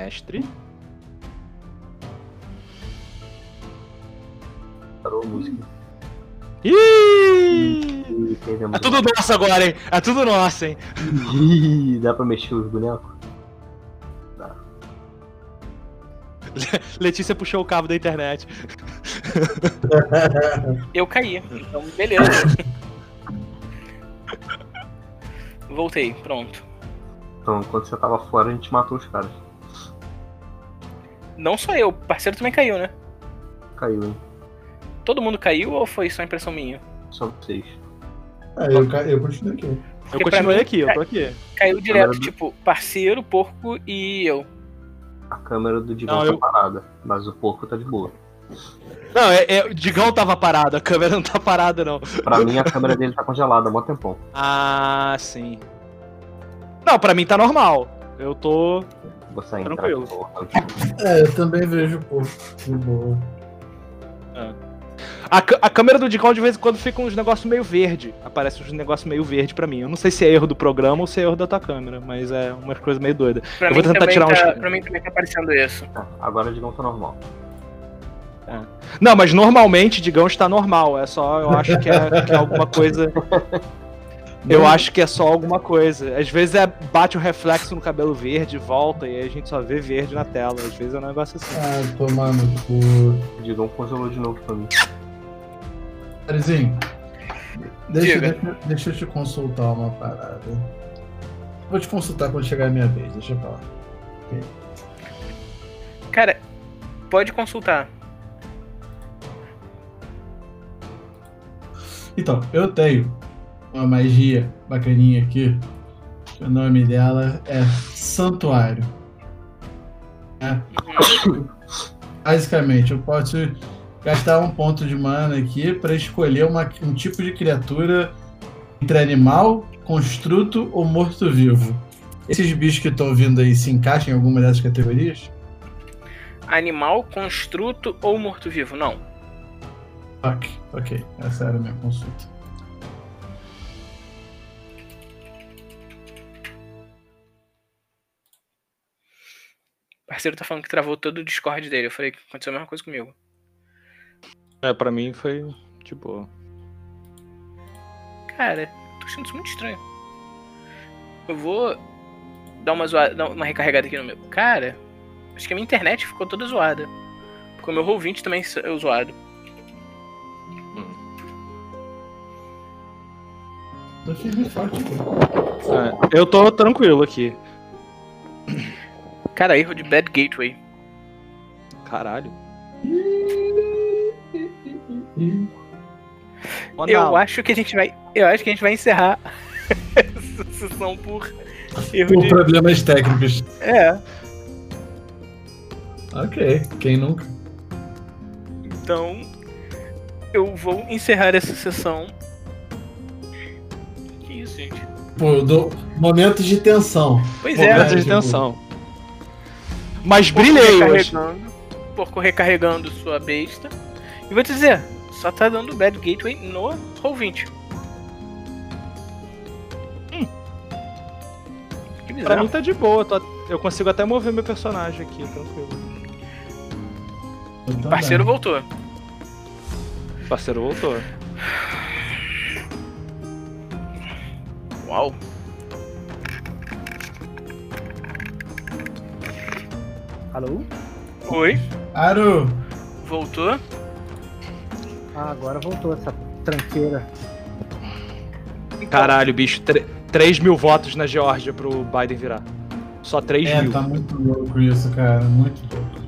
Mestre. Parou a música. Ih! É tudo nosso agora, hein? É tudo nosso, hein? Ih, dá pra mexer os bonecos? Letícia puxou o cabo da internet. eu caí. Então, beleza. Voltei, pronto. Então, quando você tava fora, a gente matou os caras. Não só eu, o parceiro também caiu, né? Caiu, hein? Todo mundo caiu ou foi só impressão minha? Só vocês. Ah, eu, ca- eu continuo aqui. Eu Porque pra continuei mim- aqui, eu tô aqui. Caiu direto, do- tipo, parceiro, porco e eu. A câmera do Digão Não, tá eu- parada, mas o porco tá de boa. Não, é, é- o Digão tava parado, a câmera não tá parada, não. Pra mim a câmera dele tá congelada há mó tempão. Ah, sim. Não, pra mim tá normal. Eu tô. Você entra. Tranquilo. É, eu também vejo pouco. De boa. A, c- a câmera do Digão de vez em quando fica uns negócios meio verde. Aparece uns negócios meio verde pra mim. Eu não sei se é erro do programa ou se é erro da tua câmera, mas é umas coisas meio doidas. Pra, Eu mim vou tentar também tirar uns- tá, pra mim também tá aparecendo isso. Tá, agora de novo tá normal. Não, mas normalmente Digão está normal. É só, eu acho que é, que é alguma coisa. Eu acho que é só alguma coisa. Às vezes é bate o reflexo no cabelo verde, volta e aí a gente só vê verde na tela. Às vezes é um negócio assim. Ah, tomar no cu. O Digão congelou de novo pra mim. Arizinho, deixa, deixa, deixa eu te consultar uma parada. Vou te consultar quando chegar a minha vez, deixa eu falar. Cara, pode consultar. Então, eu tenho uma magia bacaninha aqui. O nome dela é Santuário. É. Basicamente, eu posso gastar um ponto de mana aqui para escolher uma- um tipo de criatura entre animal, construto ou morto-vivo. Esses bichos que estão vindo aí se encaixam em alguma dessas categorias? Animal, construto ou morto-vivo? Não. Ok, ok. Essa era a minha consulta. Parceiro tá falando que travou todo o Discord dele. Eu falei que aconteceu a mesma coisa comigo. É, pra mim foi tipo. Cara, tô achando isso muito estranho. Eu vou dar uma zoada, dar uma recarregada aqui no meu. Cara, acho que a minha internet ficou toda zoada. Porque o meu Roll20 também é zoado. Tô firme forte, pô. É, eu tô tranquilo aqui. Cara, erro de Bad Gateway. Caralho. Eu acho que a gente vai. Eu acho que a gente vai encerrar essa sessão por erro Por de. problemas técnicos. É. Ok, quem nunca? Então. Eu vou encerrar essa sessão. Que isso, gente? Pô, do... momentos de tensão. Pois é. Momentos de tipo- tensão. Mas Porco brilhei hoje. recarregando, Porco recarregando sua besta. E vou te dizer, só tá dando Bad Gateway no Roll20. Hum. Que Pra bizarro. mim tá de boa. tô- Eu consigo até mover meu personagem aqui, tranquilo. Eu O parceiro voltou. O parceiro voltou. Uau. Alô? Oi, Aru, voltou. Ah, agora voltou essa tranqueira. Então, Caralho, bicho. 3 mil votos na Geórgia pro Biden virar. Só 3 é, mil. tá muito louco isso, cara. Muito louco.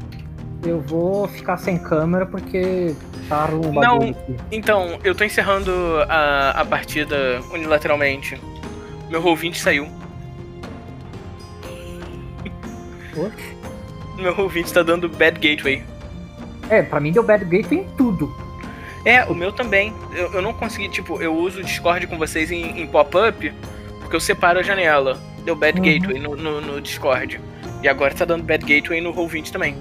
Eu vou ficar sem câmera porque tá um bagulho Não. aqui. Então, eu tô encerrando a, a partida unilateralmente. Meu Roll20 saiu. Oi? Meu Roll20 tá dando Bad Gateway. É, pra mim deu bad gateway em tudo. É, o meu também. Eu, eu não consegui, tipo, eu uso o Discord com vocês em, em pop-up, porque eu separo a janela. Deu Bad Uhum. Gateway no, no, no Discord. E agora tá dando Bad Gateway no Roll20 também.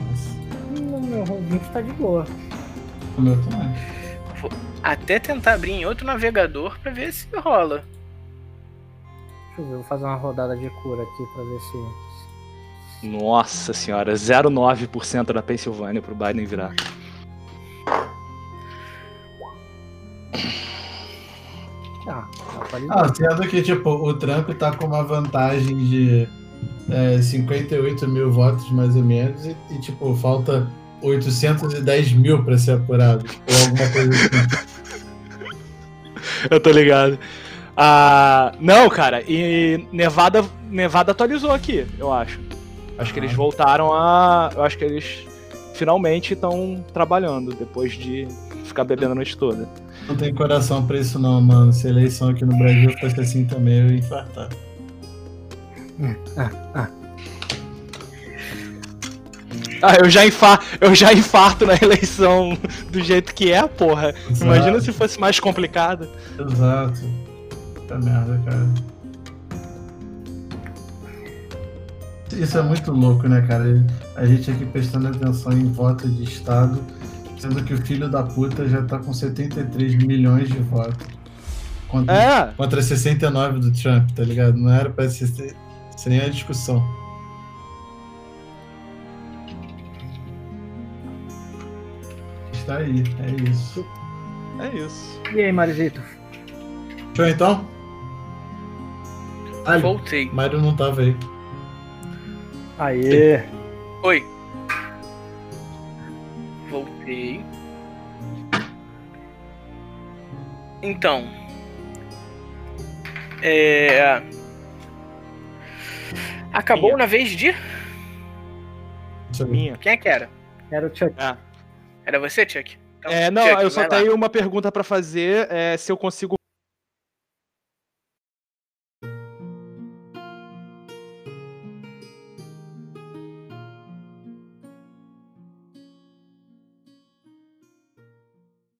Nossa, Hum, O meu Roll20 tá de boa. o meu também. Até tentar abrir em outro navegador pra ver se rola. Deixa eu ver, vou fazer uma rodada de cura aqui pra ver se. Nossa senhora, 0,9% da Pensilvânia pro Biden virar. Ah, Ah, sendo que, tipo, o Trump tá com uma vantagem de é, 58 mil votos, mais ou menos, e, e, tipo, falta 810 mil pra ser apurado. Ou alguma coisa assim. Eu tô ligado. Ah, não, cara, e Nevada, Nevada atualizou aqui, eu acho. Acho que eles Ah. voltaram a. Eu acho que eles finalmente estão trabalhando depois de ficar bebendo a noite toda. Não tem coração pra isso não, mano. Se a eleição aqui no Brasil fosse assim também, eu ia infartar. Ah, eu já, infa eu já infarto na eleição do jeito que é, porra. Imagina se fosse mais complicado. Exato. Puta merda, cara. Isso é muito louco, né, cara? A gente aqui prestando atenção em voto de Estado, sendo que o filho da puta já tá com 73 milhões de votos. Contra, É. contra 69 do Trump, tá ligado? Não era pra ser sem a discussão. Está aí, é isso. É isso. E aí, Marizito? Show então? Ali, Voltei. Mário não tava aí. Aê! Oi. Voltei. Então. É. Acabou Minha. na vez de. Minha. Quem é que era? Era o Chuck. Ah. Era você, Chuck? Então, É, não, Chuck, eu só vai lá. tenho uma pergunta pra fazer. É, se eu consigo